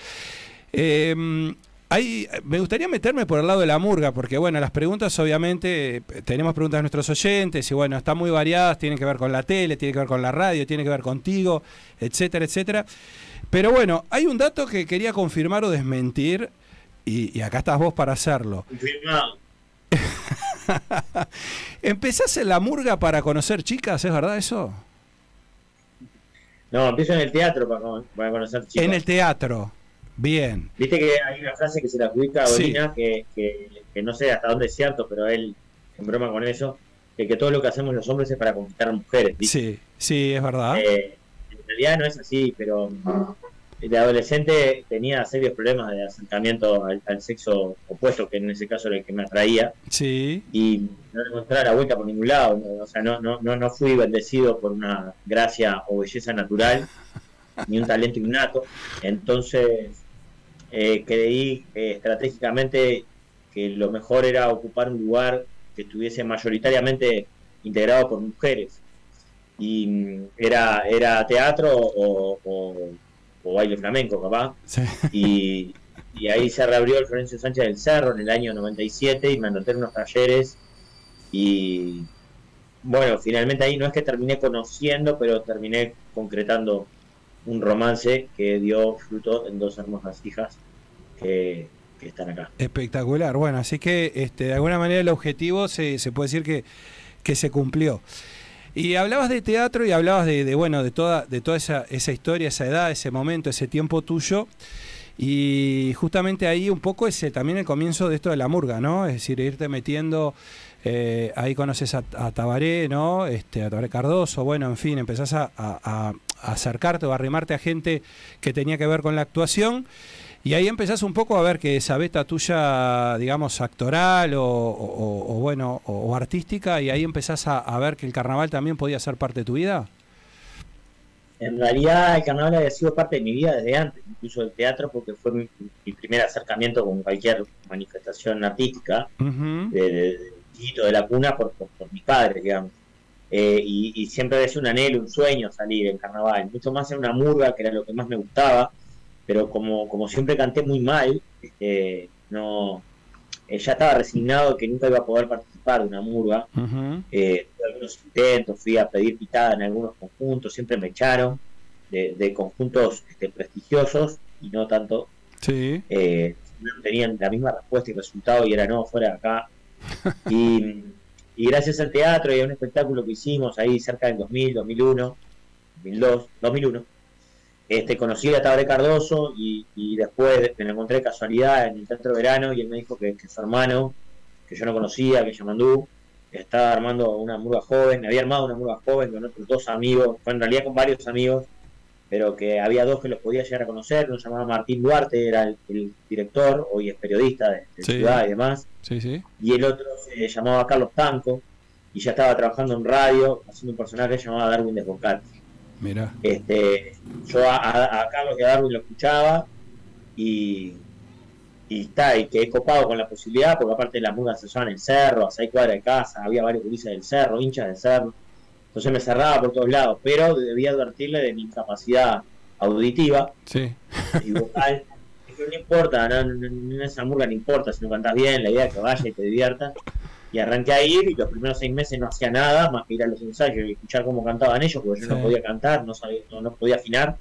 Eh, hay- me gustaría meterme por el lado de la murga, porque bueno, las preguntas obviamente, tenemos preguntas de nuestros oyentes y bueno, están muy variadas, tienen que ver con la tele, tienen que ver con la radio, tienen que ver contigo, etcétera, etcétera. Pero bueno, hay un dato que quería confirmar o desmentir, y, y acá estás vos para hacerlo. Confirmado. ¿Empezás en la murga para conocer chicas, es verdad eso? No, empiezo en el teatro para conocer chicas. En el teatro. Bien. Viste que hay una frase que se la adjudica a Sí. Olina que, que, que no sé hasta dónde es cierto, pero él en broma con eso, que, que todo lo que hacemos los hombres es para conquistar mujeres. ¿viste? Sí, sí, es verdad. Eh, en realidad no es así, pero de adolescente tenía serios problemas de acercamiento al, al sexo opuesto, que en ese caso era el que me atraía. Sí. Y no encontraba la vuelta por ningún lado. ¿no? O sea, no, no, no, no fui bendecido por una gracia o belleza natural, ni un talento innato. Entonces, eh, creí eh, estratégicamente que lo mejor era ocupar un lugar que estuviese mayoritariamente integrado por mujeres. Y mm, era, era teatro o, o- o baile flamenco, capaz. Y, y ahí se reabrió el Florencio Sánchez del Cerro en el año 97 y me anoté en unos talleres. Y bueno, finalmente ahí no es que terminé conociendo, pero terminé concretando un romance que dio fruto en dos hermosas hijas que, están acá. Espectacular. Bueno, así que este, de alguna manera el objetivo se, puede decir que, se cumplió. Y hablabas de teatro y hablabas de, bueno de toda, de toda esa, esa historia, esa edad, ese momento, ese tiempo tuyo. Y justamente ahí un poco es también el comienzo de esto de la murga, ¿no? Es decir, irte metiendo, eh, ahí conoces a, a Tabaré, ¿no? Este, a Tabaré Cardoso, bueno, en fin, empezás a, a- a acercarte o arrimarte a gente que tenía que ver con la actuación. Y ahí empezás un poco a ver que esa beta tuya, digamos, actoral o, o- o, bueno, o, o artística, y ahí empezás a, a ver que el carnaval también podía ser parte de tu vida. En realidad el carnaval había sido parte de mi vida desde antes, incluso del teatro, porque fue mi, mi primer acercamiento con cualquier manifestación artística, de, de- de chiquito, de la cuna, por, por, por mis padres, digamos. Eh, y, y siempre había sido un anhelo, un sueño salir en carnaval, mucho más en una murga, que era lo que más me gustaba, pero como, como siempre canté muy mal, este, no, eh, ya estaba resignado que nunca iba a poder participar de una murga. Eh, tuve algunos intentos, fui a pedir pitada en algunos conjuntos, siempre me echaron de, de conjuntos este, prestigiosos y no tanto. Sí. Eh, no tenían la misma respuesta y resultado y era no, fuera de acá. Y, y gracias al teatro y a un espectáculo que hicimos ahí cerca del 2000, 2001, 2002, 2001, este, conocí a Tabaré Cardoso y, y después me lo encontré de casualidad en el Teatro Verano y él me dijo que, que su hermano, que yo no conocía, que Yamandú, estaba armando una murga joven, me había armado una murga joven con otros dos amigos, fue en realidad con varios amigos, pero que había dos que los podía llegar a conocer, uno se llamaba Martín Duarte, era el, el director, hoy es periodista de, de Sí. Ciudad y demás, Sí, sí. y el otro se llamaba Carlos Tanco, y ya estaba trabajando en radio, haciendo un personaje llamado Darwin Desbocal. Mira. Este, yo a, Carlos y a Darwin lo escuchaba y, y está, y quedé copado con la posibilidad, porque aparte las mudas se en el cerro, a seis cuadras de casa, había varios gurises del cerro, hinchas del cerro. Entonces me cerraba por todos lados, pero debía advertirle de mi incapacidad auditiva Sí. y vocal. Que no importa, no, no, no en esa murga no importa si no cantás bien, la idea es que vaya y te diviertas. Y arranqué a ir y los primeros seis meses no hacía nada más que ir a los ensayos y escuchar cómo cantaban ellos, porque yo Sí. no podía cantar, no, sabía, no, no podía afinar.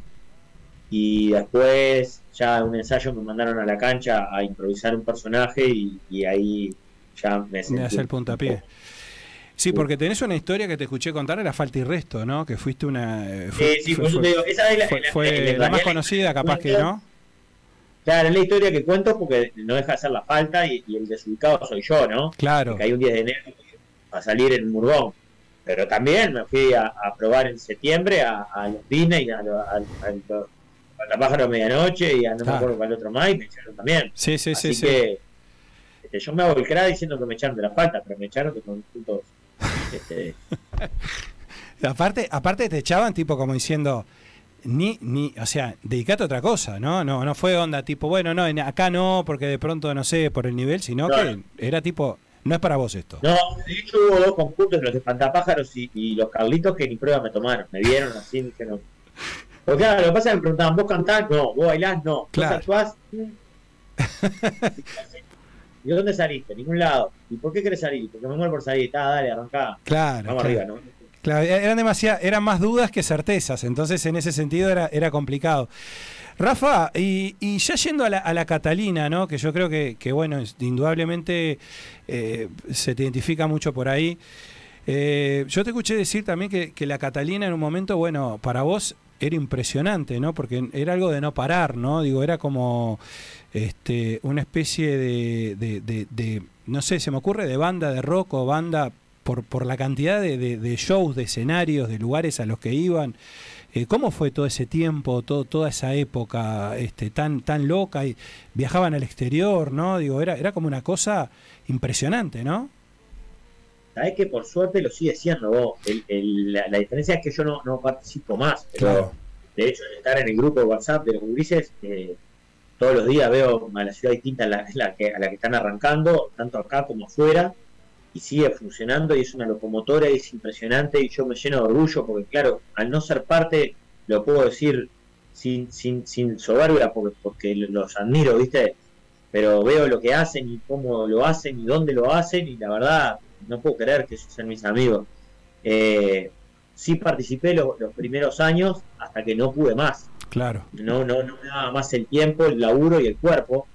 Y después ya en un ensayo me mandaron a la cancha a improvisar un personaje y, y ahí ya me Me sentí hace el puntapié. Sí, porque tenés una historia que te escuché contar, era Falta y Resto, ¿no? Que fuiste una... eh, Sí, sí, eso te digo, esa es la- fue- la- fue más conocida, capaz que, ¿no? Claro, es la historia que cuento porque no deja de ser la falta y, y el desubicado soy yo, ¿no? Claro. Que hay un 10 de enero a salir en Murgón. Pero también me fui a, a probar en septiembre a, a los Disney, a, a, a, pájaro medianoche y a no me acuerdo cuál otro más y me echaron también. Sí, sí, sí, Así sí. que este, yo me hago el cra diciendo que me echaron de la falta, pero me echaron de conjuntos. Este, Aparte, aparte te echaban tipo como diciendo, ni, ni, o sea, dedicate a otra cosa, ¿no? No, no fue onda tipo, bueno, no, en- acá no, porque de pronto, no sé, por el nivel, sino No, que era tipo, no es para vos esto. No, de hecho hubo dos conjuntos, los de Espantapájaros y, y los Carlitos, que ni prueba me tomaron. Me vieron así, me dijeron. Porque claro, lo que pasa es que me preguntaban, ¿vos cantás? No, ¿vos bailás? No. Claro. ¿Vos actuás? ¿Y de dónde saliste? Ningún lado. ¿Y por qué querés salir? Porque me muero por salir. Está, dale, arrancá. Claro. Vamos claro. arriba, ¿no? Claro, e-, eran demasiadas, eran más dudas que certezas, entonces en ese sentido era, era complicado. Rafa, y, ya yendo a la, Catalina, ¿no? Que yo creo que, que, bueno, indudablemente eh, se te identifica mucho por ahí. Eh, yo te escuché decir también que, que la Catalina en un momento, bueno, para vos era impresionante, ¿no? Porque era algo de no parar, ¿no? Digo, era como este, una especie de- no sé, se me ocurre de banda de rock o banda por, por la cantidad de, de- de shows, de escenarios, de lugares a los que iban. Eh, ¿Cómo fue todo ese tiempo, todo, toda esa época este, tan, tan loca? Y viajaban al exterior, ¿no? Digo, era, era como una cosa impresionante, ¿no? Sabés que por suerte lo sigue siendo vos. El- el- la, la diferencia es que yo no, no participo más. Pero Claro. de hecho, estar en el grupo de WhatsApp de los gurises, eh, todos los días veo a la ciudad distinta a la, la que, a la que están arrancando, tanto acá como afuera, y sigue funcionando y es una locomotora y es impresionante y yo me lleno de orgullo porque, claro, al no ser parte, lo puedo decir sin, sin, sin soberbia porque, porque los admiro, ¿viste? Pero veo lo que hacen y cómo lo hacen y dónde lo hacen y la verdad no puedo creer que sean mis amigos. Eh, sí participé lo- los primeros años hasta que no pude más Claro. no, no, no me daba más el tiempo, el laburo y el cuerpo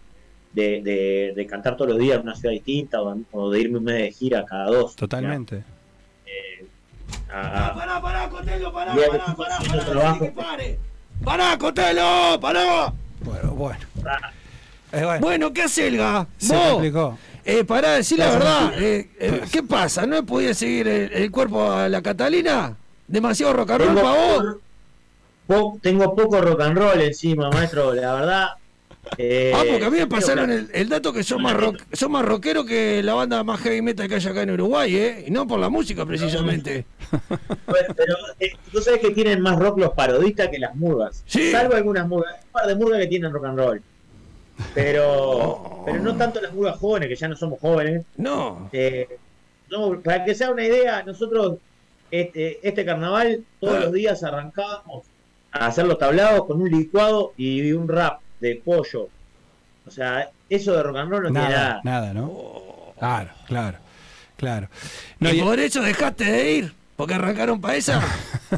de, de- de cantar todos los días en una ciudad distinta o, o de irme un mes de gira cada dos. Totalmente. A- a- Pará, pará, Cotelo, pará, Días pará, que pará, haciendo pará, trabajo. que pare. Pará, Cotelo, pará. Bueno, bueno. bueno. ¿qué hace el ga? Se complicó. eh, pará, decir la verdad. eh, eh, ¿Qué pasa? ¿No podía seguir el, el cuerpo a la Catalina? ¿Demasiado rock and roll para vos? po- tengo poco rock and roll encima, maestro, la verdad. Eh, Ah, porque a mí me pasaron el, el dato que son más, rock, son más rockero que la banda más heavy metal que hay acá en Uruguay, ¿eh? Y no por la música precisamente. Bueno, pero eh, tú sabes que tienen más rock los parodistas que las murgas. Sí. Salvo algunas murgas. Hay un par de murgas que tienen rock and roll. Pero, pero no tanto las murgas jóvenes, que ya no somos jóvenes. No. Eh, no, para que sea una idea, nosotros este, este carnaval todos los días arrancábamos a hacer los tablados con un licuado y un rap de pollo. O sea, eso de rock and roll no tiene Nada, nada. nada, ¿no? Claro, claro, claro. No, y y- por eso dejaste de ir, porque arrancaron para esa.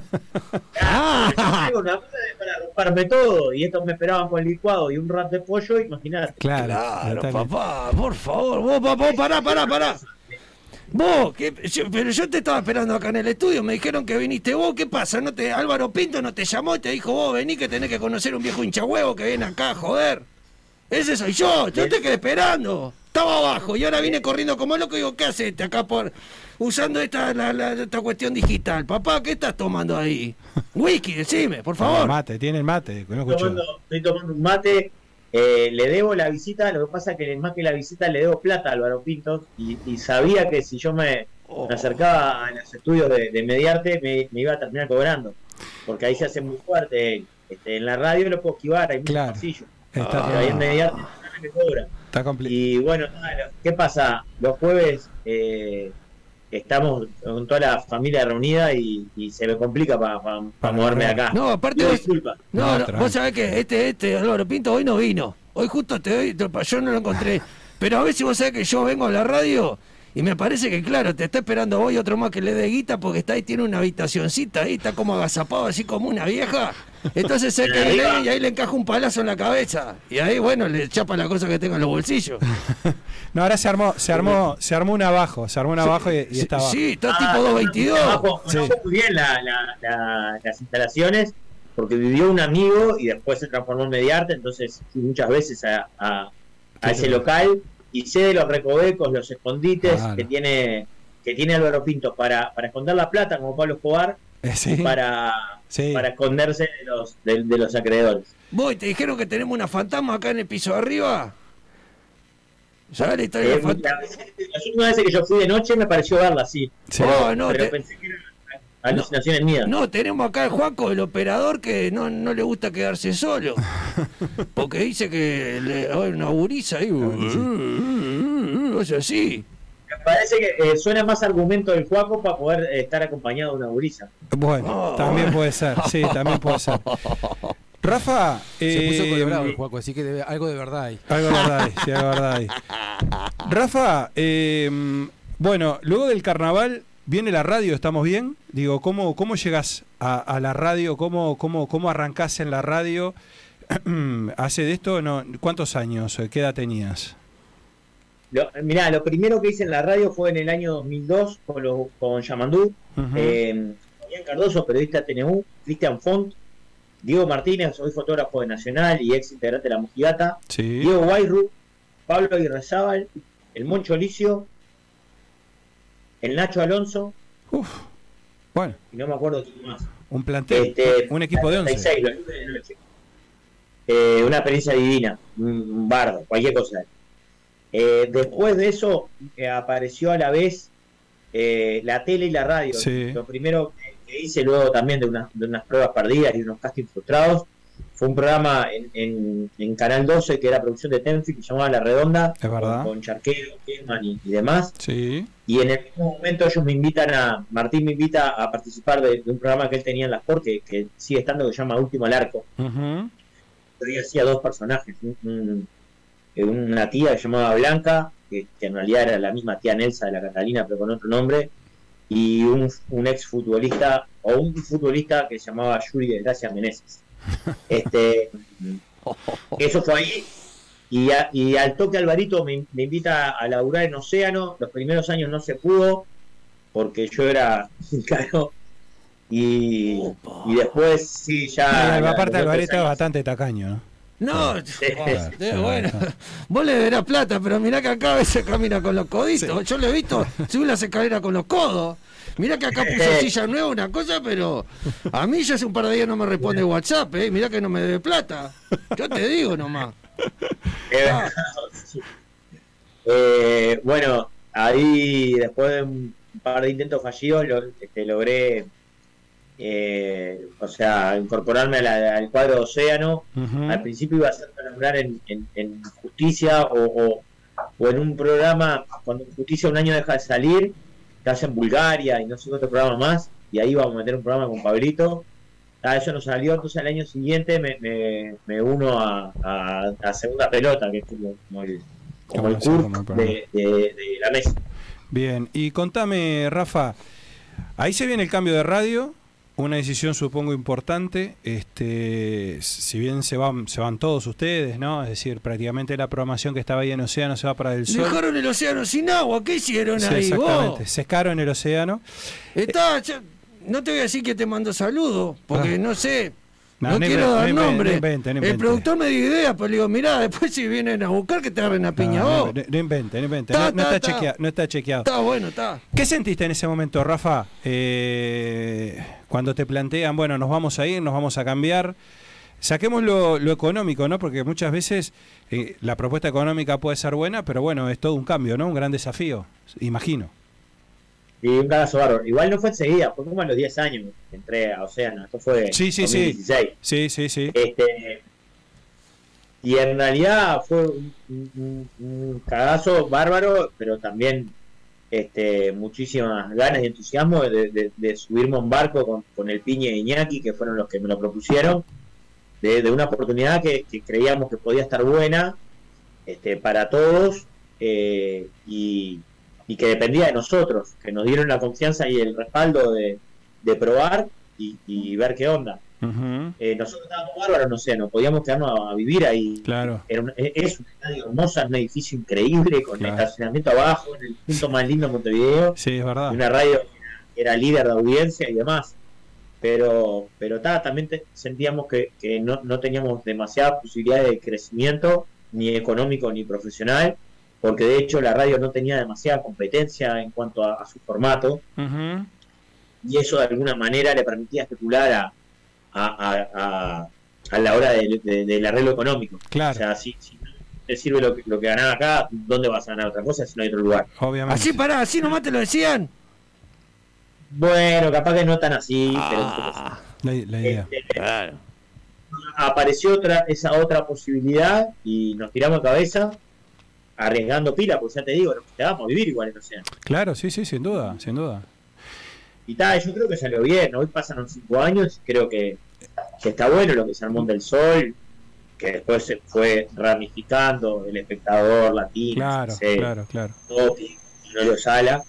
Tengo una cosa de para romperme todo y estos me esperaban con el licuado y un rap de pollo, imagínate. Claro, Claro, papá, por favor, vos, vos, pará, pará, pará. Vos, que, yo- pero yo te estaba esperando acá en el estudio, me dijeron que viniste vos, ¿qué pasa? ¿No te, Álvaro Pinto no te llamó y te dijo vos, vení que tenés que conocer un viejo hinchahuevo que viene acá, joder? Ese soy yo, yo te quedé esperando. Estaba abajo y ahora vine corriendo como loco y digo, ¿qué haces este acá por usando esta, la- la- esta cuestión digital? Papá, ¿qué estás tomando ahí? Whisky, decime, por favor. Mate, tiene el mate, que no Estoy escucho. tomando, estoy tomando un mate. Eh, le debo la visita, lo que pasa es que más que la visita le debo plata a Álvaro Pinto y, y sabía que si yo me, me acercaba a los estudios de, de Mediarte me, me iba a terminar cobrando, porque ahí se hace muy fuerte. Este, en la radio lo puedo esquivar, hay muchos Claro. pasillos. Está- Pero ahí en Mediarte me cobra. Está complicado. Y bueno, nada, lo- ¿qué pasa? Los jueves eh, estamos con toda la familia reunida y, y se me complica para moverme de acá. No, aparte vos- disculpas. No, no, vos sabés que este, este Álvaro Pinto hoy no vino. Hoy justo te doy, yo no lo encontré. Pero a veces vos sabés que yo vengo a la radio y me parece que, claro, te está esperando vos y otro más que le dé guita porque está ahí, tiene una habitacioncita ahí, está como agazapado así como una vieja. Entonces sé que y ahí le encaja un palazo en la cabeza. Y ahí, bueno, le chapa la cosa que tenga en los bolsillos. No, ahora se armó, se armó, se armó una abajo, se armó una abajo y, y está abajo. Sí, está Ah, tipo 222. Conozco, Sí. muy bien la- la- la- las instalaciones porque vivió un amigo y después se transformó en Mediarte, entonces fui muchas veces a, a- a ese local y sé de los recovecos, los escondites Claro. que tiene que tiene Álvaro Pinto para, para esconder la plata como Pablo Escobar Eh, sí. para, Sí. para esconderse de los, de, de los acreedores. Vos, ¿te dijeron que tenemos una fantasma acá en el piso de arriba? ¿Sabés la historia Eh, del fantasma? la- las últimas veces que yo fui de noche me pareció verla así. Sí. Oh, no, pero te- pensé que eran alucinaciones mías. No, tenemos acá el Juaco, el operador, que no, no le gusta quedarse solo. Porque dice que le, hay una gurisa ahí. O sea, sí. Me parece que eh, suena más argumento del Juaco para poder eh, estar acompañado de una gurisa. Bueno, también puede ser, sí, también puede ser. Rafa, Se puso eh, colorado el Juaco, así que debe- algo de verdad hay. Algo de verdad hay, sí, algo de verdad hay. Rafa, eh, bueno, luego del carnaval viene la radio, ¿estamos bien? Digo, ¿cómo, cómo llegas a, a la radio? ¿Cómo, cómo, ¿Cómo arrancás en la radio? ¿Hace de esto no, cuántos años? ¿Qué edad tenías? Lo, mirá, lo primero que hice en la radio fue en el año 2002 con, los- con Yamandú, Ujú. eh, Fabián Cardoso, periodista TNU, Cristian Font, Diego Martínez, hoy fotógrafo de Nacional y ex integrante de La Mojigata, Sí. Diego Guayru, Pablo Aguirrezábal, el Moncho Licio, el Nacho Alonso, Bueno. Y no me acuerdo quién más. Un plantel, Este, un equipo de 11. 36, los lunes de noche. Eh, una experiencia divina, un, bardo, cualquier cosa. Eh, después de eso eh, apareció a la vez eh, la tele y la radio. Sí. Lo primero que, hice luego también de, unas de unas pruebas perdidas y unos castings frustrados fue un programa en, en- en Canal 12 que era producción de Tenfi que se llamaba La Redonda Es verdad. con, con Charquero, Kesman y, y demás. Sí. Y en el mismo momento ellos me invitan a, Martín me invita a participar de, de un programa que él tenía en la Sport que, que sigue estando que se llama Último al Arco. Ujú. Pero yo hacía dos personajes, un- un- eh, una tía que llamaba Blanca, que, que en realidad era la misma tía Nelsa de la Catalina, pero con otro nombre, y un, un ex futbolista, o un futbolista que se llamaba Yuri de Gracia Meneses. Este, eso fue ahí. Y, a- y al toque Alvarito me, me invita a laburar en Océano. Los primeros años no se pudo, porque yo era claro. Y, y después sí, ya. Y aparte Alvarito es bastante tacaño, ¿no? No, eh, sí, bueno, vos le verás plata, pero mirá que acá a veces camina con los coditos. Yo lo he visto subir las escaleras con los codos. Mirá que acá puso silla nueva, una cosa, pero a mí ya hace un par de días no me responde WhatsApp, ¿eh? Mirá que no me debe plata. Yo te digo nomás. Eh, eh, bueno, ahí después de un par de intentos fallidos lo- este, logré, eh, o sea, incorporarme a la- al cuadro de Océano. Al principio iba a ser para laburar en, en- en Justicia o, o- o en un programa, cuando Justicia un año deja de salir, hace en Bulgaria y no sé qué otro programa más, y ahí íbamos a meter un programa con Pablito. Ah, eso no salió, entonces al año siguiente me, me, me uno a, a, a segunda pelota, que es como, como el, como el de, de- de la mesa. Bien, y contame, Rafa, ahí se viene el cambio de radio, una decisión supongo importante, este, si bien se van, se van todos ustedes, ¿no? Es decir, prácticamente la programación que estaba ahí en Océano se va para el sol. Dejaron el océano sin agua, ¿qué hicieron Sí, ahí exactamente, vos? secaron el océano. Está, no te voy a decir que te mando saludos, porque Ah. no sé. No, quiero dar nombre. el productor me dio idea, pero le digo, mirá, después si vienen a buscar que te agarren a piña no, vos. no, no invente, no invente, Ta, no, no ta, está ta. chequeado, no está chequeado. Está bueno, está. ¿Qué sentiste en ese momento, Rafa? Eh, cuando te plantean, bueno, nos vamos a ir, nos vamos a cambiar. Saquemos lo, lo económico, ¿no? Porque muchas veces eh, la propuesta económica puede ser buena, pero bueno, es todo un cambio, ¿no? Un gran desafío, imagino. Y un cagazo bárbaro. Igual no fue enseguida, fue como a los 10 años que entré a Océano. Esto fue Sí, sí, sí. 2016. Sí, sí, sí. Este, y en realidad fue un, un- un cagazo bárbaro, pero también este, muchísimas ganas y entusiasmo de, de- de subirme a un barco con, con el Piñe e Iñaki, que fueron los que me lo propusieron, de, de una oportunidad que, que creíamos que podía estar buena este, para todos eh, y, y que dependía de nosotros, que nos dieron la confianza y el respaldo de, de probar y, y ver qué onda. Eh, nosotros estábamos bárbaros, no sé, no podíamos quedarnos a, a vivir ahí. Claro. Era un- e- es un estadio hermoso, es un edificio increíble, con Claro. estacionamiento abajo, en el punto más lindo de Montevideo. Sí, es verdad. Y una radio que era líder de audiencia y demás. Pero, pero ta, también te- sentíamos que, que no, no teníamos demasiadas posibilidades de crecimiento, ni económico ni profesional, porque de hecho la radio no tenía demasiada competencia en cuanto a, a su formato y eso de alguna manera le permitía especular a, a, a, a- a la hora del de- del arreglo económico. Claro. O sea, si, si no te sirve lo que, lo que ganaba acá, ¿dónde vas a ganar otra cosa si no hay otro lugar? Obviamente. Así pará, así nomás te lo decían. Bueno, capaz que no tan así, La, la idea. pero apareció otra, esa otra posibilidad y nos tiramos de cabeza arriesgando pila, porque ya te digo, nos quedamos a vivir igual en Océano. Claro, sí, sí, sin duda, sin duda. Y tal, yo creo que salió bien. Hoy pasaron cinco años, creo que, que está bueno lo que se armó del Sol, que después se fue ramificando el espectador latino, Claro, se- claro, claro. Totti, Manolo Sala.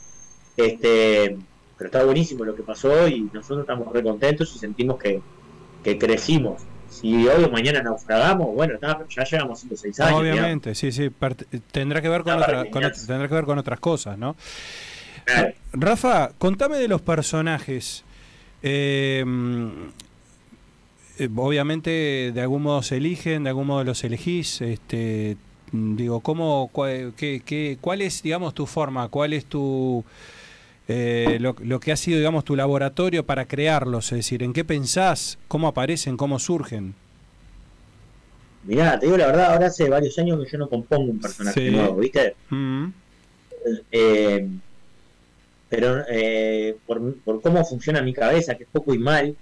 Este, pero está buenísimo lo que pasó y nosotros estamos re contentos y sentimos que, que crecimos. Si hoy o mañana naufragamos, bueno, está- ya llevamos 5 o 6 años. digamos. Obviamente, sí, sí. tendrá que ver con, otra- tendrá que ver con otras cosas, ¿no? Rafa, contame de los personajes. Eh, mm, obviamente, de algún modo se eligen, de algún modo los elegís. Este, digo, ¿cómo, qué, qué- ¿cuál es, digamos, tu forma? ¿Cuál es tu eh, lo, lo que ha sido, digamos, tu laboratorio para crearlos, es decir, en qué pensás, cómo aparecen, cómo surgen. Mirá, te digo la verdad, ahora hace varios años que yo no compongo un personaje Sí. nuevo, ¿viste? Mm, Eh, pero eh, por, por cómo funciona mi cabeza, que es poco y mal,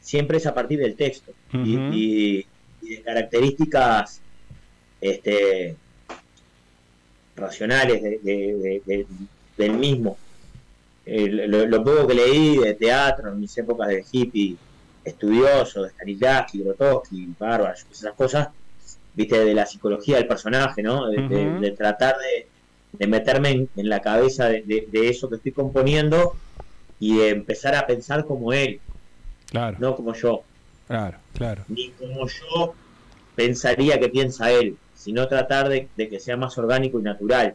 siempre es a partir del texto y- Ujú. y, y de características este, racionales de- de- de- de- del mismo. Eh, lo, lo poco que leí de teatro en mis épocas de hippie estudioso, de Stanislavski, Grotowski, Barbara, esas cosas, viste, de la psicología del personaje, ¿no? De, tratar de, de meterme en, en la cabeza de, de- de eso que estoy componiendo y de empezar a pensar como él, Claro, no como yo, claro, claro. ni como yo pensaría que piensa él, sino tratar de, que sea más orgánico y natural.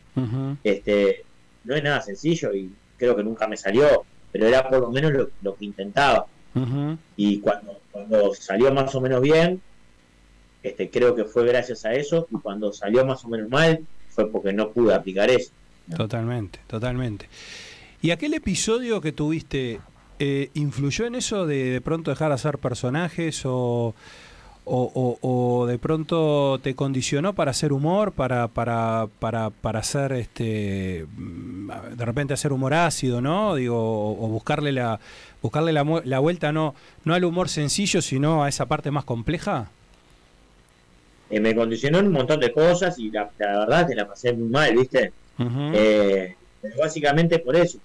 Este, no es nada sencillo y creo que nunca me salió, pero era por lo menos lo, lo que intentaba. Y cuando, cuando salió más o menos bien, este, creo que fue gracias a eso, y cuando salió más o menos mal, fue porque no pude aplicar eso. Totalmente, totalmente. ¿Y aquel episodio que tuviste eh, influyó en eso de de pronto dejar de hacer personajes o, o, o- o de pronto te condicionó para hacer humor, para, para, para, para hacer este mm, de repente hacer humor ácido, ¿no? Digo, o, o buscarle la buscarle la, la vuelta no, no al humor sencillo, sino a esa parte más compleja. Eh, me condicionó en un montón de cosas y la, la verdad que la pasé muy mal, ¿viste? Eh, pero básicamente por eso,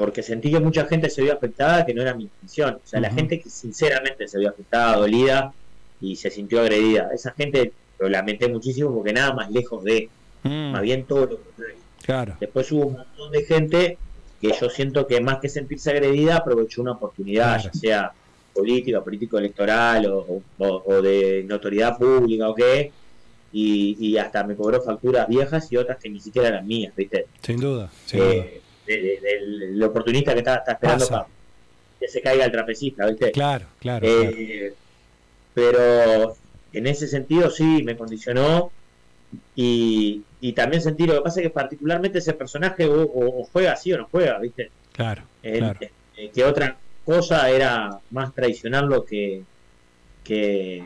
porque sentí que mucha gente se vio afectada, que no era mi intención. O sea, la gente que sinceramente se vio afectada, dolida y se sintió agredida. Esa gente lo lamenté muchísimo porque nada más lejos de, Mm, más bien todo lo contrario. claro, Después hubo un montón de gente que yo siento que más que sentirse agredida aprovechó una oportunidad, Claro. ya sea política, político electoral o, o- o de notoriedad pública o qué, y, y hasta me cobró facturas viejas y otras que ni siquiera eran mías, ¿viste? sin duda, sin duda. Eh, de- del oportunista que está, está esperando Pasa. para que se caiga el trapecista, ¿viste? Claro, claro, claro. Eh, Pero en ese sentido sí me condicionó y, y también sentí lo que pasa es que particularmente ese personaje o, o- o juega así o no juega, ¿viste? Claro, Eh, claro. eh, que otra cosa era más traicionarlo que que,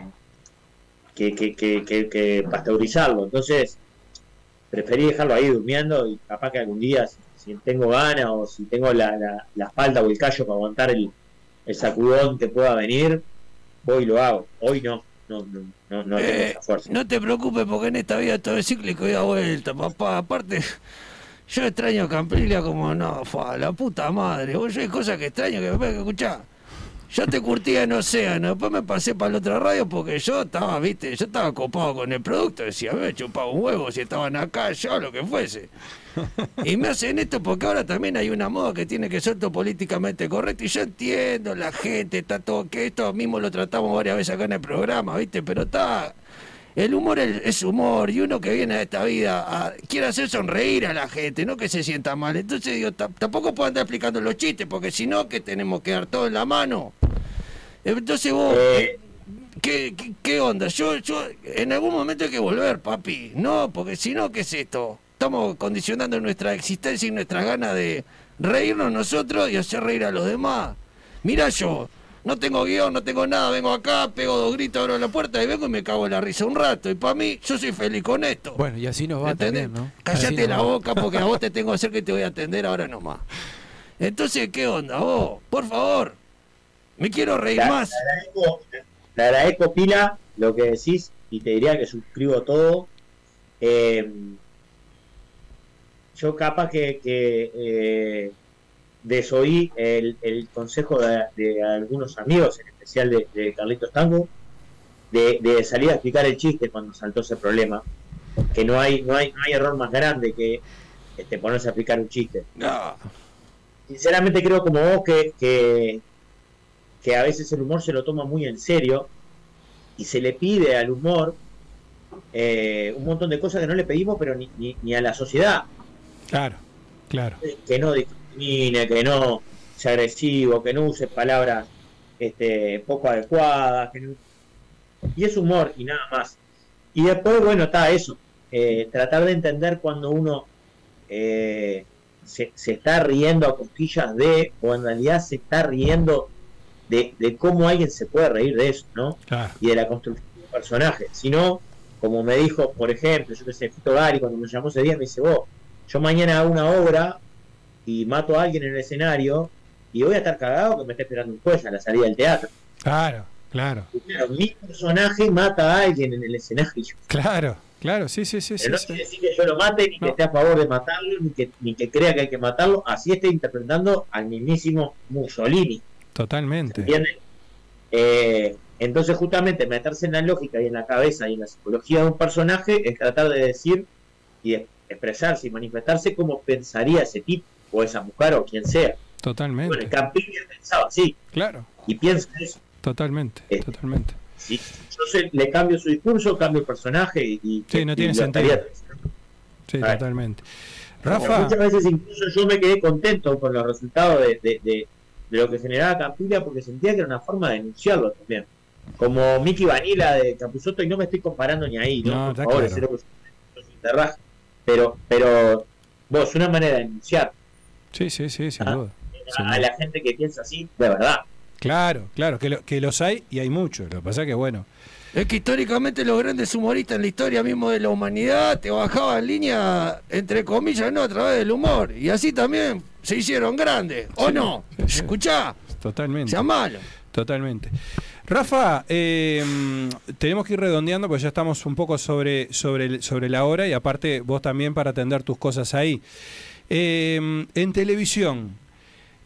que, que, que- que- que pasteurizarlo. Entonces preferí dejarlo ahí durmiendo y capaz que algún día, si, si tengo ganas o si tengo la, la, la espalda o el callo para aguantar el, el sacudón que pueda venir, voy y lo hago. Hoy no, no, no, no, no tengo Eh, esa fuerza. no te preocupes porque en esta vida todo es cíclico y da vuelta, papá. Aparte, yo extraño a Camprilia como no, fue la puta madre. Yo hay cosas que extraño que me que escuchar. Yo te curtía en Océano, después me pasé para la otra radio porque yo estaba, viste, yo estaba copado con el producto, decía, me chupaba un huevo si estaban acá, yo lo que fuese. Y me hacen esto porque ahora también hay una moda que tiene que ser todo políticamente correcto. Y yo entiendo, la gente está todo, que esto mismo lo tratamos varias veces acá en el programa, ¿viste? Pero está. El humor es, humor y uno que viene a esta vida a- quiere hacer sonreír a la gente, no que se sienta mal. Entonces digo, ta- tampoco puedo andar explicando los chistes porque si no, que tenemos que dar todo en la mano. Entonces vos, Eh, ¿qué, qué, qué onda? Yo, yo, en algún momento hay que volver, papi. No, porque si no, ¿qué es esto? Estamos condicionando nuestra existencia y nuestras ganas de reírnos nosotros y hacer reír a los demás. Mira yo, no tengo guion, no tengo nada, vengo acá, pego dos gritos, abro la puerta y vengo y me cago en la risa un rato. Y para mí, yo soy feliz con esto. Bueno, y así nos va también, ¿no? Nos la va. boca porque a vos te tengo cerca y te voy a atender ahora nomás. Entonces, ¿qué onda? Vos, por favor, me quiero reír La- más. Le agradezco, Pila, lo que decís y te diría que suscribo todo. Eh, yo capaz que, que, eh, desoí el, el consejo de, de algunos amigos, en especial de, de Carlitos Tango, de, de salir a explicar el chiste cuando saltó ese problema. Que no hay, no hay, no hay error más grande que este, ponerse a explicar un chiste. Sinceramente creo como vos que, que, que a veces el humor se lo toma muy en serio y se le pide al humor eh, un montón de cosas que no le pedimos, pero ni, ni, ni a la sociedad. Claro, claro. Que no discrimine, que no sea agresivo, que no use palabras este, poco adecuadas. que no- Y es humor y nada más. Y después, bueno, está eso. eh, tratar de entender cuando uno eh, se, se está riendo a cosquillas de, o en realidad se está riendo de, de cómo alguien se puede reír de eso, ¿no? Y de la construcción de un personaje. Sino, como me dijo, por ejemplo, yo que sé, Fito Gari, cuando me llamó ese día, me dice, vos, yo mañana hago una obra y mato a alguien en el escenario y voy a estar cagado que me esté esperando un juez a la salida del teatro. Claro, claro. Y claro, mi personaje mata a alguien en el escenario. Claro, claro, sí, sí, sí. Pero no sí. quiere decir que yo lo mate, ni que esté a favor de matarlo, ni que, ni que crea que hay que matarlo. Así esté interpretando al mismísimo Mussolini. Totalmente. ¿Entiendes? Eh, entonces, justamente, meterse en la lógica y en la cabeza y en la psicología de un personaje es tratar de decir y de expresarse y manifestarse como pensaría ese tipo, o esa mujer, o quien sea. Totalmente. Bueno, Campiglia pensaba así. Claro. Y piensa eso. Totalmente, Eh, totalmente. Si yo se- le cambio su discurso, cambio el personaje y. y- Sí, no y tiene sentido. Sí, totalmente. Rafa, Muchas veces incluso yo me quedé contento con los resultados de, de- de- de lo que generaba Campiglia porque sentía que era una forma de denunciarlo también. Como Mickey Vanilla de Capusotto, y no me estoy comparando ni ahí, ¿no? No, Por favor, claro. cero. Pero, pero vos, una manera de denunciar sí, sí, sí, sin Ah. duda. Sin a la gente que piensa así, de verdad. Claro, claro, que, lo- que los hay y hay muchos. Lo que pasa es que, bueno, Es que históricamente los grandes humoristas en la historia mismo de la humanidad te bajaban línea, entre comillas, no, a través del humor. Y así también se hicieron grandes, ¿o no? Escuchá, totalmente. sea malo. Totalmente. Rafa, eh, mm, tenemos que ir redondeando porque ya estamos un poco sobre, sobre, sobre la hora y aparte vos también para atender tus cosas ahí. Eh, en televisión,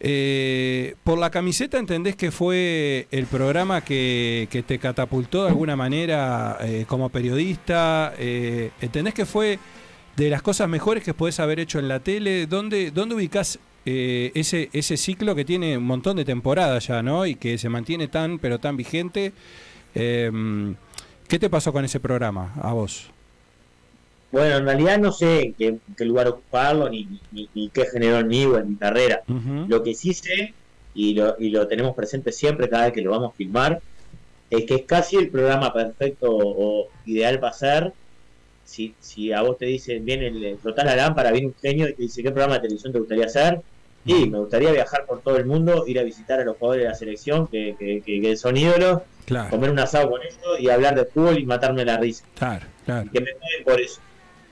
eh, por la camiseta entendés que fue el programa que, te catapultó de alguna manera eh, como periodista. Eh, ¿Entendés que fue de las cosas mejores que podés haber hecho en la tele? ¿Dónde, dónde ubicás ese, ese ciclo que tiene un montón de temporadas ya, ¿no? Y que se mantiene tan, pero tan vigente. ¿Qué te pasó con ese programa a vos? Bueno, en realidad no sé en qué, en qué lugar ocuparlo ni, ni, ni qué generó en mí o en mi carrera. Lo que sí sé, y lo, y lo tenemos presente siempre cada vez que lo vamos a filmar, es que es casi el programa perfecto o ideal para hacer. Si, si a vos te dicen, viene el flotás la lámpara, viene un genio y te dice, ¿qué programa de televisión te gustaría hacer? Y me gustaría viajar por todo el mundo, ir a visitar a los jugadores de la selección que, que, que- que son ídolos, Claro. comer un asado con ellos y hablar de fútbol y matarme la risa. Claro, claro. Y que me paguen por eso.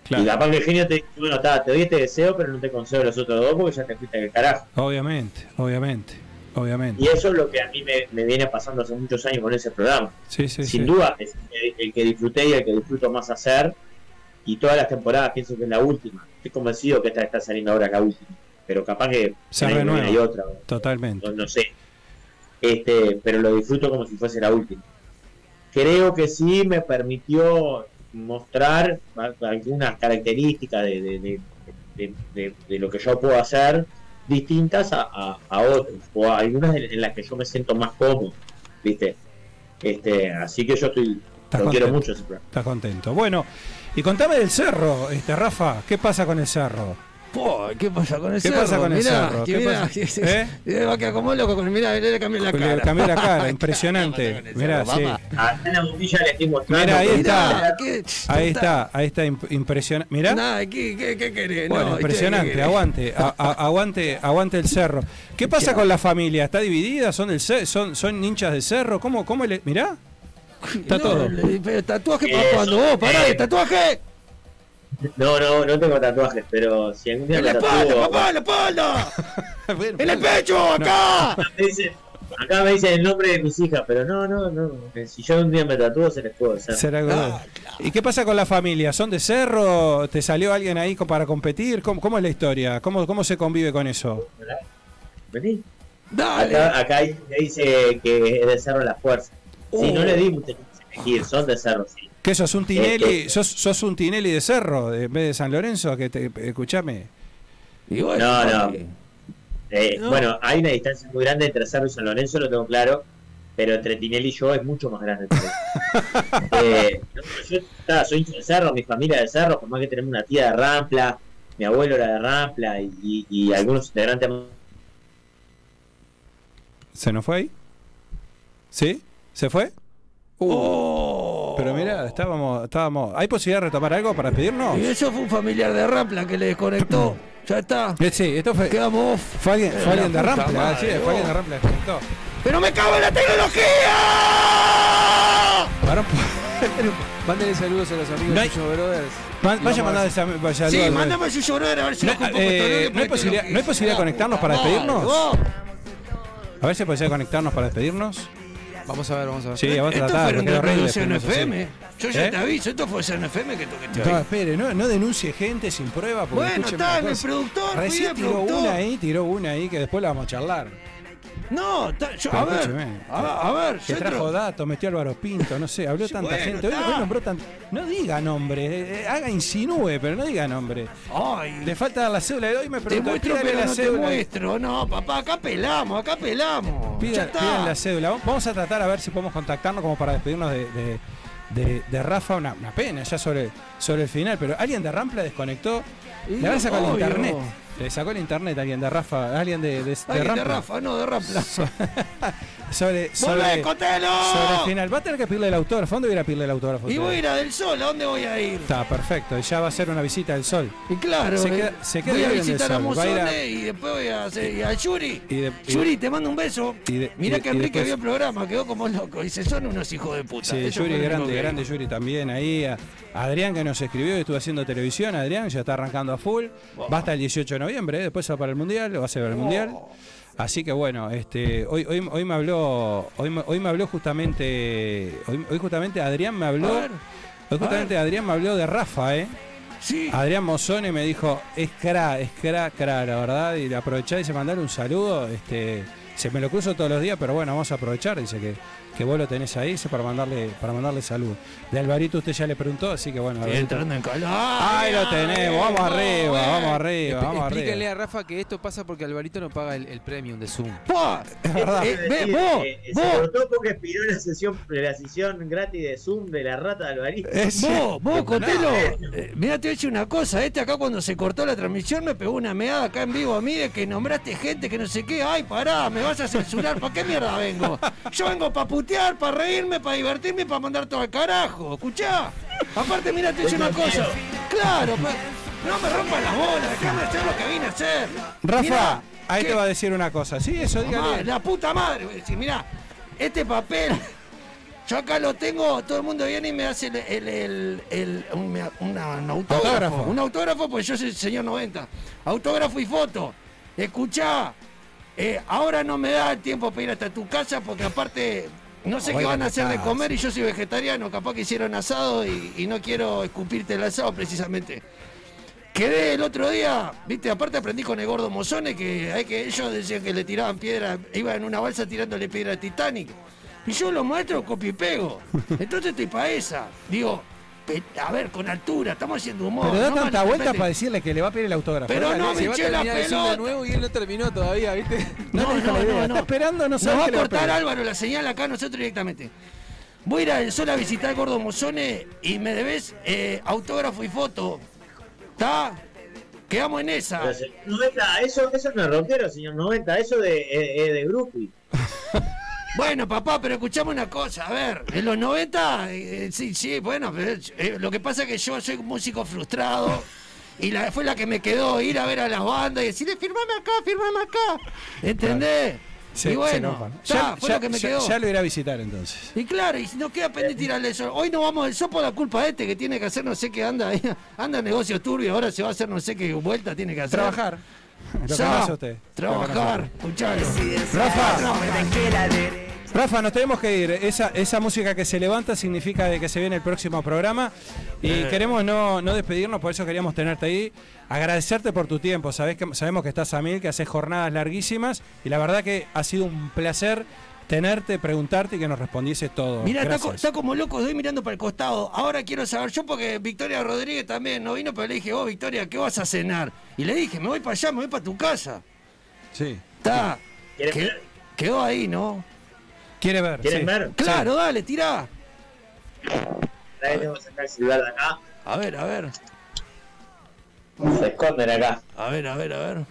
Claro. Y capaz que el genio te dice, bueno, ta, te doy este deseo, pero no te concedo los otros dos porque ya te fuiste del carajo. Obviamente, obviamente, obviamente. Y eso es lo que a mí me, me viene pasando hace muchos años con ese programa. Sí, sí, Sin sí. duda, es el, el que disfruté y el que disfruto más hacer. Y todas las temporadas pienso que es la última. Estoy convencido que esta está saliendo ahora la última. Pero capaz que Se renueva. hay otra. Totalmente. No, no sé. Este, pero lo disfruto como si fuese la última. Creo que sí me permitió mostrar algunas características de, de- de- lo que yo puedo hacer distintas a, a- a otros o a algunas en, las que yo me siento más cómodo, ¿viste? Este, así que yo estoy lo quiero mucho ese. Estás contento. Bueno, y contame del cerro, este Rafa, ¿qué pasa con el cerro? ¿Qué pasa con el ¿Qué cerro? pasa con el Mirá, cerro? que ¿Qué mirá, pasa? que- ¿Eh? Va a quedar como loco con mirá, le cambié la Le cara. cambié la cara, impresionante. Mirá, sí. Acá en la bombilla le estoy mostrando. Mirá, ahí está. Ahí está, ahí está, impresionante. Mirá. ¿qué, qué, qué querés? Bueno, No, impresionante, aguante, a- a- aguante, aguante el cerro. ¿Qué pasa con la familia? ¿Está dividida? ¿Son del son, son hinchas del cerro? ¿Cómo, cómo le, mirá? Está No, todo. le- pero tatuaje para cuando vos, pará, eh. ¿el tatuaje? No, no, no tengo tatuajes, pero si algún día ¡En me la espalda, papá, en la espalda! ¡En el pecho, acá! Acá me dicen- Acá me dicen el nombre de mis hijas, pero no, no, no. eh, Si yo un día me tatúo, se les puedo hacer. Será algo- ¿Y qué pasa con la familia? ¿Son de cerro? ¿Te salió alguien ahí para competir? ¿Cómo, cómo es la historia? ¿Cómo, ¿Cómo se convive con eso? Vení. Dale. Acá, acá dice que es de Cerro La Fuerza. Sí, Uh. no le di a elegir, son de Cerro, sí. ¿Qué sos un Tinelli? Eh, ¿Sos, sos un Tinelli de cerro en vez de San Lorenzo? Que te, escuchame. no, no. Eh, Bueno, hay una distancia muy grande entre Cerro y San Lorenzo, lo tengo claro, pero entre Tinelli y yo es mucho más grande. eh, no, yo ta, soy de Cerro, mi familia de Cerro, por más que tenemos una tía de Rampla, mi abuelo era de Rampla y, y- y algunos integrantes ¿Se nos fue ahí? ¿Sí? ¿Se fue? Uh, Pero mira, estábamos, estábamos. ¿Hay posibilidad de retomar algo para despedirnos? Y eso fue un familiar de Rampla que le desconectó. Ya está. Eh, Sí, esto fue. Quedamos off. Fue alguien, fue alguien de Rampla, madre, sí, fue alguien de Rampla que desconectó. ¡Pero me cago en la tecnología! Varón, Mándale saludos a los amigos No hay- de Yuyo Brothers. Vaya a a esa vaya, Sí, saludos. mándame su llorar a ver si No, poco eh, no hay posibilidad, ¿no hay posibilidad de conectarnos para despedirnos? A ver si puede conectarnos para despedirnos. Vamos a ver, vamos a ver. Sí, vamos a Esto tratar. fue un. FM. Yo ya ¿Eh? te aviso, esto fue en FM que toqué No, espere, no, no denuncie gente sin prueba. Porque Bueno, está cosa. productor, Recién tiró productor. una ahí, tiró una ahí que después la vamos a charlar. No, yo- a ver, a, a ver, yo trajo datos, metió Álvaro Pinto, no sé, habló tanta bueno, gente. Hoy, nombró tan. No diga nombre, eh, eh, haga insinúe, pero no diga nombre. Ay, Le falta la cédula de hoy, me te preguntó. muestro, pídale pero la no te muestro. No, papá, acá pelamos, acá pelamos. ya Pidan, la cédula. Vamos a tratar a ver si podemos contactarnos como para despedirnos de, de, de- de Rafa. Una, una pena ya sobre, sobre el final, pero alguien de Rampla desconectó. Y Le habrá sacado el internet. Le sacó el internet alguien de Rafa, alguien de, de, de Alguien de. Rafa, no, de Rampla. Sobre, sobre, sobre el final. Va a tener que pedirle el autógrafo. ¿Dónde voy a ir a pedirle el autógrafo? Y voy a ir a Del Sol, ¿a dónde voy a ir? Está perfecto. Ya va a ser una visita del sol. Y claro, Se eh, queda- se queda voy a visitar a Mozone y después voy a hacer y a Yuri. Y de- y- Yuri, te mando un beso. y de- Mirá y de- que Enrique vio el programa, quedó como loco. Dice, son unos hijos de puta. Sí, Eso Yuri, lo grande, grande. Yuri también ahí. A Adrián que nos escribió y estuvo haciendo televisión. Adrián ya está arrancando a full. Va hasta el 18 de noviembre, ¿eh? después va para el Mundial, va a ser el Mundial. Así que bueno, este, hoy, hoy, hoy me habló, hoy, me- hoy me habló justamente, hoy, hoy justamente Adrián me habló, ver, hoy justamente Adrián me habló de Rafa, ¿eh? Sí. Adrián Mozone me dijo, es cra, es cra, cra, la verdad, y le aprovechá y se mandar un saludo, este, se me lo cruzo todos los días, pero bueno, vamos a aprovechar, dice que, que vos lo tenés ahí, dice, para mandarle, para mandarle salud. De Alvarito usted ya le preguntó, así que bueno, Alvarito- entrando en calor. Ahí lo tenemos, vamos arriba, vamos arriba, vamos Explíquenle arriba. a Rafa que esto pasa porque Alvarito no paga el, el premium de Zoom. ¡Pua! Es verdad. Eh, ve, Sí, vos, eh, se cortó porque pidió la sesión, la sesión gratis de Zoom de la rata de Alvarito. vos, vos, Cotelo. eh, mirá, te voy a decir una cosa. Este acá cuando se cortó la transmisión me pegó una meada acá en vivo a mí de que nombraste gente que no sé qué. Ay, pará, me vas a censurar. ¿Para qué mierda vengo? Yo vengo para putear, para reírme, para divertirme y para mandar todo al carajo. Escuchá. Aparte, mira, te una cosa. Claro, pa- no me rompan las bolas. Déjame hacer lo que vine a hacer. Rafa, Mirá, ahí te va a decir una cosa, sí, eso dígale. la puta madre, voy a decir, mirá, este papel, yo acá lo tengo, todo el mundo viene y me hace el, el, el- el- un, me- una- un autógrafo, Autógrafo. Un autógrafo, pues yo soy el señor 90. Autógrafo y foto. Escuchá, eh, ahora no me da el tiempo para ir hasta tu casa porque aparte no sé Oiga, qué van a hacer de comer y yo soy vegetariano, capaz que hicieron asado y, y no quiero escupirte el asado precisamente. Quedé el otro día, viste, aparte aprendí con el gordo Mozone que hay que ellos decían que le tiraban piedra, iba en una balsa tirándole piedra a Titanic. Y yo los maestros copio y pego. Entonces estoy para esa. Digo, a ver, con altura, estamos haciendo humor. Pero da no tanta vuelta para decirle que le va a pedir el autógrafo. Pero no me hinché la Zoom de pelota. nuevo y él no terminó todavía, ¿viste? No, no, no, está esperando, no Nos sabe va a le va a cortar. Álvaro la señal acá a nosotros directamente. Voy a ir al sol a visitar gordo Mozone y me debes eh, autógrafo y foto. ¿Está? Quedamos en esa. Pero, se- 90, eso, eso no es rockero, señor 90, eso de, eh, eh, de groupie. Bueno, papá, pero escuchame una cosa, a ver, en los 90, eh, sí, sí, bueno, pero, eh, lo que pasa es que yo soy un músico frustrado y la, fue la que me quedó ir a ver a las bandas y decirle, firmame acá, firmame acá, ¿entendés? Se- y se bueno, ta, Ya- fue ya- lo que me ya- quedó. Ya lo irá a visitar entonces. Y claro, y si nos queda pendiente tirarle eso. Hoy no vamos del sol por la culpa de este que tiene que hacer no sé qué anda, ahí, anda en negocio turbio, ahora se va a hacer no sé qué vuelta tiene que hacer. Trabajar. Lo que Ya, no hace usted. Trabajar, no escuchalo. Rafa, Rafa, nos tenemos que ir. Esa, esa música que se levanta significa de que se viene el próximo programa. Y Eh. queremos no, no despedirnos, por eso queríamos tenerte ahí. Agradecerte por tu tiempo. Sabés que, sabemos que estás a mil, que haces jornadas larguísimas. Y la verdad que ha sido un placer tenerte, preguntarte y que nos respondiese todo. Mira, está, co- Gracias. está como loco, estoy mirando para el costado. Ahora quiero saber, yo porque Victoria Rodríguez también no vino, pero le dije, vos Victoria, ¿qué vas a cenar? Y le dije, me voy para allá, me voy para tu casa. Sí. Está. Quedó ahí, ¿no? ¿Quiere ver? ¿Quieren Sí. ver? Claro, dale, tirá. Ahí tengo que sacar el celular de acá. A ver, a ver. Se esconden acá. A ver, a ver, a ver.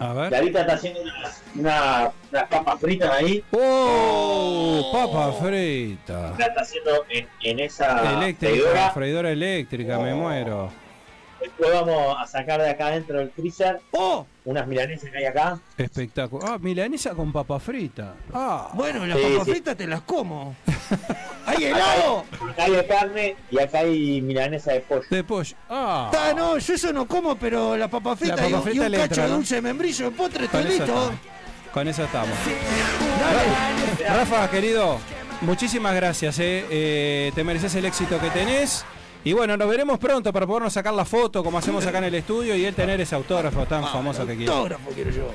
A ver. Clarita está haciendo unas, una- unas papas fritas ahí. ¡Oh! Papa frita. La está haciendo en, en esa Eléctrica, freidora. freidora eléctrica, me muero. Después vamos a sacar de acá dentro del freezer ¡Oh! unas milanesas que hay acá. Espectáculo. Ah, milanesa con papa frita. Ah. Bueno, las Sí, papas sí. fritas te las como. ¿Hay helado? Acá hay de carne y acá hay milanesa de pollo. De pollo. Ah. Ah, no, yo eso no como, pero la papa frita papa y, un- y frita un le cacho entra, de dulce de membrillo de postre, Con estoy listo. Con eso estamos. Rafa, querido, muchísimas gracias. eh. Eh, te mereces el éxito que tenés. Y bueno, nos veremos pronto para podernos sacar la foto como hacemos acá en el estudio y él tener ese autógrafo tan famoso que quiere. Autógrafo quiero yo.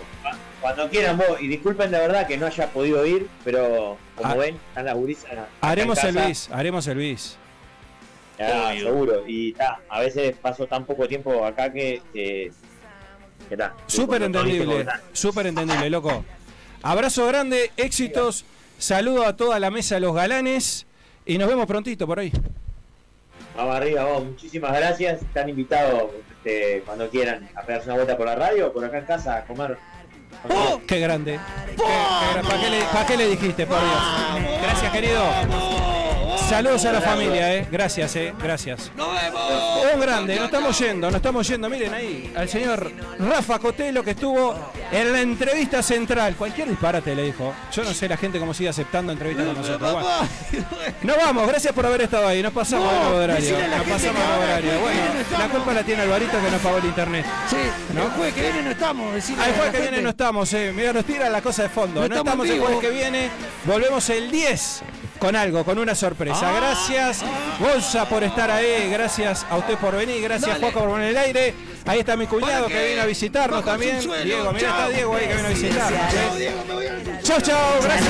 Cuando quieran vos, y disculpen de verdad que no haya podido ir, pero como Ah. ven, están las gurisas. Haremos el bis, haremos el bis. Ah, seguro. Y está, a veces paso tan poco tiempo acá que. que. Súper entendible, súper entendible, loco. Abrazo grande, éxitos, saludo a toda la mesa de los galanes y nos vemos prontito por ahí. Vamos arriba, vos. Muchísimas gracias. Están invitados este, cuando quieran a pegarse una vuelta por la radio por acá en casa a comer. ¡Oh! ¡Qué grande! ¿Para qué, le- pa' qué le dijiste, por Dios? Gracias, querido. Saludos a la familia, eh. Gracias, eh. Gracias. Un grande, nos estamos yendo, nos estamos yendo. Miren ahí al señor Rafa Cotelo que estuvo en la entrevista central. Cualquier disparate le dijo. Yo no sé la gente cómo sigue aceptando entrevistas con nosotros. Bueno, nos vamos, gracias por haber estado ahí. Nos pasamos No, al nuevo horario. Nos pasamos horario. el Bueno, la culpa la tiene Alvarito que nos pagó el internet. Sí, ¿No? el jueves que viene no estamos. el jueves que viene no estamos, eh. Mira, nos tira la cosa de fondo. No No, estamos estamos el jueves que viene. Volvemos el 10 con algo, con una sorpresa. Ah. gracias, Gonza, por estar ahí. Gracias a usted por venir. Gracias, Dale. Juaco, por poner el aire. Ahí está mi cuñado que vino a visitarnos también. Diego, mira, Chao. está Diego ahí que vino a visitarnos. Chao, chau. Gracias.